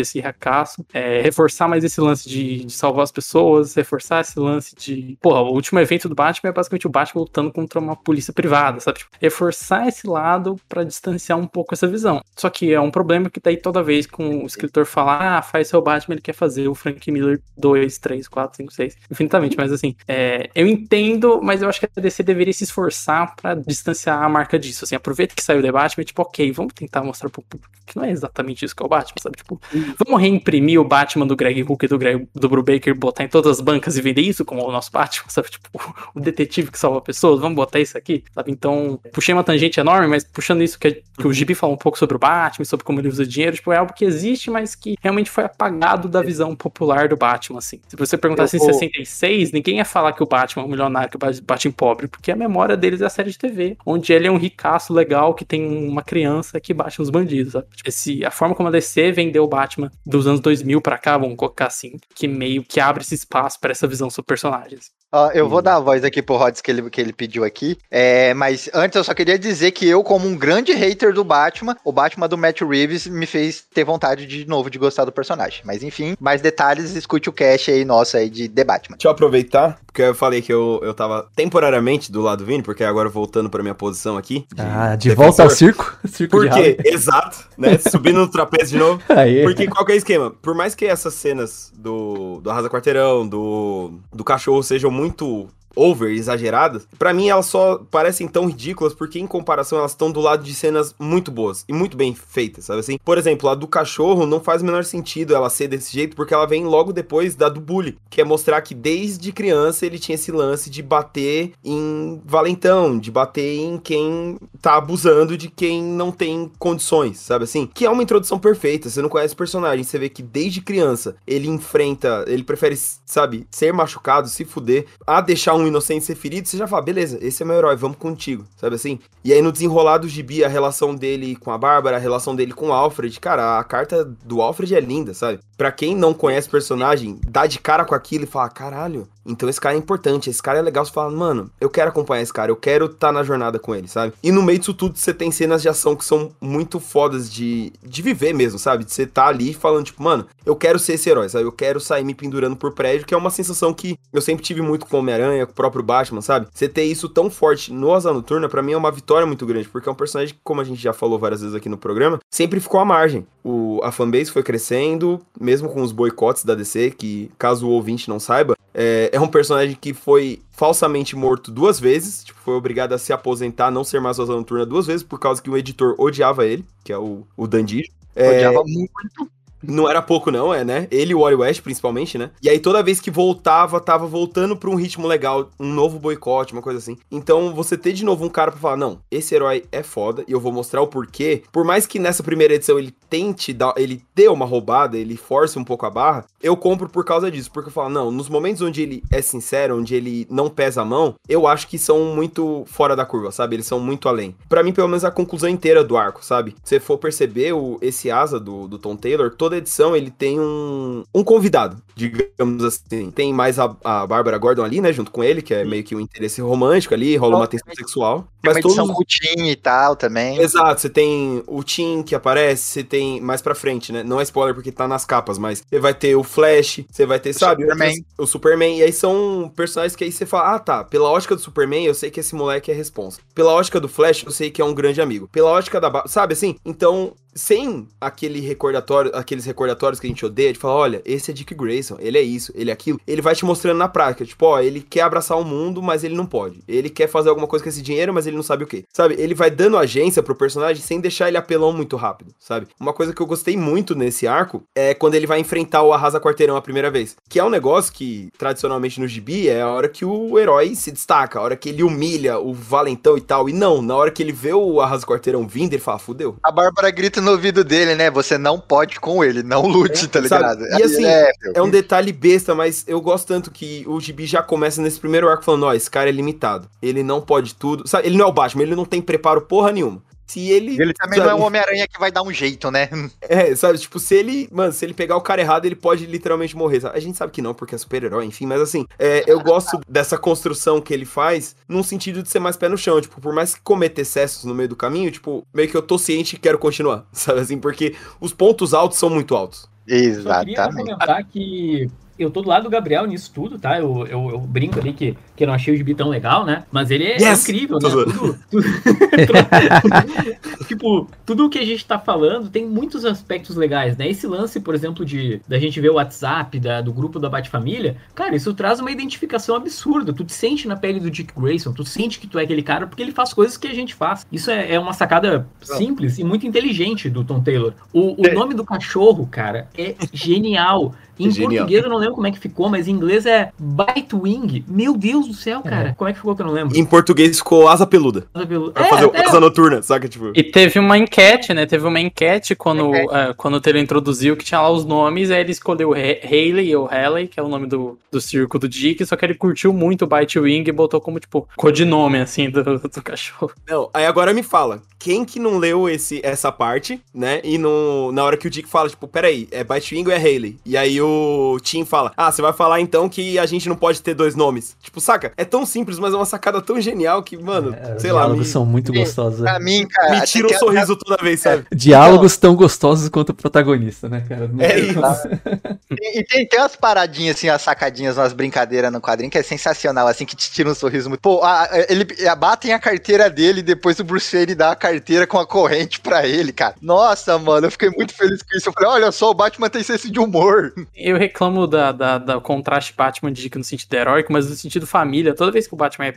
esse racaço. É, reforçar mais esse lance de, de salvar as pessoas, reforçar esse lance de... Porra, o último evento do Batman é basicamente o Batman lutando contra uma polícia privada, sabe? Tipo, reforçar esse lado pra distanciar um pouco essa visão. Só que é um problema que daí toda vez que o escritor fala, ah, faz seu Batman, ele quer fazer o Frank Miller 2, 3, 4, 5, 6, infinitamente. Mas assim, é, eu entendo, mas eu acho que a DC deveria se esforçar pra distanciar a marca disso, assim, aproveita que saiu o debate, mas tipo, ok, vamos tentar mostrar pro público que não é exatamente isso que é o Batman, sabe? Tipo, vamos reimprimir o Batman do Greg Hook e do, Greg, do Brubaker, botar em todas as bancas e vender isso como o nosso Batman, sabe? Tipo, o detetive que salva pessoas, vamos botar isso aqui, sabe? Então, puxei uma tangente enorme, mas puxando isso que, que o Gibi fala um pouco sobre o Batman, sobre como ele usa dinheiro, tipo, é algo que existe, mas que realmente foi apagado da visão popular do Batman, assim. Se você perguntasse Eu em vou- 66, ninguém ia falar que o Batman é um milionário, que o Bat- Batman pobre, porque a memória deles é a série de TV, onde ele é um ricaço legal que tem uma criança que bate nos bandidos? Tipo, Esse, a forma como a DC vendeu o Batman dos anos 2000 pra cá, vamos colocar assim, que meio que abre esse espaço pra essa visão sobre personagens. Ó, eu vou dar a voz aqui pro Rods que ele, que ele pediu aqui. É, mas antes eu só queria dizer que eu, como um grande hater do Batman, o Batman do Matt Reeves me fez ter vontade de novo de gostar do personagem. Mas enfim, mais detalhes, escute o cast aí nosso aí de The Batman. Deixa eu aproveitar, porque eu falei que eu, eu tava temporariamente do lado do Vini, porque agora voltando pra minha posição aqui. Ah, de defensor. volta ao circo? circo Por de quê? Exato, né? Subindo no trapézio de novo. Porque qual que é o esquema? Por mais que essas cenas do, do Arrasa Quarteirão, do, do cachorro sejam muito muito over, exageradas, pra mim elas só parecem tão ridículas porque em comparação elas estão do lado de cenas muito boas e muito bem feitas, sabe assim? Por exemplo, a do cachorro não faz o menor sentido ela ser desse jeito porque ela vem logo depois da do bully, que é mostrar que desde criança ele tinha esse lance de bater em valentão, de bater em quem tá abusando de quem não tem condições, sabe assim? Que é uma introdução perfeita, você não conhece o personagem, você vê que desde criança ele enfrenta, ele prefere, sabe, ser machucado, se fuder, a deixar um inocente ser ferido, você já fala, beleza, esse é meu herói, vamos contigo, sabe assim? E aí no desenrolar do gibi, a relação dele com a Bárbara, a relação dele com o Alfred, cara, a carta do Alfred é linda, sabe? Pra quem não conhece o personagem, dá de cara com aquilo e fala, caralho, então esse cara é importante, esse cara é legal, você fala, mano, eu quero acompanhar esse cara, eu quero estar tá na jornada com ele, sabe? E no meio disso tudo, você tem cenas de ação que são muito fodas de, de viver mesmo, sabe? De você tá ali falando, tipo, mano, eu quero ser esse herói, sabe? Eu quero sair me pendurando por prédio, que é uma sensação que eu sempre tive muito com Homem-Aranha, próprio Batman, sabe? Você ter isso tão forte no Asa Noturna, pra mim é uma vitória muito grande, porque é um personagem que, como a gente já falou várias vezes aqui no programa, sempre ficou à margem. O, a fanbase foi crescendo, mesmo com os boicotes da DC, que caso o ouvinte não saiba, é, é um personagem que foi falsamente morto duas vezes, tipo, foi obrigado a se aposentar, não ser mais Asa Noturna duas vezes, por causa que o editor odiava ele, que é o, o Dandy. É, Odiava muito. Não era pouco, não, é, né? Ele e o Wally West, principalmente, né? E aí toda vez que voltava, tava voltando pra um ritmo legal, um novo boicote, uma coisa assim. Então, você ter de novo um cara pra falar, não, esse herói é foda e eu vou mostrar o porquê. Por mais que nessa primeira edição ele tente dar, ele dê uma roubada, ele force um pouco a barra, eu compro por causa disso. Porque eu falo, não, nos momentos onde ele é sincero, onde ele não pesa a mão, eu acho que são muito fora da curva, sabe? Eles são muito além. Pra mim, pelo menos, a conclusão inteira do arco, sabe? Se você for perceber, o, esse asa do, do Tom Taylor, toda edição ele tem um, um convidado, digamos assim. Tem mais a, a Bárbara Gordon ali, né, junto com ele, que é meio que um interesse romântico ali, rola uma tensão sexual. Tem uma Mas todos com o Tim e tal também. Exato, você tem o Tim que aparece, você tem mais pra frente, né? Não é spoiler porque tá nas capas, mas você vai ter o Flash, você vai ter, sabe? Superman. O Superman. E aí são personagens que aí você fala, ah tá, pela ótica do Superman eu sei que esse moleque é responsa. Pela ótica do Flash eu sei que é um grande amigo. Pela ótica da. Sabe assim? Então. Sem aquele recordatório, aqueles recordatórios que a gente odeia, de falar, olha, esse é Dick Grayson, ele é isso, ele é aquilo, ele vai te mostrando na prática, tipo, ó, ele quer abraçar o mundo, mas ele não pode. Ele quer fazer alguma coisa com esse dinheiro, mas ele não sabe o que. Sabe? Ele vai dando agência pro personagem sem deixar ele apelão muito rápido, sabe? Uma coisa que eu gostei muito nesse arco é quando ele vai enfrentar o Arrasa Quarteirão a primeira vez. Que é um negócio que, tradicionalmente no gibi, é a hora que o herói se destaca, a hora que ele humilha o valentão e tal. E não, na hora que ele vê o Arrasa Quarteirão vindo, ele fala, fudeu. A Bárbara grita no ouvido dele, né? Você não pode com ele, não lute, tá sabe? ligado? E assim, é. É um detalhe besta, mas eu gosto tanto que o Gibi já começa nesse primeiro arco falando, ó, esse cara é limitado. Ele não pode tudo. Sabe, ele não é o Batman, ele não tem preparo porra nenhuma. Se ele. Ele também sabe, não é um Homem-Aranha que vai dar um jeito, né? É, sabe, tipo, se ele. Mano, se ele pegar o cara errado, ele pode literalmente morrer. sabe? A gente sabe que não, porque é super-herói, enfim, mas assim, é, eu gosto dessa construção que ele faz num sentido de ser mais pé no chão. Tipo, por mais que cometa excessos no meio do caminho, tipo, meio que eu tô ciente e quero continuar, sabe assim, porque os pontos altos são muito altos. Só queria Exatamente. comentar que eu tô do lado do Gabriel nisso tudo, tá? Eu, eu, eu brinco ali que, que eu não achei o gibi tão legal, né? Mas ele é Yes! incrível, né? Tudo, tudo- tipo, tudo o que a gente tá falando tem muitos aspectos legais, né? Esse lance, por exemplo, de da gente ver o WhatsApp da, do grupo da Bate-Família, cara, isso traz uma identificação absurda. Tu te sente na pele do Dick Grayson, tu sente que tu é aquele cara porque ele faz coisas que a gente faz. Isso é, é uma sacada simples e muito inteligente do Tom Taylor. O, o É. nome do cachorro, cara, é genial. Em É genial. português eu não lembro como é que ficou, mas em inglês é Bitewing. Meu Deus do céu, cara. Como é que ficou que eu não lembro? Em português ficou asa peluda. Pra É, fazer é, asa noturna, saca? Tipo. E teve uma enquete, né? Teve uma enquete quando, eh, quando o Taylor introduziu que tinha lá os nomes, aí ele escolheu He- Haley ou Haley, que é o nome do, do circo do Dick, só que ele curtiu muito o Bitewing e botou como, tipo, codinome, assim, do, do cachorro. Não, aí agora me fala. quem que não leu esse, essa parte, né? E no, na hora que o Dick fala, tipo, peraí, é Batwing ou é Haley? E aí o Tim fala, ah, você vai falar então que a gente não pode ter dois nomes. Tipo, saca? É tão simples, mas é uma sacada tão genial que, mano, É, os sei lá, diálogos me, são muito gostosos. Pra né? mim, cara. me até tira um que- sorriso toda vez, sabe? Diálogos tão gostosos quanto o protagonista, né, cara? Não É isso. E e tem, tem umas paradinhas, assim, umas sacadinhas, umas brincadeiras no quadrinho que é sensacional, assim, que te tira um sorriso muito. Pô, a- a- ele abatem a carteira dele e depois o Bruce Wayne dá a carteira com a corrente pra ele, cara. Nossa, mano, eu fiquei muito feliz com isso. Eu falei, olha só, o Batman tem senso de humor. Eu reclamo da, da, da contraste Batman Dick no sentido heróico, mas no sentido família. Toda vez que o Batman é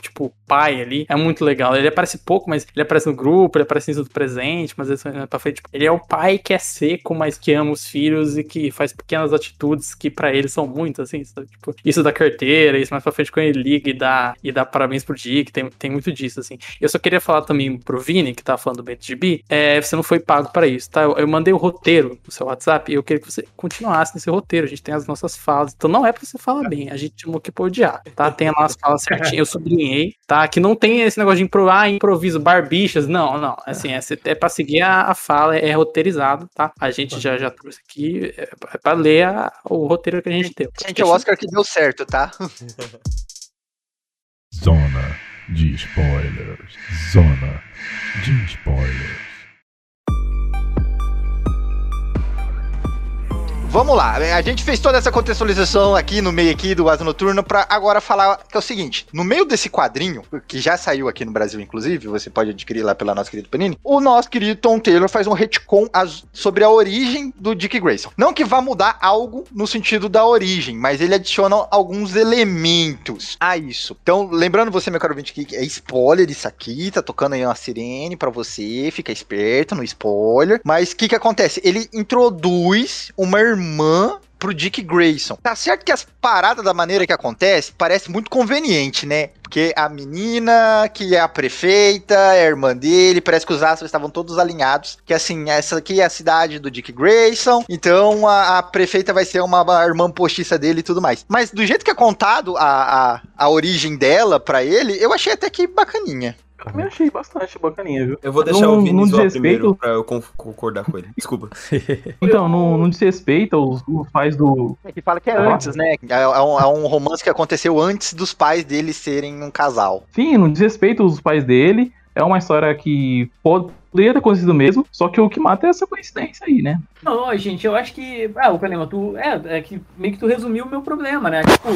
tipo pai ali, é muito legal. Ele aparece pouco, mas ele aparece no grupo, ele aparece no presente, mas ele, é pra frente, ele é o pai que é seco, mas que ama os filhos e que faz pequenas atitudes que pra ele são muito, assim, sabe? Tipo, isso da carteira, isso mais pra frente quando ele liga e dá, e dá parabéns pro Dick, tem, tem muito disso, assim. Eu só queria falar também pro Vini, que tá falando do BTGB, é, você não foi pago pra isso, tá? Eu, eu mandei o roteiro no seu WhatsApp e eu queria que você continuasse nesse roteiro. A gente tem as nossas falas. Então não é pra você falar bem, a gente chamou aqui pra tá? Tem as falas certinhas, eu sublinhei, tá? Que não tem esse negócio de impro, ah, improviso, barbichas. Não, não. Assim, é, é pra seguir a, a fala, é, roteirizado, tá? A gente já, já trouxe aqui, é, é pra ler a- o roteiro que a gente deu. Gente, é o Oscar que deu certo, tá? Zona de spoilers. Zona de spoilers. Vamos lá, a gente fez toda essa contextualização aqui no meio aqui do Asa Noturno pra agora falar que é o seguinte, no meio desse quadrinho, que já saiu aqui no Brasil inclusive, você pode adquirir lá pela nossa querida Panini, o nosso querido Tom Taylor faz um retcon sobre a origem do Dick Grayson. Não que vá mudar algo no sentido da origem, mas ele adiciona alguns elementos a isso. Então, lembrando você, meu caro ouvinte, que é spoiler isso aqui, tá tocando aí uma sirene pra você, fica esperto no spoiler. Mas o que que acontece? Ele introduz uma irmã pro Dick Grayson. Tá certo que as paradas da maneira que acontece parece muito conveniente, né? Porque a menina que é a prefeita, é a irmã dele, parece que os astros estavam todos alinhados. Que assim, essa aqui é a cidade do Dick Grayson, então a, a prefeita vai ser uma, irmã postiça dele e tudo mais. Mas do jeito que é contado a, a, a origem dela pra ele, eu achei até que bacaninha. Eu também achei bastante bacaninha, viu? Eu vou deixar Não- o Vini não zoar desrespeito- primeiro pra eu con- concordar com ele. Desculpa. Então, não, não desrespeita os, os pais do. É que fala que é Ah. antes, né? É, é um, é um romance que aconteceu antes dos pais dele serem um casal. Sim, não desrespeita os pais dele. É uma história que pode, poderia ter acontecido mesmo, só que o que mata é essa coincidência aí, né? Não, gente, eu acho que. Ah, o Canema, tu. É, é que meio que tu resumiu o meu problema, né? Tipo,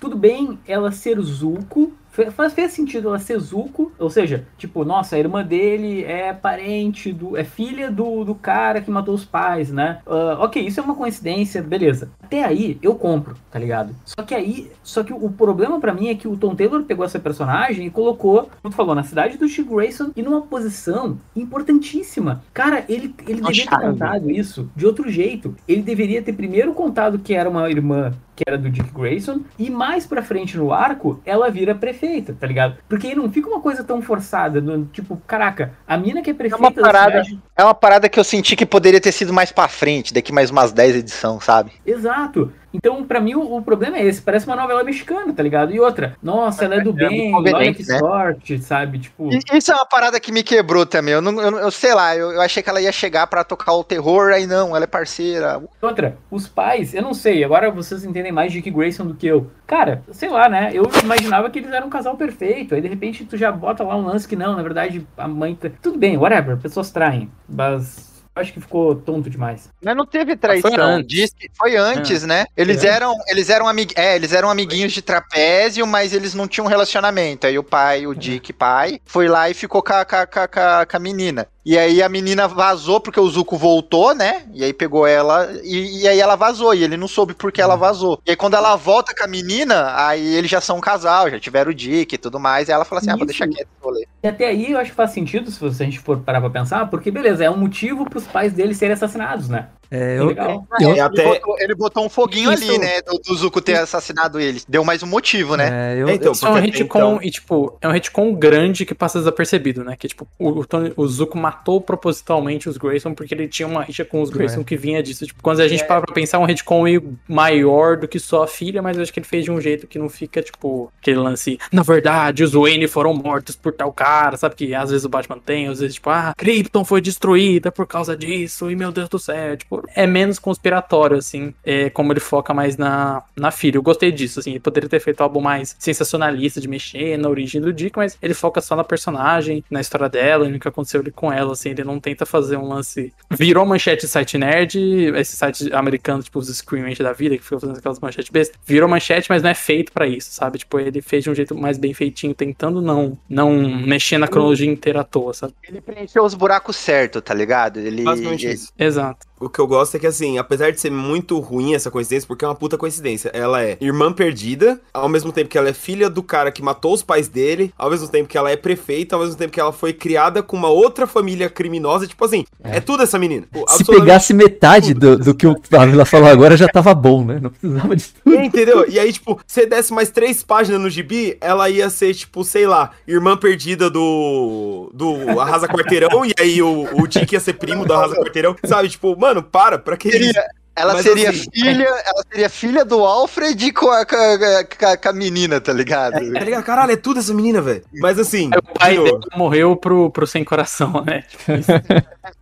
tudo bem ela ser Zuko. Faz, fez sentido ela ser Zuko, ou seja, tipo, nossa, a irmã dele é parente do. é filha do, do cara que matou os pais, né? Ah, ok, isso é uma coincidência, beleza. Até aí eu compro, tá ligado? Só que aí. Só que o problema pra mim é que o Tom Taylor pegou essa personagem e colocou, como tu falou, na cidade do Chick Grayson e numa posição importantíssima. Cara, ele, ele deveria ter contado isso de outro jeito. Ele deveria ter primeiro contado que era uma irmã que era do Dick Grayson e mais pra frente no arco ela vira prefeita, tá ligado? Porque aí não fica uma coisa tão forçada, do, tipo, caraca, a mina que é prefeita da parada- cidade- É uma parada que eu senti que poderia ter sido mais pra frente, daqui mais umas 10 edições, sabe? Exato. Então, pra mim, o, o problema é esse. Parece uma novela mexicana, tá ligado? E outra, nossa, ela é do É muito bem, olha que né? sorte, sabe? Tipo, E isso é uma parada que me quebrou também. Eu, não, eu, não- eu sei lá, eu, eu achei que ela ia chegar pra tocar o terror, aí não, ela é parceira. outra, os pais, eu não sei, agora vocês entendem mais de Dick Grayson do que eu. Cara, sei lá, né? Eu imaginava que eles eram um casal perfeito. Aí de repente tu já bota lá um lance que não, na verdade a mãe. tá- Tudo bem, whatever, pessoas traem. Mas acho que ficou tonto demais. Mas não teve traição. foi antes. Diz que foi antes, né? Eles É. eram, eles eram amig... é, eles eram amiguinhos de trapézio, mas eles não tinham relacionamento. Aí o pai, o Dick pai, foi lá e ficou com a- com a- com a menina. E aí a menina vazou porque o Zuko voltou, né? E aí pegou ela e, e aí ela vazou. E ele não soube por que ela vazou. E aí quando ela volta com a menina, aí eles já são um casal, já tiveram o Dick e tudo mais. E ela fala assim: ah, vou Isso. deixar quieto esse rolê. E até aí eu acho que faz sentido se você- a gente for parar pra pensar, porque beleza, é um motivo pros pais dele serem assassinados, né? É, eu, Legal. eu- É Ele, até. botou, ele botou um foguinho Isso. ali, né? Do, do Zuko ter assassinado ele. Deu mais um motivo, né? é, eu- É, então, Isso é um retcon, então- e tipo, é um retcon grande que passa desapercebido, né? Que tipo, o, o, Tony- o Zuko matou propositalmente os Grayson porque ele tinha uma rixa com os Grayson É. que vinha disso. Tipo, quando a gente para pra pensar, é um retcon meio maior do que só a filha, mas eu acho que ele fez de um jeito que não fica, tipo, aquele lance. Na verdade, os Wayne foram mortos por tal cara, sabe? Que às vezes o Batman tem, às vezes, tipo, ah, Krypton foi destruída por causa disso, e meu Deus do céu. Tipo, é menos conspiratório, assim, é, como ele foca mais na, na filha. Eu gostei disso, assim, ele poderia ter feito algo mais sensacionalista de mexer na origem do Dick, mas ele foca só na personagem, na história dela, e no que aconteceu ali com ela, assim, ele não tenta fazer um lance. Virou manchete site nerd, esse site americano, tipo os Screamant da vida, que fica fazendo aquelas manchetes bestas, virou manchete, mas não é feito pra isso, sabe? Tipo, ele fez de um jeito mais bem feitinho, tentando não, não mexer na cronologia inteira à toa, sabe? Ele preencheu os buracos certos, tá ligado? Ele, Basicamente isso. Exato. O que eu gosto é que, assim, apesar de ser muito ruim essa coincidência, porque é uma puta coincidência, ela é irmã perdida, ao mesmo tempo que ela é filha do cara que matou os pais dele, ao mesmo tempo que ela é prefeita, ao mesmo tempo que ela foi criada com uma outra família criminosa. Tipo assim, é, tudo essa menina. se pegasse metade do, do que o Ávila falou agora, já tava bom, né? Não precisava de tudo. É, entendeu? E aí, tipo, se desse mais três páginas no gibi, ela ia ser, tipo, sei lá, irmã perdida do. do Arrasa Quarteirão, e aí o, o Dick ia ser primo do Arrasa Quarteirão. Sabe, tipo, mano, para, pra que isso? Seria- ela Mas seria assim- filha, ela seria filha do Alfred com a, com a- com a- com a menina, tá ligado? Tá ligado? Caralho, é tudo essa menina, velho. Mas assim. Aí o pai de dele morreu pro, pro sem coração, né? Tipo, isso.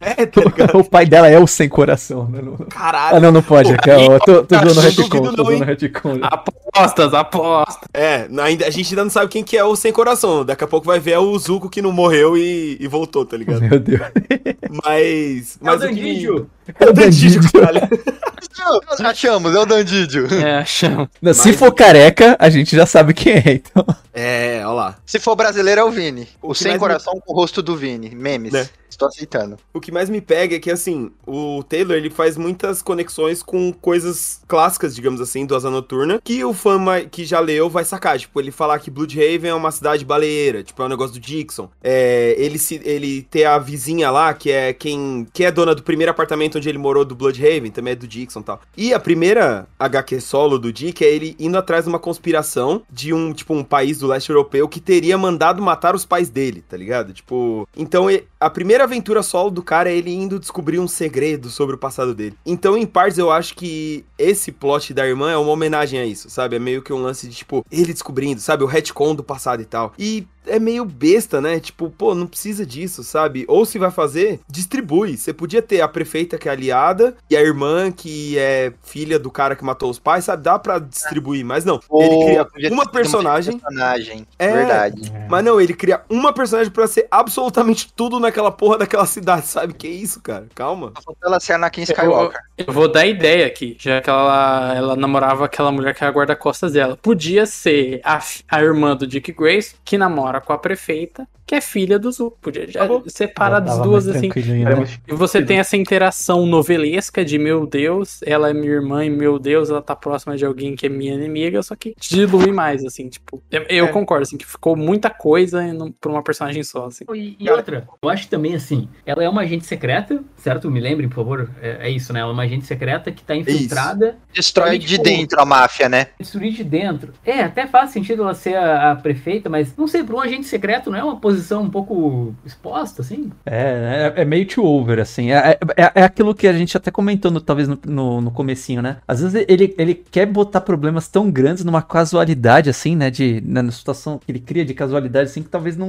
É, tá? O pai dela é o sem coração, né? Caralho. Ah, não, não pode. É que eu tô, tô dando retcon, tô dando retcon. apostas, apostas. É, ainda, a gente ainda não sabe quem que é o sem coração. Daqui a pouco vai ver o Zuko que não morreu e, e voltou, tá ligado? Meu Deus. Mas. É o Mas o Dandídio. É o Dandídio, caralho. Achamos, é o Dandídio. É, chama. Não, Se Mas- for careca, a gente já sabe quem é, então. É, olha lá. Se for brasileiro, é o Vini. O, O sem mais coração com o rosto do Vini. Memes. Né? Estou aceitando. O que mais me pega é que, assim, o Taylor, ele faz muitas conexões com coisas clássicas, digamos assim, do Asa Noturna, que o fã que já leu vai sacar. Tipo, ele falar que Bloodhaven é uma cidade baleeira, tipo, é um negócio do Dixon. É, ele, se, ele ter a vizinha lá, que é quem que é dona do primeiro apartamento onde ele morou do Bloodhaven, também é do Dixon e tal. E a primeira HQ solo do Dick é ele indo atrás de uma conspiração de um, tipo, um país do leste europeu que teria mandado matar os pais dele, tá ligado? Tipo, então a primeira aventura solo do cara é ele indo descobrir um segredo sobre o passado dele. Então, em partes, eu acho que esse plot da irmã é uma homenagem a isso, sabe? É meio que um lance de, tipo, ele descobrindo, sabe? O retcon do passado e tal. E é meio besta, né? Tipo, pô, não precisa disso, sabe? Ou se vai fazer, distribui. Você podia ter a prefeita que é aliada e a irmã que é filha do cara que matou os pais, sabe? Dá pra distribuir, mas não. Ele Ou cria podia ter uma personagem. personagem. É. Verdade. Mas não, ele cria uma personagem pra ser absolutamente tudo naquela porra daquela cidade, sabe? Que isso, cara? Calma. Ela ser Anakin Skywalker. Eu vou dar ideia aqui, já que ela, ela namorava aquela mulher que é a guarda-costas dela. Podia ser a, a irmã do Dick Grace, que namora com a prefeita, que é filha do Zuko. Podia já Tá separar duas assim. né? E você tem essa interação novelesca de meu Deus, ela é minha irmã e meu Deus, ela tá próxima de alguém que é minha inimiga, só que dilui mais, assim, tipo. Eu, É. concordo, assim, que ficou muita coisa pra uma personagem só, assim. E, e outra, eu acho também assim, ela é uma agente secreta, certo? Me lembrem, por favor. É, é isso, né? Ela é uma agente secreta que tá infiltrada, Destrói Aí, de tipo, dentro a máfia, né? destruir de dentro. É, até faz sentido ela ser a, a prefeita, mas não sei, para um agente secreto não é uma posição um pouco exposta, assim? É, é, é meio too over, assim. É, é, é aquilo que a gente até comentou, no- talvez, no, no, no comecinho, né? Às vezes ele, ele quer botar problemas tão grandes numa casualidade, assim, né? De, na, na situação que ele cria de casualidade, assim, que talvez não,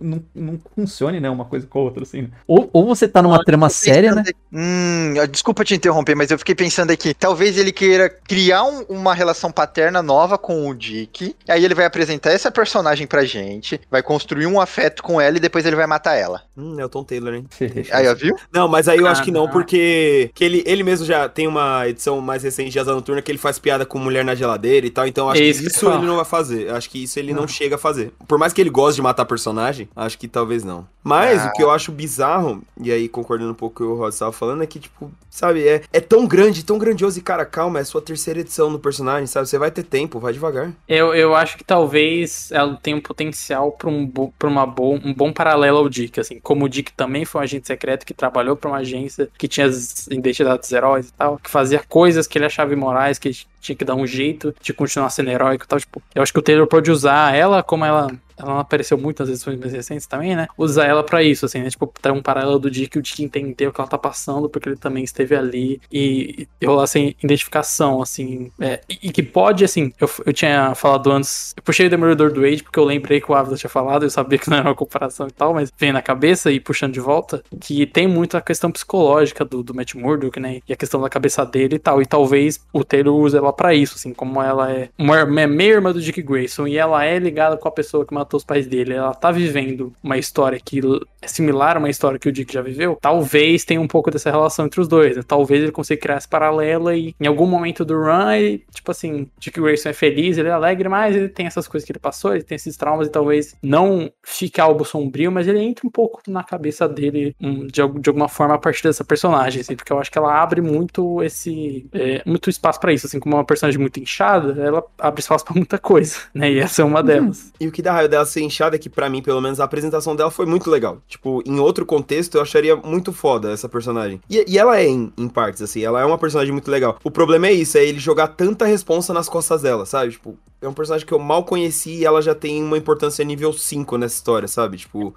não, não, funcione, né? Uma coisa com a outra, assim. Ou, ou você tá numa trama séria, né? Hum, desculpa te interromper, mas eu fiquei pensando aqui. Talvez ele queira criar um- uma relação paterna nova com o Dick. Aí ele vai apresentar essa personagem pra gente, vai construir um afeto com ela e depois ele vai matar ela. Hum, é o Tom Taylor, hein? Aí, ó, viu? Não, mas aí eu acho que não, Ah. porque que ele, ele mesmo já tem uma edição mais recente de Asa Noturna que ele faz piada com mulher na geladeira e tal, então eu acho que isso que isso ele não vai fazer. Acho que isso ele não chega a fazer. Por mais que ele goste de matar personagem, acho que talvez não. Mas Ah. o que eu acho bizarro, e aí concordando um pouco com o que o Rod estava falando, é que, tipo, sabe, é, é tão grande, tão grandioso e, cara, calma, é sua terceira edição no personagem, sabe? Você vai ter tempo, vai devagar. Eu, eu acho que talvez ela tenha um potencial pra, um, pra uma bom, um bom paralelo ao Dick, assim, como o Dick também foi um agente secreto que trabalhou pra uma agência que tinha as identidades heróis e tal, que fazia coisas que ele achava imorais, que tinha que dar um jeito de continuar sendo heróico e tal, tipo, eu acho que o Taylor pode usar ela como ela ela não apareceu muito nas edições mais recentes também, né? Usar ela pra isso, assim, né? Tipo, ter um paralelo do Dick, o Dick entender o que ela tá passando, porque ele também esteve ali e e rolar essa identificação, assim, é, e, e que pode, assim, eu, eu tinha falado antes, eu puxei o Demolidor do Age porque eu lembrei que o Ávila tinha falado, eu sabia que não era uma comparação e tal, mas vem na cabeça e puxando de volta, que tem muito a questão psicológica do, do Matt Murdock, né? E a questão da cabeça dele e tal, e talvez o Taylor use ela pra isso, assim, como ela é uma é meia irmã do Dick Grayson e ela é ligada com a pessoa que matou os pais dele, ela tá vivendo uma história que é similar a uma história que o Dick já viveu, talvez tenha um pouco dessa relação entre os dois, né? Talvez ele consiga criar essa paralela e em algum momento do run, ele, tipo assim, Dick Grayson é feliz, ele é alegre, mas ele tem essas coisas que ele passou, ele tem esses traumas e talvez não fique algo sombrio, mas ele entra um pouco na cabeça dele hum, de, de alguma forma a partir dessa personagem, assim, porque eu acho que ela abre muito esse é, muito espaço pra isso, assim, como uma personagem muito inchada, ela abre espaço pra muita coisa, né? E essa é uma delas. E o que dá raiva dela ser inchada é que, pra mim, pelo menos, a apresentação dela foi muito legal. Tipo, em outro contexto, eu acharia muito foda essa personagem. E, e ela é, em, em partes, assim, ela é uma personagem muito legal. O problema é isso, é ele jogar tanta responsa nas costas dela, sabe? Tipo, é um personagem que eu mal conheci e ela já tem uma importância nível 5 nessa história, sabe? Tipo,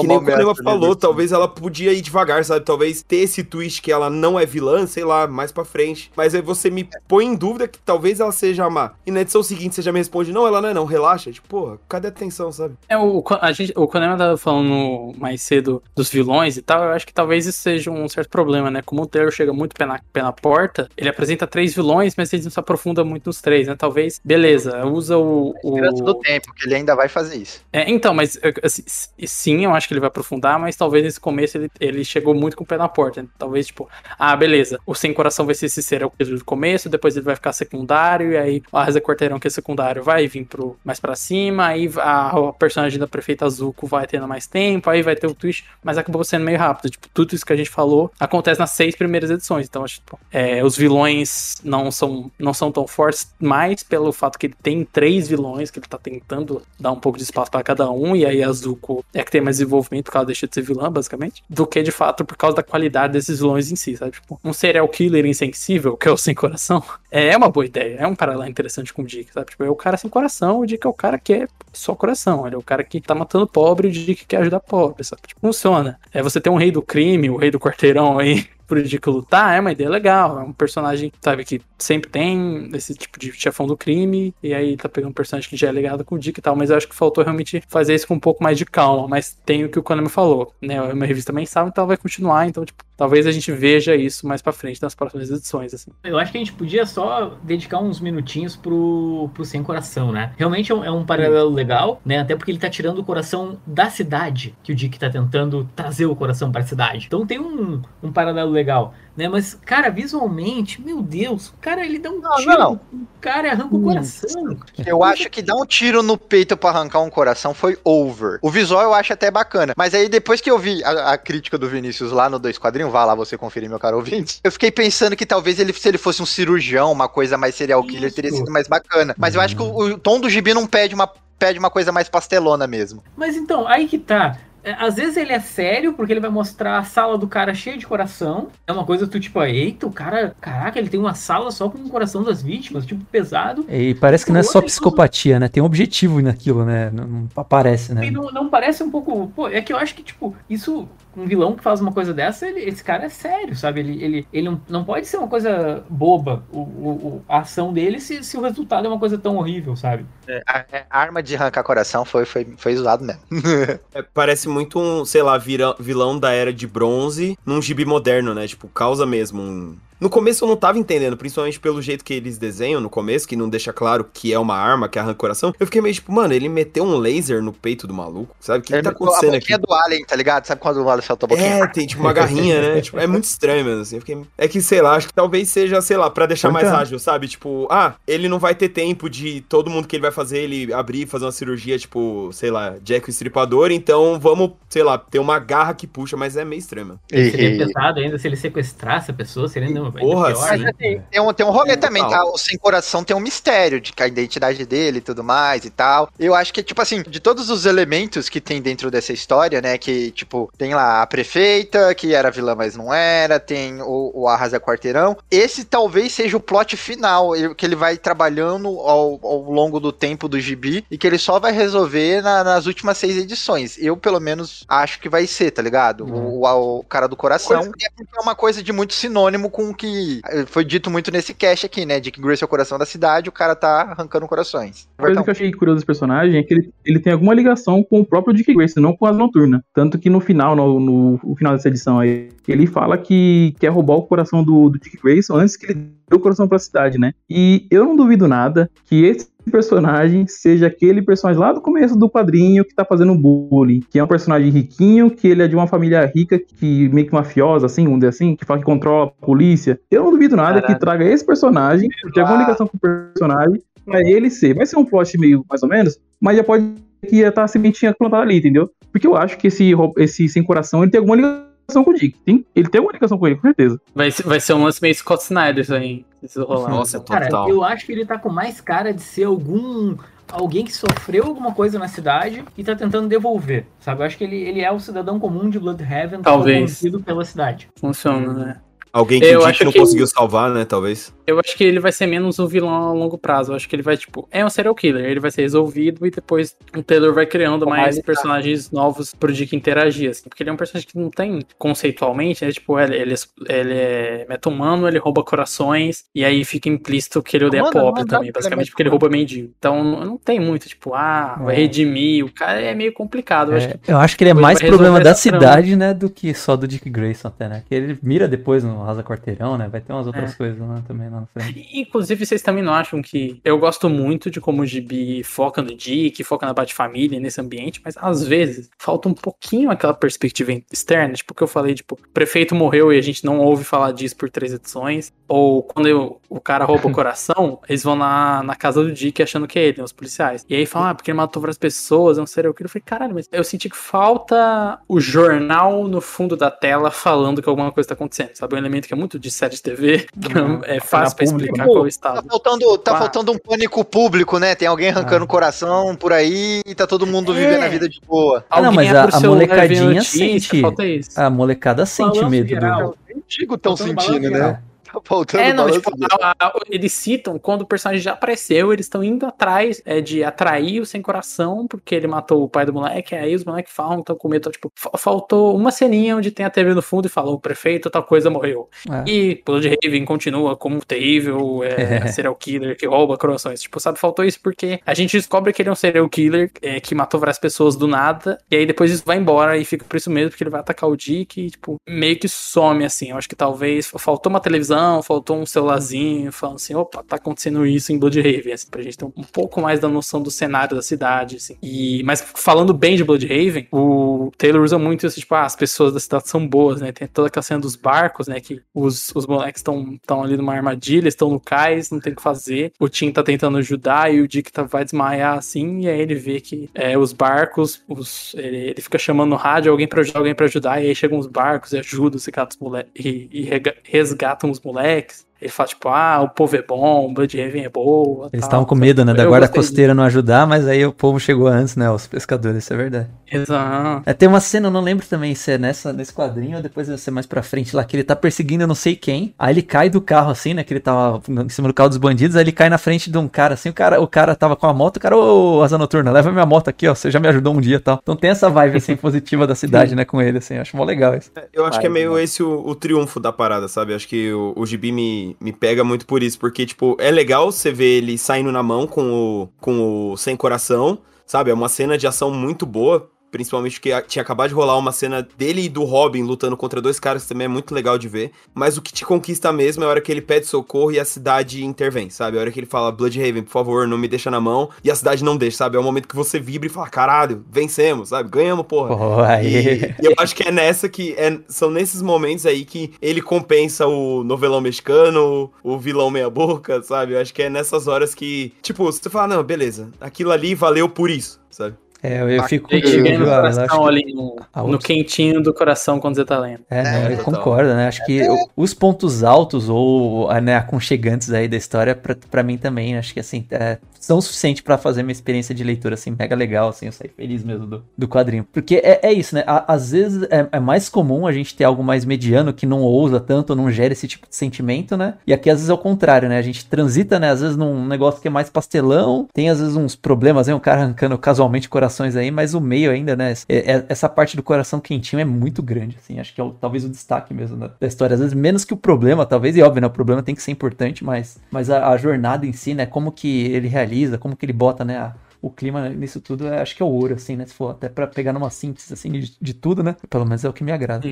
que nem o Kunema falou, talvez ela podia ir devagar, sabe? Talvez ter esse twist que ela não é vilã, sei lá, mais pra frente. Mas aí você me põe em dúvida que talvez ela seja má. E na edição seguinte você já me responde, não, ela não é não, relaxa. Tipo, porra, cadê a atenção, sabe? É, o, a gente, o Konami tava falando mais cedo dos vilões e tal, eu acho que talvez isso seja um certo problema, né? Como o Taylor chega muito pé na, pé na porta, ele apresenta três vilões, mas ele não se aprofunda muito nos três, né? Talvez, beleza, usa o... o... Esperança do tempo, que ele ainda vai fazer isso. É, então, mas assim, sim, eu acho que ele vai aprofundar, mas talvez nesse começo ele, ele chegou muito com o pé na porta. né? Talvez, tipo, ah, beleza, o Sem Coração vai ser esse serial killer do começo, depois ele vai ficar secundário, e aí o Arrasa Quarteirão, que é secundário, vai vir pro, mais pra cima, aí a, a personagem da Prefeita Zuko vai tendo mais tempo, aí vai ter o twist, mas acabou sendo meio rápido. Tipo, tudo isso que a gente falou acontece nas seis primeiras edições, então acho que tipo, é, os vilões não são, não são tão fortes, mais pelo fato que ele tem três vilões, que ele tá tentando dar um pouco de espaço pra cada um, e aí a Zuko é que tem mais desenvolvimento, porque ela deixa de ser vilã, basicamente, do que de fato por causa da qualidade desses vilões em si, sabe? Tipo, um serial killer insensível, que é o sem coração, é uma boa ideia, é um paralelo interessante com o Dick, sabe? Tipo, é o cara sem coração, o Dick é o cara que é só coração, ele é o cara que tá matando pobre, o Dick quer ajudar pobre, sabe? Tipo, funciona. É você ter um rei do crime, o rei do quarteirão aí, pro Dick lutar, é uma ideia legal. É um personagem, sabe, que sempre tem esse tipo de chefão do crime, e aí tá pegando um personagem que já é ligado com o Dick e tal, mas eu acho que faltou realmente fazer isso com um pouco mais de calma, mas tem o que o Konami falou, né, é uma revista mensal, então vai continuar, então, tipo, talvez a gente veja isso mais pra frente nas próximas edições, assim. Eu acho que a gente podia só dedicar uns minutinhos pro, pro Sem Coração, né? Realmente é um, é um paralelo legal, né? Até porque ele tá tirando o coração da cidade, que o Dick tá tentando trazer o coração pra cidade. Então tem um, um paralelo legal, né? Mas, cara, visualmente, meu Deus, o cara ele dá um Não, tiro, não. o cara arranca o coração. Eu acho que dar um tiro no peito pra arrancar um coração foi over. O visual eu acho até bacana. Mas aí depois que eu vi a, a crítica do Vinícius lá no Dois Quadrinhos, vá lá você conferir, meu caro ouvinte. Eu fiquei pensando que talvez ele, se ele fosse um cirurgião, uma coisa mais serial killer, teria Isso. sido mais bacana. Mas eu acho que o, o tom do gibi não pede uma, pede uma coisa mais pastelona mesmo. Mas então, aí que tá. É, Às vezes ele é sério, porque ele vai mostrar a sala do cara cheia de coração. É uma coisa que tu, tipo, eita, o cara, caraca, ele tem uma sala só com o coração das vítimas, tipo, pesado. E parece que não é só Olha, psicopatia, né? Tem um objetivo naquilo, né? Não, não aparece, né? Não, não parece um pouco. Pô, é que eu acho que, tipo, isso. Um vilão que faz uma coisa dessa, ele- esse cara é sério, sabe? Ele, ele, ele não, não pode ser uma coisa boba, o, o- o- a ação dele, se, se o resultado é uma coisa tão horrível, sabe? A, a arma de arrancar coração foi, foi, foi usado mesmo. É, parece muito um, sei lá, vira- vilão da era de bronze num gibi moderno, né? Tipo, causa mesmo um. No começo eu não tava entendendo, principalmente pelo jeito que eles desenham no começo, que não deixa claro que é uma arma, que arranca o coração. Eu fiquei meio tipo, mano, ele meteu um laser no peito do maluco, sabe? O que, que tá a acontecendo aqui? boquinha do Alien, tá ligado? Sabe quando o Alien solta a boquinha? É, tem tipo uma garrinha, né? Tipo, é muito estranho mesmo, assim. Eu fiquei... É que, sei lá, acho que talvez seja, sei lá, pra deixar mais ágil, sabe? Tipo, ah, ele não vai ter tempo de todo mundo que ele vai fazer, ele abrir e fazer uma cirurgia, tipo, sei lá, Jack o Estripador, então vamos, sei lá, ter uma garra que puxa, mas é meio estranho, mano. E- Seria e- pesado ainda se ele sequestrasse a pessoa, seria não, vai ser Porra, pior, sim. né? Assim, tem um, tem um rolê É, também, tá? O Sem Coração tem um mistério de que a identidade dele e tudo mais e tal. Eu acho que, tipo assim, de todos os elementos que tem dentro dessa história, né? Que, tipo, tem lá a prefeita, que era vilã, mas não era, tem o, o Arrasa Quarteirão. Esse talvez seja o plot final, que ele vai trabalhando ao, ao longo do tempo do gibi e que ele só vai resolver na- nas últimas seis edições. Eu, pelo menos, acho que vai ser, tá ligado? O, o- o cara do coração. E é é uma coisa de muito sinônimo com o que eh, foi dito muito nesse cast aqui, né? De que Grace é o coração da cidade, o cara tá arrancando corações. A coisa que eu achei curioso desse personagem é que ele, ele tem alguma ligação com o próprio Dick Grayson, não com a Noturna. Tanto que no final, no, no- no final dessa edição aí, ele fala que quer roubar o coração do, do Dick Grayson antes que ele dê o coração pra cidade, né? E eu não duvido nada que esse personagem seja aquele personagem lá do começo do quadrinho que tá fazendo bullying, que é um personagem riquinho, que ele é de uma família rica, que meio que mafiosa, assim, vamos dizer assim, que fala que controla a polícia. Eu não duvido nada que traga esse personagem, que tem alguma ligação com o personagem, pra ele ser. Vai ser um plot meio mais ou menos, mas já pode que já tá a sementinha plantada ali, entendeu? Porque eu acho que esse, esse sem coração ele tem alguma ligação com o Dick. Tem, ele tem alguma ligação com ele, com certeza. Vai ser, vai ser um lance meio Scott Snyder isso aí. Se rolar. Nossa, Cara, total. eu acho que ele tá com mais cara de ser algum. Alguém que sofreu alguma coisa na cidade e tá tentando devolver, sabe? Eu acho que ele, ele é o cidadão comum de Bloodhaven Talvez. corrompido pela cidade. Funciona, né? Alguém que Eu o acho Dick não que- conseguiu salvar, né? Talvez. Eu acho que ele vai ser menos um vilão a longo prazo. Eu acho que ele vai, tipo, é um serial killer. Ele vai ser resolvido e depois o Taylor vai criando Como mais tá. personagens novos pro Dick interagir, assim. Porque ele é um personagem que não tem conceitualmente, né? Tipo, ele, ele, é- ele é meta-humano, ele rouba corações, e aí fica implícito que ele odeia Manda, pobre manda, também, basicamente porque ele rouba mendigo. Então não, tem muito, tipo, ah, vai É. redimir. O cara é meio complicado. Eu acho É, que eu acho que ele é mais vai problema da essa trama. cidade, né, do que só do Dick Grayson até, né? Que ele mira depois no Rasa Quarteirão, né? Vai ter umas outras coisas lá também lá na frente. Inclusive, vocês também não acham que. Eu gosto muito de como o Gibi foca no Dick, foca na Bat-Família, nesse ambiente, mas às vezes falta um pouquinho aquela perspectiva externa, tipo o que eu falei, tipo, o prefeito morreu e a gente não ouve falar disso por três edições. Ou quando eu- o cara rouba o coração, eles vão na, na casa do Dick achando que é ele, né, os policiais. E aí falam, ah, porque ele matou várias pessoas, é um serial killer. Eu falei, caralho, mas eu senti que falta o jornal no fundo da tela falando que alguma coisa tá acontecendo, sabe? Elemento que é muito de série de TV, que é fácil pra público. explicar qual é o Tá estado. faltando, tá faltando um pânico público, né? Tem alguém arrancando o coração por aí e tá todo mundo É. vivendo a vida de boa. Ah, não, mas a- o a vê molecadinha notícia, sente. Falta isso. A molecada sente Balanço medo geral. do. Digo tão sentindo, né? Tá faltando É, não, tipo, a- a- eles citam quando o personagem já apareceu, eles estão indo atrás é, de atrair o sem coração, porque ele matou o pai do moleque, aí os moleques falam, estão com medo, então, tipo, fa- faltou uma ceninha onde tem a TV no fundo e falou, o prefeito, tal coisa morreu. É. E Bloodhaven continua como terrível, é, serial killer que rouba corações. Tipo, sabe, faltou isso porque a gente descobre que ele é um serial killer é, que matou várias pessoas do nada, e aí depois isso vai embora e fica por isso mesmo, porque ele vai atacar o Dick e, tipo, meio que some, assim. Eu acho que talvez faltou uma televisão, faltou um celularzinho, falando assim, opa, tá acontecendo isso em Bloodhaven, assim, pra gente ter um, pouco mais da noção do cenário da cidade, assim. E, mas falando bem de Bloodhaven, o Taylor usa muito isso, tipo, ah, as pessoas da cidade são boas, né? Tem toda aquela cena dos barcos, né? Que os, os moleques estão ali numa armadilha, estão no cais, não tem o que fazer. O Tim tá tentando ajudar e o Dick tá, vai desmaiar assim, e aí ele vê que é, os barcos, os, ele, ele fica chamando no rádio alguém pra ajudar, alguém pra ajudar, e aí chegam os barcos e ajudam os moleques e, e resgatam os moleques. moleques. Ele fala, tipo, ah, o povo é bom, Bloodhaven é boa. Eles estavam com medo, né? Da Eu guarda costeira não ajudar, mas aí o povo chegou antes, né? Os pescadores, isso é verdade. Exato. É, tem uma cena, eu não lembro também se é nessa, nesse quadrinho ou depois vai ser mais pra frente lá, que ele tá perseguindo eu não sei quem. Aí ele cai do carro assim, né? Que ele tava em cima do carro dos bandidos, aí ele cai na frente de um cara assim, o cara, o cara tava com a moto, o cara, ô Asa Noturna, leva minha moto aqui, ó, você já me ajudou um dia e tal. Então tem essa vibe assim positiva da cidade, né, com ele, assim, eu acho mó legal isso. Eu acho que é meio vai. esse o, o triunfo da parada, sabe? Acho que o, o Gibi me, me pega muito por isso, porque, tipo, é legal você ver ele saindo na mão com o, com o Sem Coração, sabe? É uma cena de ação muito boa, principalmente porque tinha acabado de rolar uma cena dele e do Robin lutando contra dois caras, que também é muito legal de ver, mas o que te conquista mesmo é a hora que ele pede socorro e a cidade intervém, sabe? A hora que ele fala, Bloodhaven, por favor, não me deixa na mão, e a cidade não deixa, sabe? É o momento que você vibra e fala, caralho, vencemos, sabe? Ganhamos, porra. Pô, aí. E, e eu acho que é nessa que. é- são nesses momentos aí que ele compensa o novelão mexicano, o vilão meia-boca, sabe? Eu acho que é nessas horas que. Tipo, você fala, não, beleza, aquilo ali valeu por isso, sabe? É, eu, eu fico contigo, no coração ali, no, no quentinho do coração quando você tá lendo. É, né, É, eu concordo, né? Acho que o- os pontos altos ou né, aconchegantes aí da história, pra, pra mim também, acho que assim, é, são o suficiente pra fazer minha experiência de leitura assim, mega legal, assim, eu saí feliz mesmo do, do quadrinho. Porque é, é isso, né? À- às vezes é, é mais comum a gente ter algo mais mediano que não ousa tanto, não gera esse tipo de sentimento, né? E aqui às vezes é o contrário, né? A gente transita, né? Às vezes num negócio que é mais pastelão, tem às vezes uns problemas, né? Um cara arrancando casualmente corações aí, mas o meio ainda, né? é- é- essa parte do coração quentinho é muito grande, assim. Acho que é o- talvez o destaque mesmo da, história. Às vezes menos que o problema, talvez, e óbvio, né? O problema tem que ser importante, mas, mas a, a jornada em si, né? Como que ele realiza, como que ele bota, né? a- o clima nisso tudo, é- acho que é o ouro, assim, né? Se for até pra pegar numa síntese, assim, de, de tudo, né? Pelo menos é o que me agrada.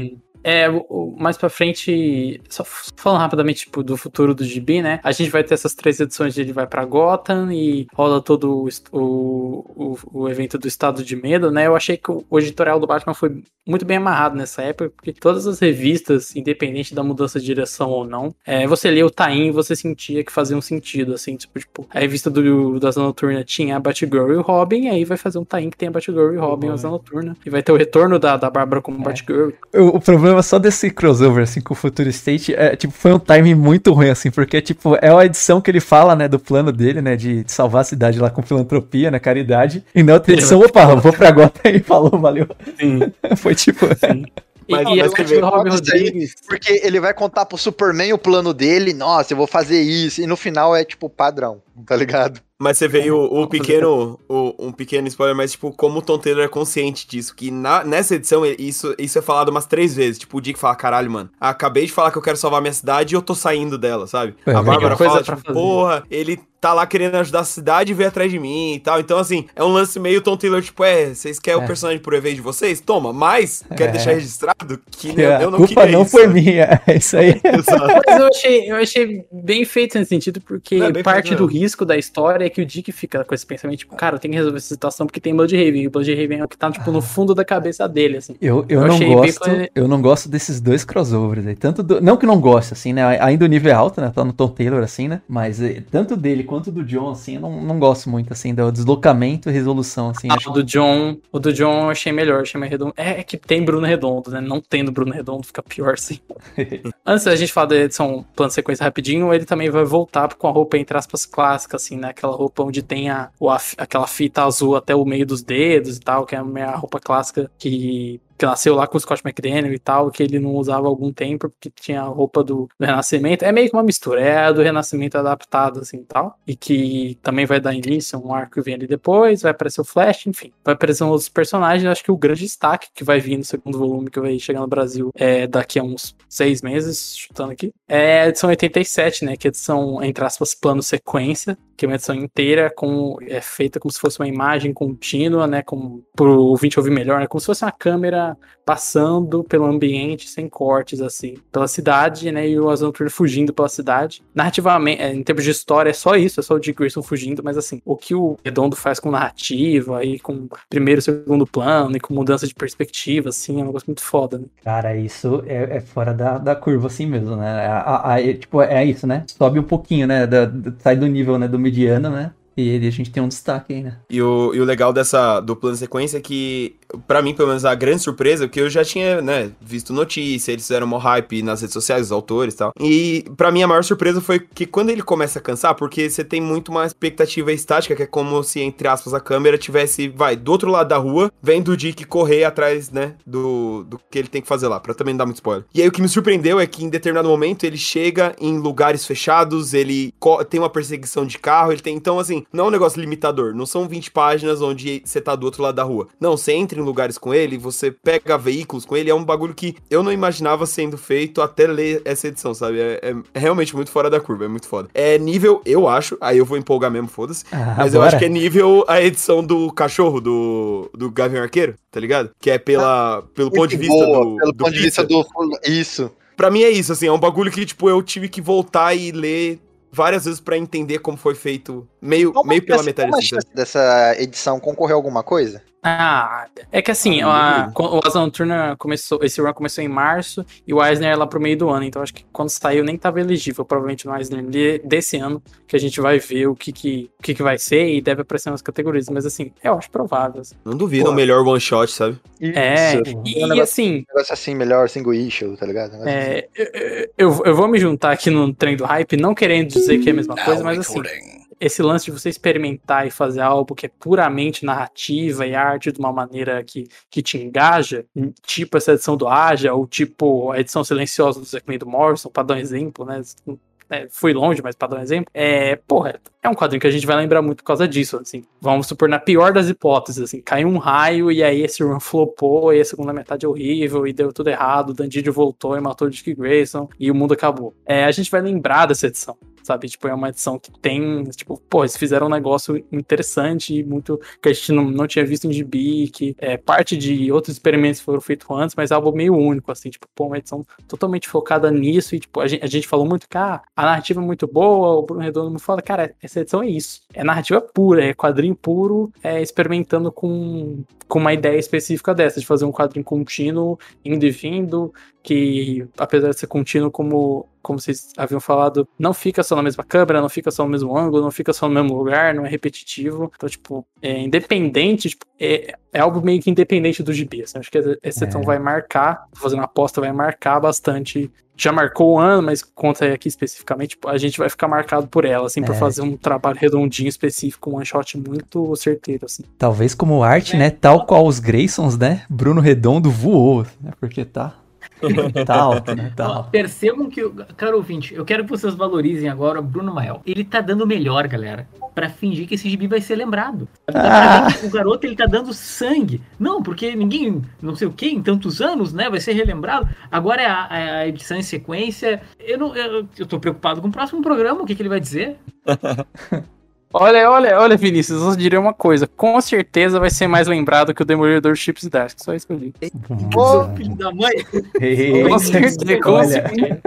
É, mais pra frente, só falando rapidamente tipo, do futuro do GB, né? A gente vai ter essas três edições de ele vai pra Gotham e rola todo o, o, o, evento do Estado de Medo, né? Eu achei que o, editorial do Batman foi muito bem amarrado nessa época, porque todas as revistas, independente da mudança de direção ou não, é, você lia o Tain e você sentia que fazia um sentido, assim, tipo, tipo a revista do, da Asa Noturna tinha a Batgirl e o Robin, e aí vai fazer um Tain que tem a Batgirl e o Robin e a Asa Noturna, e vai ter o retorno da, da Bárbara como Batgirl O, o problema só desse crossover, assim, com o Future State, é, tipo, foi um timing muito ruim, assim, porque, tipo, é uma edição que ele fala, né, do plano dele, né, de, de salvar a cidade lá com filantropia, né, caridade, e na outra edição, opa, vou pra Gota e falou, valeu. Sim. Foi tipo... E, Mas- e mas Isso aí. Porque ele vai contar pro Superman o plano dele, nossa, eu vou fazer isso, e no final é tipo padrão, tá ligado? Mas você veio o, o pequeno, o- um pequeno spoiler, mas tipo, como o Tom Taylor é consciente disso, que na- nessa edição isso, isso é falado umas três vezes, tipo, o Dick fala, caralho, mano, acabei de falar que eu quero salvar minha cidade e eu tô saindo dela, sabe? É, a Bárbara fala, tipo, porra, ele tá lá querendo ajudar a cidade e veio atrás de mim e tal, então assim, é um lance meio Tom Taylor, tipo, é, vocês querem É. o personagem por evento de vocês? Toma, mas, quero É. deixar registrado que que eu, eu não culpa queria não isso, foi sabe? minha, é isso aí. Mas eu achei, eu achei bem feito nesse sentido, porque Não, é bem parte feito do risco da história é que o Dick fica com esse pensamento, tipo, cara, eu tenho que resolver essa situação porque tem Bloodhaven. E o Bloodhaven é o que tá, tipo, no fundo da cabeça dele, assim. Eu, eu, Eu não achei bem gosto, plane- eu não gosto desses dois crossovers aí. Tanto do- não que não goste, assim, né? Ainda o nível é alto, né? Tá no Tom Taylor, assim, né? Mas eh, tanto dele quanto do John, assim, eu não, não gosto muito, assim, do deslocamento e resolução, assim. Ah, acho o do John, o do John eu achei melhor, achei mais redondo. É, é que tem Bruno Redondo, né? Não tendo Bruno Redondo fica pior, assim. Antes da gente falar da edição plano sequência rapidinho, ele também vai voltar com a roupa, entre aspas, clássica, assim, né? Aquela roupa onde tem a, o, a- aquela fita azul até o meio dos dedos e tal, que é a minha roupa clássica que, que nasceu lá com o Scott McDaniel e tal, que ele não usava há algum tempo, porque tinha a roupa do, do Renascimento. É meio que uma mistura, é a do Renascimento adaptada, assim, tal. E que também vai dar início a um arco que vem ali depois, vai aparecer o Flash, enfim. Vai aparecer outros personagens, acho que o grande destaque que vai vir no segundo volume, que vai chegar no Brasil é daqui a uns seis meses, chutando aqui, é a edição 87, né? Que é a edição, entre aspas, plano sequência, que é uma edição inteira, com, é feita como se fosse uma imagem contínua, né? Como, pro ouvinte ouvir melhor, né? Como se fosse uma câmera passando pelo ambiente sem cortes, assim, pela cidade, né? E o Noturna fugindo pela cidade. Narrativamente, é, em termos de história, é só isso, é só o Dick Grayson fugindo, mas assim, o que o Redondo faz com narrativa e com primeiro e segundo plano e com mudança de perspectiva, assim, é um negócio muito foda, né? Cara, isso é, é fora da, da curva assim mesmo, né? A- a- a- é, tipo, é isso, né? Sobe um pouquinho, né? da- da- sai do nível né, do mediano, né? E a gente tem um destaque aí, né? E o, e o legal dessa de sequência é que, pra mim, pelo menos, a grande surpresa, porque eu já tinha, né, visto notícia, eles fizeram uma hype nas redes sociais, os autores e tal. E pra mim a maior surpresa foi que quando ele começa a cansar, porque você tem muito uma expectativa estática, que é como se, entre aspas, a câmera tivesse, vai, do outro lado da rua, vendo o Dick correr atrás, né, do, do que ele tem que fazer lá, pra também não dar muito spoiler. E aí o que me surpreendeu é que em determinado momento ele chega em lugares fechados, ele tem uma perseguição de carro, ele tem, então assim, não é um negócio limitador, não são 20 páginas onde você tá do outro lado da rua. Não, você entra em lugares com ele, você pega veículos com ele, é um bagulho que eu não imaginava sendo feito até ler essa edição, sabe? É, é- é realmente muito fora da curva, é muito foda. É nível, eu acho, aí eu vou empolgar mesmo, foda-se, Ah, mas eu bora. acho que é nível a edição do cachorro do, do Gavião Arqueiro, tá ligado? Que é pela, pelo ponto de Muito vista boa, do, pelo do ponto de vista do. Isso. Pra mim é isso, assim, é um bagulho que, tipo, eu tive que voltar e ler várias vezes pra entender como foi feito meio, Qual meio pela metade uma assim, chance dessa edição concorrer a alguma coisa? Ah, é que assim, Ah, a- o Asa Noturna começou, esse run começou em março e o Eisner é lá pro meio do ano, então acho que quando saiu nem tava elegível, provavelmente no Eisner de- desse ano, que a gente vai ver o que que, o que, que vai ser e deve aparecer nas categorias, mas assim, eu acho provável. assim. Não duvido, Pô. o melhor one shot, sabe? É, Isso. e, Um negócio, assim, um negócio assim, melhor single issue, tá ligado? Um assim. é, eu, eu, eu vou me juntar aqui no trem do hype, não querendo dizer que é a mesma coisa, mas assim, esse lance de você experimentar e fazer algo que é puramente narrativa e arte de uma maneira que, que te engaja, tipo essa edição do Aja, ou tipo a edição silenciosa do Zack do Morrison, pra dar um exemplo, né? É, fui longe, mas pra dar um exemplo, é, porra, é um quadrinho que a gente vai lembrar muito por causa disso, assim. Vamos supor, na pior das hipóteses, assim, caiu um raio e aí esse run flopou e a segunda metade é horrível e deu tudo errado, o Dandidio voltou e matou o Dick Grayson e o mundo acabou. É, a gente vai lembrar dessa edição sabe? Tipo, é uma edição que tem, tipo, pô, eles fizeram um negócio interessante e muito que a gente não, não tinha visto em gibi, que é parte de outros experimentos foram feitos antes, mas é algo meio único, assim, tipo, pô, uma edição totalmente focada nisso e, tipo, a gente, a gente falou muito que, ah, a narrativa é muito boa, o Bruno Redondo me fala, cara, essa edição é isso, é narrativa pura, é quadrinho puro, é experimentando com, com uma ideia específica dessa, de fazer um quadrinho contínuo, indo e vindo, que apesar de ser contínuo como como vocês haviam falado, não fica só na mesma câmera, não fica só no mesmo ângulo, não fica só no mesmo lugar, não é repetitivo. Então, tipo, é independente, tipo, é, é algo meio que independente do gibi. Assim, acho que essa edição vai marcar, fazendo uma aposta, vai marcar bastante. Já marcou o ano, mas conta aqui especificamente, tipo, a gente vai ficar marcado por ela, assim, por É. fazer um trabalho redondinho específico, um one shot muito certeiro, assim. Talvez como arte, né? Tal qual os Graysons, né? Bruno Redondo voou, né? Porque tá. Tá alto, né? Tá Ó, alto. percebam que, caro ouvinte, eu quero que vocês valorizem agora o Bruno Mael. Ele tá dando o melhor, galera, Pra fingir que esse gibi vai ser lembrado. Ah. O garoto, ele tá dando sangue. Não, porque ninguém, não sei o que, em tantos anos, né, vai ser relembrado. Agora é a, é a edição em sequência. Eu, não, eu, eu tô preocupado com o próximo programa, o que, que ele vai dizer. Olha, olha, olha, Vinícius, eu diria uma coisa. Com certeza vai ser mais lembrado que o Demolidor Chips Dask. Só isso que eu digo. Ô, filho da mãe! Com certeza, com certeza.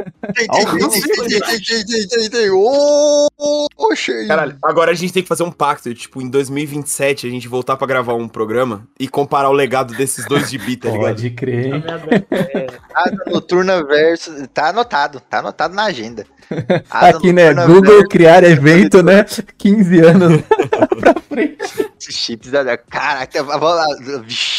Caralho, agora a gente tem que fazer um pacto. Tipo, em 2027 a gente voltar pra gravar um programa e comparar o legado desses dois de gibi, tá ligado? Pode crer. Asa Noturna versus... Tá anotado, tá anotado na agenda. Asa Aqui, né? Google criar evento, né? 15 anos pra frente. Chips da. Caraca, vamos lá. Vixe,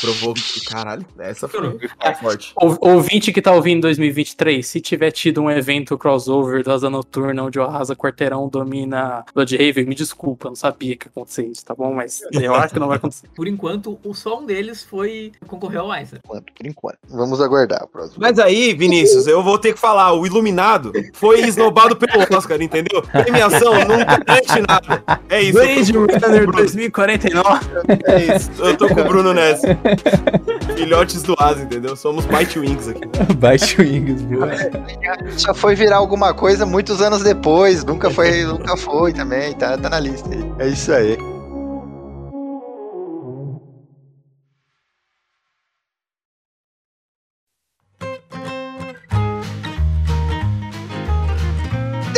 Provou que, caralho, essa foi forte. Ou- Ouvinte que tá ouvindo em 2023, se tiver tido um evento crossover do Asa Noturna onde o Arrasa Quarteirão domina Bloodhaven, me desculpa, eu não sabia que ia acontecer isso, tá bom? Mas eu acho que não vai acontecer. Por enquanto, o só um deles foi concorreu ao Weiser. Por enquanto, por enquanto. Vamos aguardar o próximo. Mas aí, Vinícius, eu vou ter que falar, o Iluminado foi esnobado pelo Oscar, entendeu? Premiação não garante nada. É isso. Blade o Runner Bruno, 2049. é isso. Eu tô com o Bruno nessa. Filhotes do Asa, entendeu? Somos Bite Wings aqui. Baixo Wings, boa. Só foi virar alguma coisa muitos anos depois. Nunca foi, nunca foi também. Tá, tá na lista aí. É isso aí.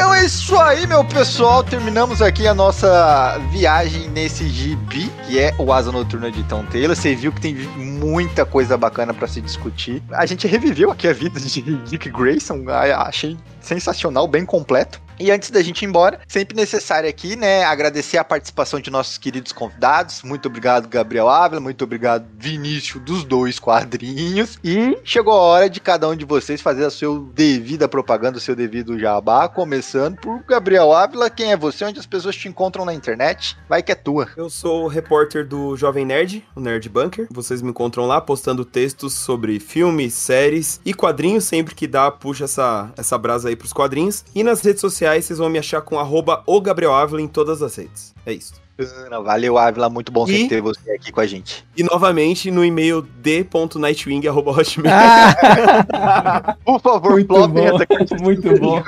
Então é isso aí, meu pessoal. Terminamos aqui a nossa viagem nesse gibi, que é o Asa Noturna de Tom Taylor. Você viu que tem muita coisa bacana pra se discutir. A gente reviveu aqui a vida de Dick Grayson. Achei sensacional, bem completo. E antes da gente ir embora, sempre necessário aqui, né, agradecer a participação de nossos queridos convidados. Muito obrigado, Gabriel Ávila. Muito obrigado, Vinícius, dos dois quadrinhos. E chegou a hora de cada um de vocês fazer a sua devida propaganda, o seu devido jabá. Começando por Gabriel Ávila. Quem é você? Onde as pessoas te encontram na internet? Vai que é tua. Eu sou o repórter do Jovem Nerd, o Nerd Bunker. Vocês me encontram lá postando textos sobre filmes, séries e quadrinhos. Sempre que dá, puxa essa, essa brasa aí pros quadrinhos. E nas redes sociais vocês vão me achar com arroba o Gabriel Ávila em todas as redes. É isso. Bacana, valeu, Ávila. Muito bom E- sempre ter você aqui com a gente. E novamente no e-mail d.nightwing.hotmail. Ah, Por favor, muito bom, essa muito bom.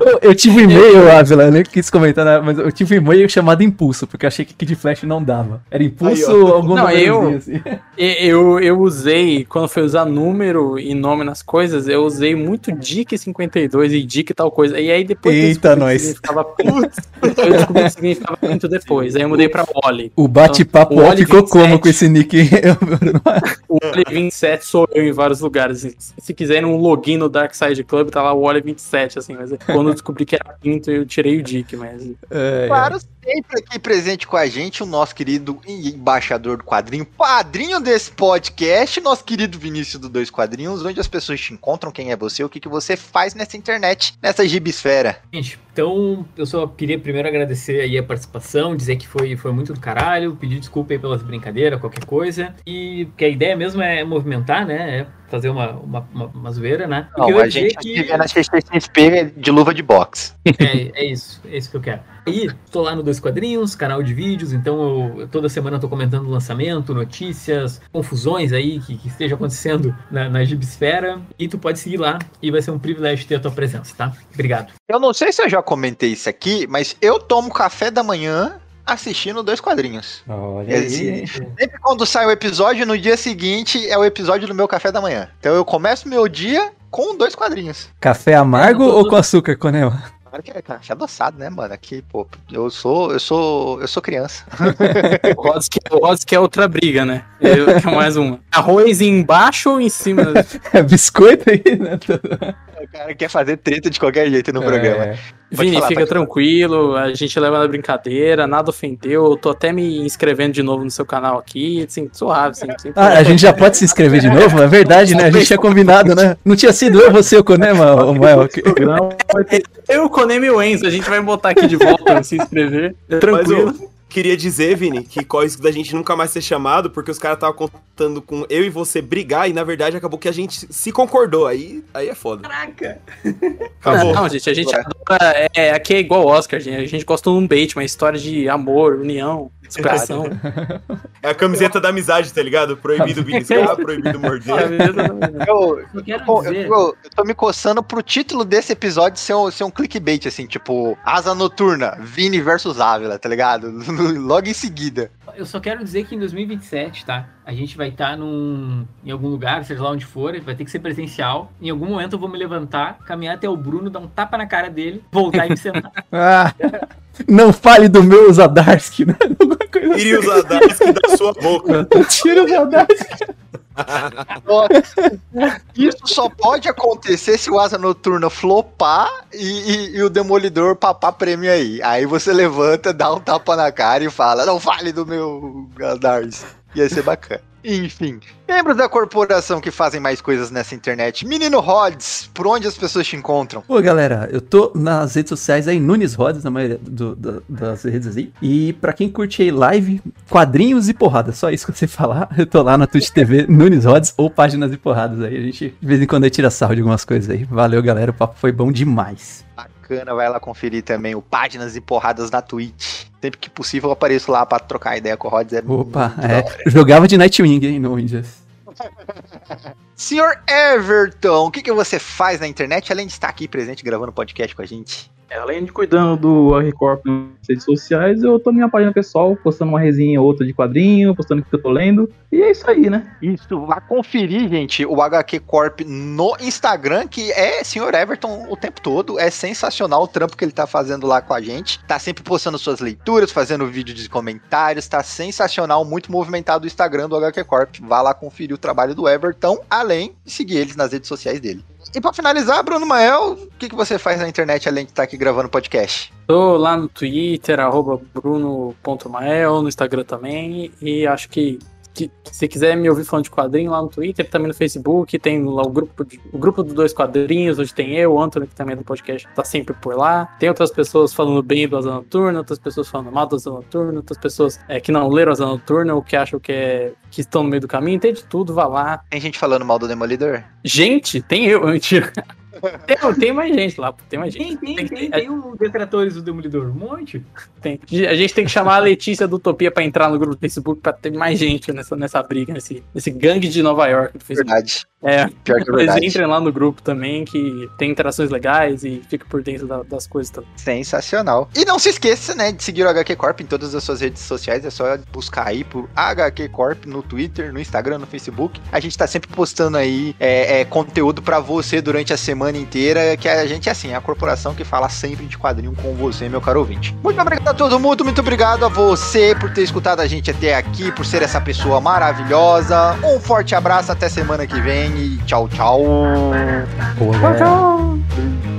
Eu, eu tive um e-mail, Ávila, eu nem quis comentar, mas eu tive um e-mail chamado Impulso, porque eu achei que Kid Flash não dava. Era Impulso Aí, ó. algum Não, eu- assim. E- Eu, eu usei, quando foi usar número e nome nas coisas, eu usei muito DIC 52 e DIC tal coisa. E aí depois. eu Eita, descobri que nós. significava pinto. Eu descobri que significava pinto depois. Aí eu mudei pra Wally. O bate-papo O ó, Oli ficou 27. como com esse nick? O Wally 27 sou eu em vários lugares. Se- Se quiserem um login no Dark Side Club, tá lá o Wally 27, assim. Mas quando eu descobri que era pinto, eu tirei o DIC, mas. É, Claro, sempre aqui presente com a gente, o nosso querido embaixador do quadrinho, padrinho desse podcast, nosso querido Vinícius do Dois Quadrinhos, onde as pessoas te encontram, quem é você, o que, que você faz nessa internet, nessa gibisfera. Gente, então eu só queria primeiro agradecer aí a participação, dizer que foi, foi muito do caralho, pedir desculpa aí pelas brincadeiras, qualquer coisa. E que a ideia mesmo é movimentar, né? É fazer uma, uma, uma, uma zoeira, né? E Não, que eu ia a gente que- vê na CCXP de luva de boxe. É, é isso, é isso que eu quero. E tô lá no Dois Quadrinhos, canal de vídeos, então eu, toda semana tô comentando lançamento, notícias, confusões aí que, que esteja acontecendo na, na Gibsfera. E tu pode seguir lá e vai ser um privilégio ter a tua presença, tá? Obrigado. Eu não sei se eu já comentei isso aqui, mas eu tomo café da manhã assistindo Dois Quadrinhos. Olha Esse- aí. Sempre quando sai o episódio, no dia seguinte é o episódio do meu café da manhã. Então eu começo meu dia com dois quadrinhos. Café amargo É, ou com açúcar, Conema? Claro que é café adoçado, né, mano? Aqui, pô, eu sou, eu sou, eu sou criança. O Rods que, o que é outra briga, né? Eu, que é mais uma. Arroz embaixo ou em cima? É biscoito aí, né? O cara quer fazer treta de qualquer jeito no programa. É. Pode Vini, falar, fica tranquilo, a gente leva na brincadeira, nada ofendeu. Eu tô até me inscrevendo de novo no seu canal aqui, assim, suave, assim. sem Ah, a gente já pode se inscrever de novo? É verdade, né? A gente tinha combinado, né? Não tinha sido eu, você e o Conema, o Mael? Não, Eu, Konemi e o Enzo, a gente vai botar aqui de volta pra se inscrever. É Mas tranquilo. eu queria dizer, Vini, que corre o risco da gente nunca mais ser chamado, porque os caras estavam contando com eu e você brigar, e na verdade acabou que a gente se concordou. Aí, aí é foda. Caraca! Acabou. Não, gente, a gente adora. É, aqui é igual Oscar, gente. A gente gosta de um bait, uma história de amor, união, superação. É a camiseta da amizade, tá ligado? Proibido beliscar, proibido morder. Eu, Eu eu- eu tô me coçando pro título desse episódio ser um, ser um clickbait, assim, tipo, Asa Noturna, Vini versus Ávila, tá ligado? Logo em seguida. Eu só quero dizer que em 2027, tá? A gente vai estar num, em algum lugar, seja lá onde for, vai ter que ser presencial. Em algum momento eu vou me levantar, caminhar até o Bruno, dar um tapa na cara dele, voltar e me sentar. Ah, não fale do meu Zadarsky, né? Alguma coisa Iria usar Darsky da sua boca. Tira o Zadarsky. Nossa, Isso só pode acontecer se o Asa Noturna flopar e, e- e o Demolidor papar prêmio aí. Aí você levanta, dá um tapa na cara e fala, não fale do meu Gadars. Ia ser bacana. Enfim, membros da corporação que fazem mais coisas nessa internet. Menino Rods, por onde as pessoas te encontram? Pô, galera, eu tô nas redes sociais aí, Nunes Rodas, na maioria do- da- das redes aí. E pra quem curte aí live, quadrinhos e porradas, só isso que você falar. Eu tô lá na Twitch TV, Nunes Rodas ou Páginas e Porradas aí. A gente, de vez em quando, aí tira sarro de algumas coisas aí. Valeu, galera, o papo foi bom demais. Bacana, vai lá conferir também o Páginas e Porradas na Twitch. Sempre que possível eu apareço lá pra trocar ideia com o Rods. É Opa, é, jogava de Nightwing, hein, no Windows. Senhor Everton, o que, que você faz na internet além de estar aqui presente gravando podcast com a gente? É, Além de cuidando do R-Corp nas redes sociais, eu tô na minha página pessoal, postando uma resenha ou outra de quadrinho, postando o que eu tô lendo. E é isso aí, né? Isso, vá conferir, gente, o HQ Corp no Instagram, que é Senhor Everton o tempo todo. É sensacional o trampo que ele tá fazendo lá com a gente. Tá sempre postando suas leituras, fazendo vídeo de comentários. Tá sensacional, muito movimentado o Instagram do HQ Corp. Vá lá conferir o trabalho do Everton, além de seguir eles nas redes sociais dele. E pra finalizar, Bruno Mael, o que, que você faz na internet além de estar aqui gravando podcast? Tô lá no Twitter, arroba bruno.mael, no Instagram também. E acho que, que se quiser me ouvir falando de quadrinho lá no Twitter, também no Facebook, tem lá o grupo, de- o grupo dos dois quadrinhos, onde tem eu, o Antônio, que também é do podcast, tá sempre por lá. Tem outras pessoas falando bem do Asa Noturna, outras pessoas falando mal do Asa Noturna, outras pessoas é, que não leram Asa Noturna ou que acham que, é, que estão no meio do caminho. Tem de tudo, vá lá. Tem gente falando mal do Demolidor? Gente, tem eu, mentira. Tem, tem mais gente lá, tem mais gente. Tem, tem, Tem- tem, tem um detratores do Demolidor, um monte. tem. A gente tem que chamar a Letícia do Utopia pra entrar no grupo do Facebook pra ter mais gente nessa, nessa briga, nesse, nesse gangue de Nova York do Facebook. Verdade. É, Pior que é verdade. entrem lá no grupo também, que tem interações legais e fica por dentro da- das coisas também. Sensacional. E não se esqueça, né, de seguir o HQ Corp em todas as suas redes sociais. É só buscar aí por HQ Corp no Twitter, no Instagram, no Facebook. A gente tá sempre postando aí é, é, conteúdo pra você durante a semana inteira. Que a gente é assim, é a corporação que fala sempre de quadrinho com você, meu caro ouvinte. Muito obrigado a todo mundo, muito obrigado a você por ter escutado a gente até aqui, por ser essa pessoa maravilhosa. Um forte abraço, até semana que vem e tchau, tchau. Boa, galera.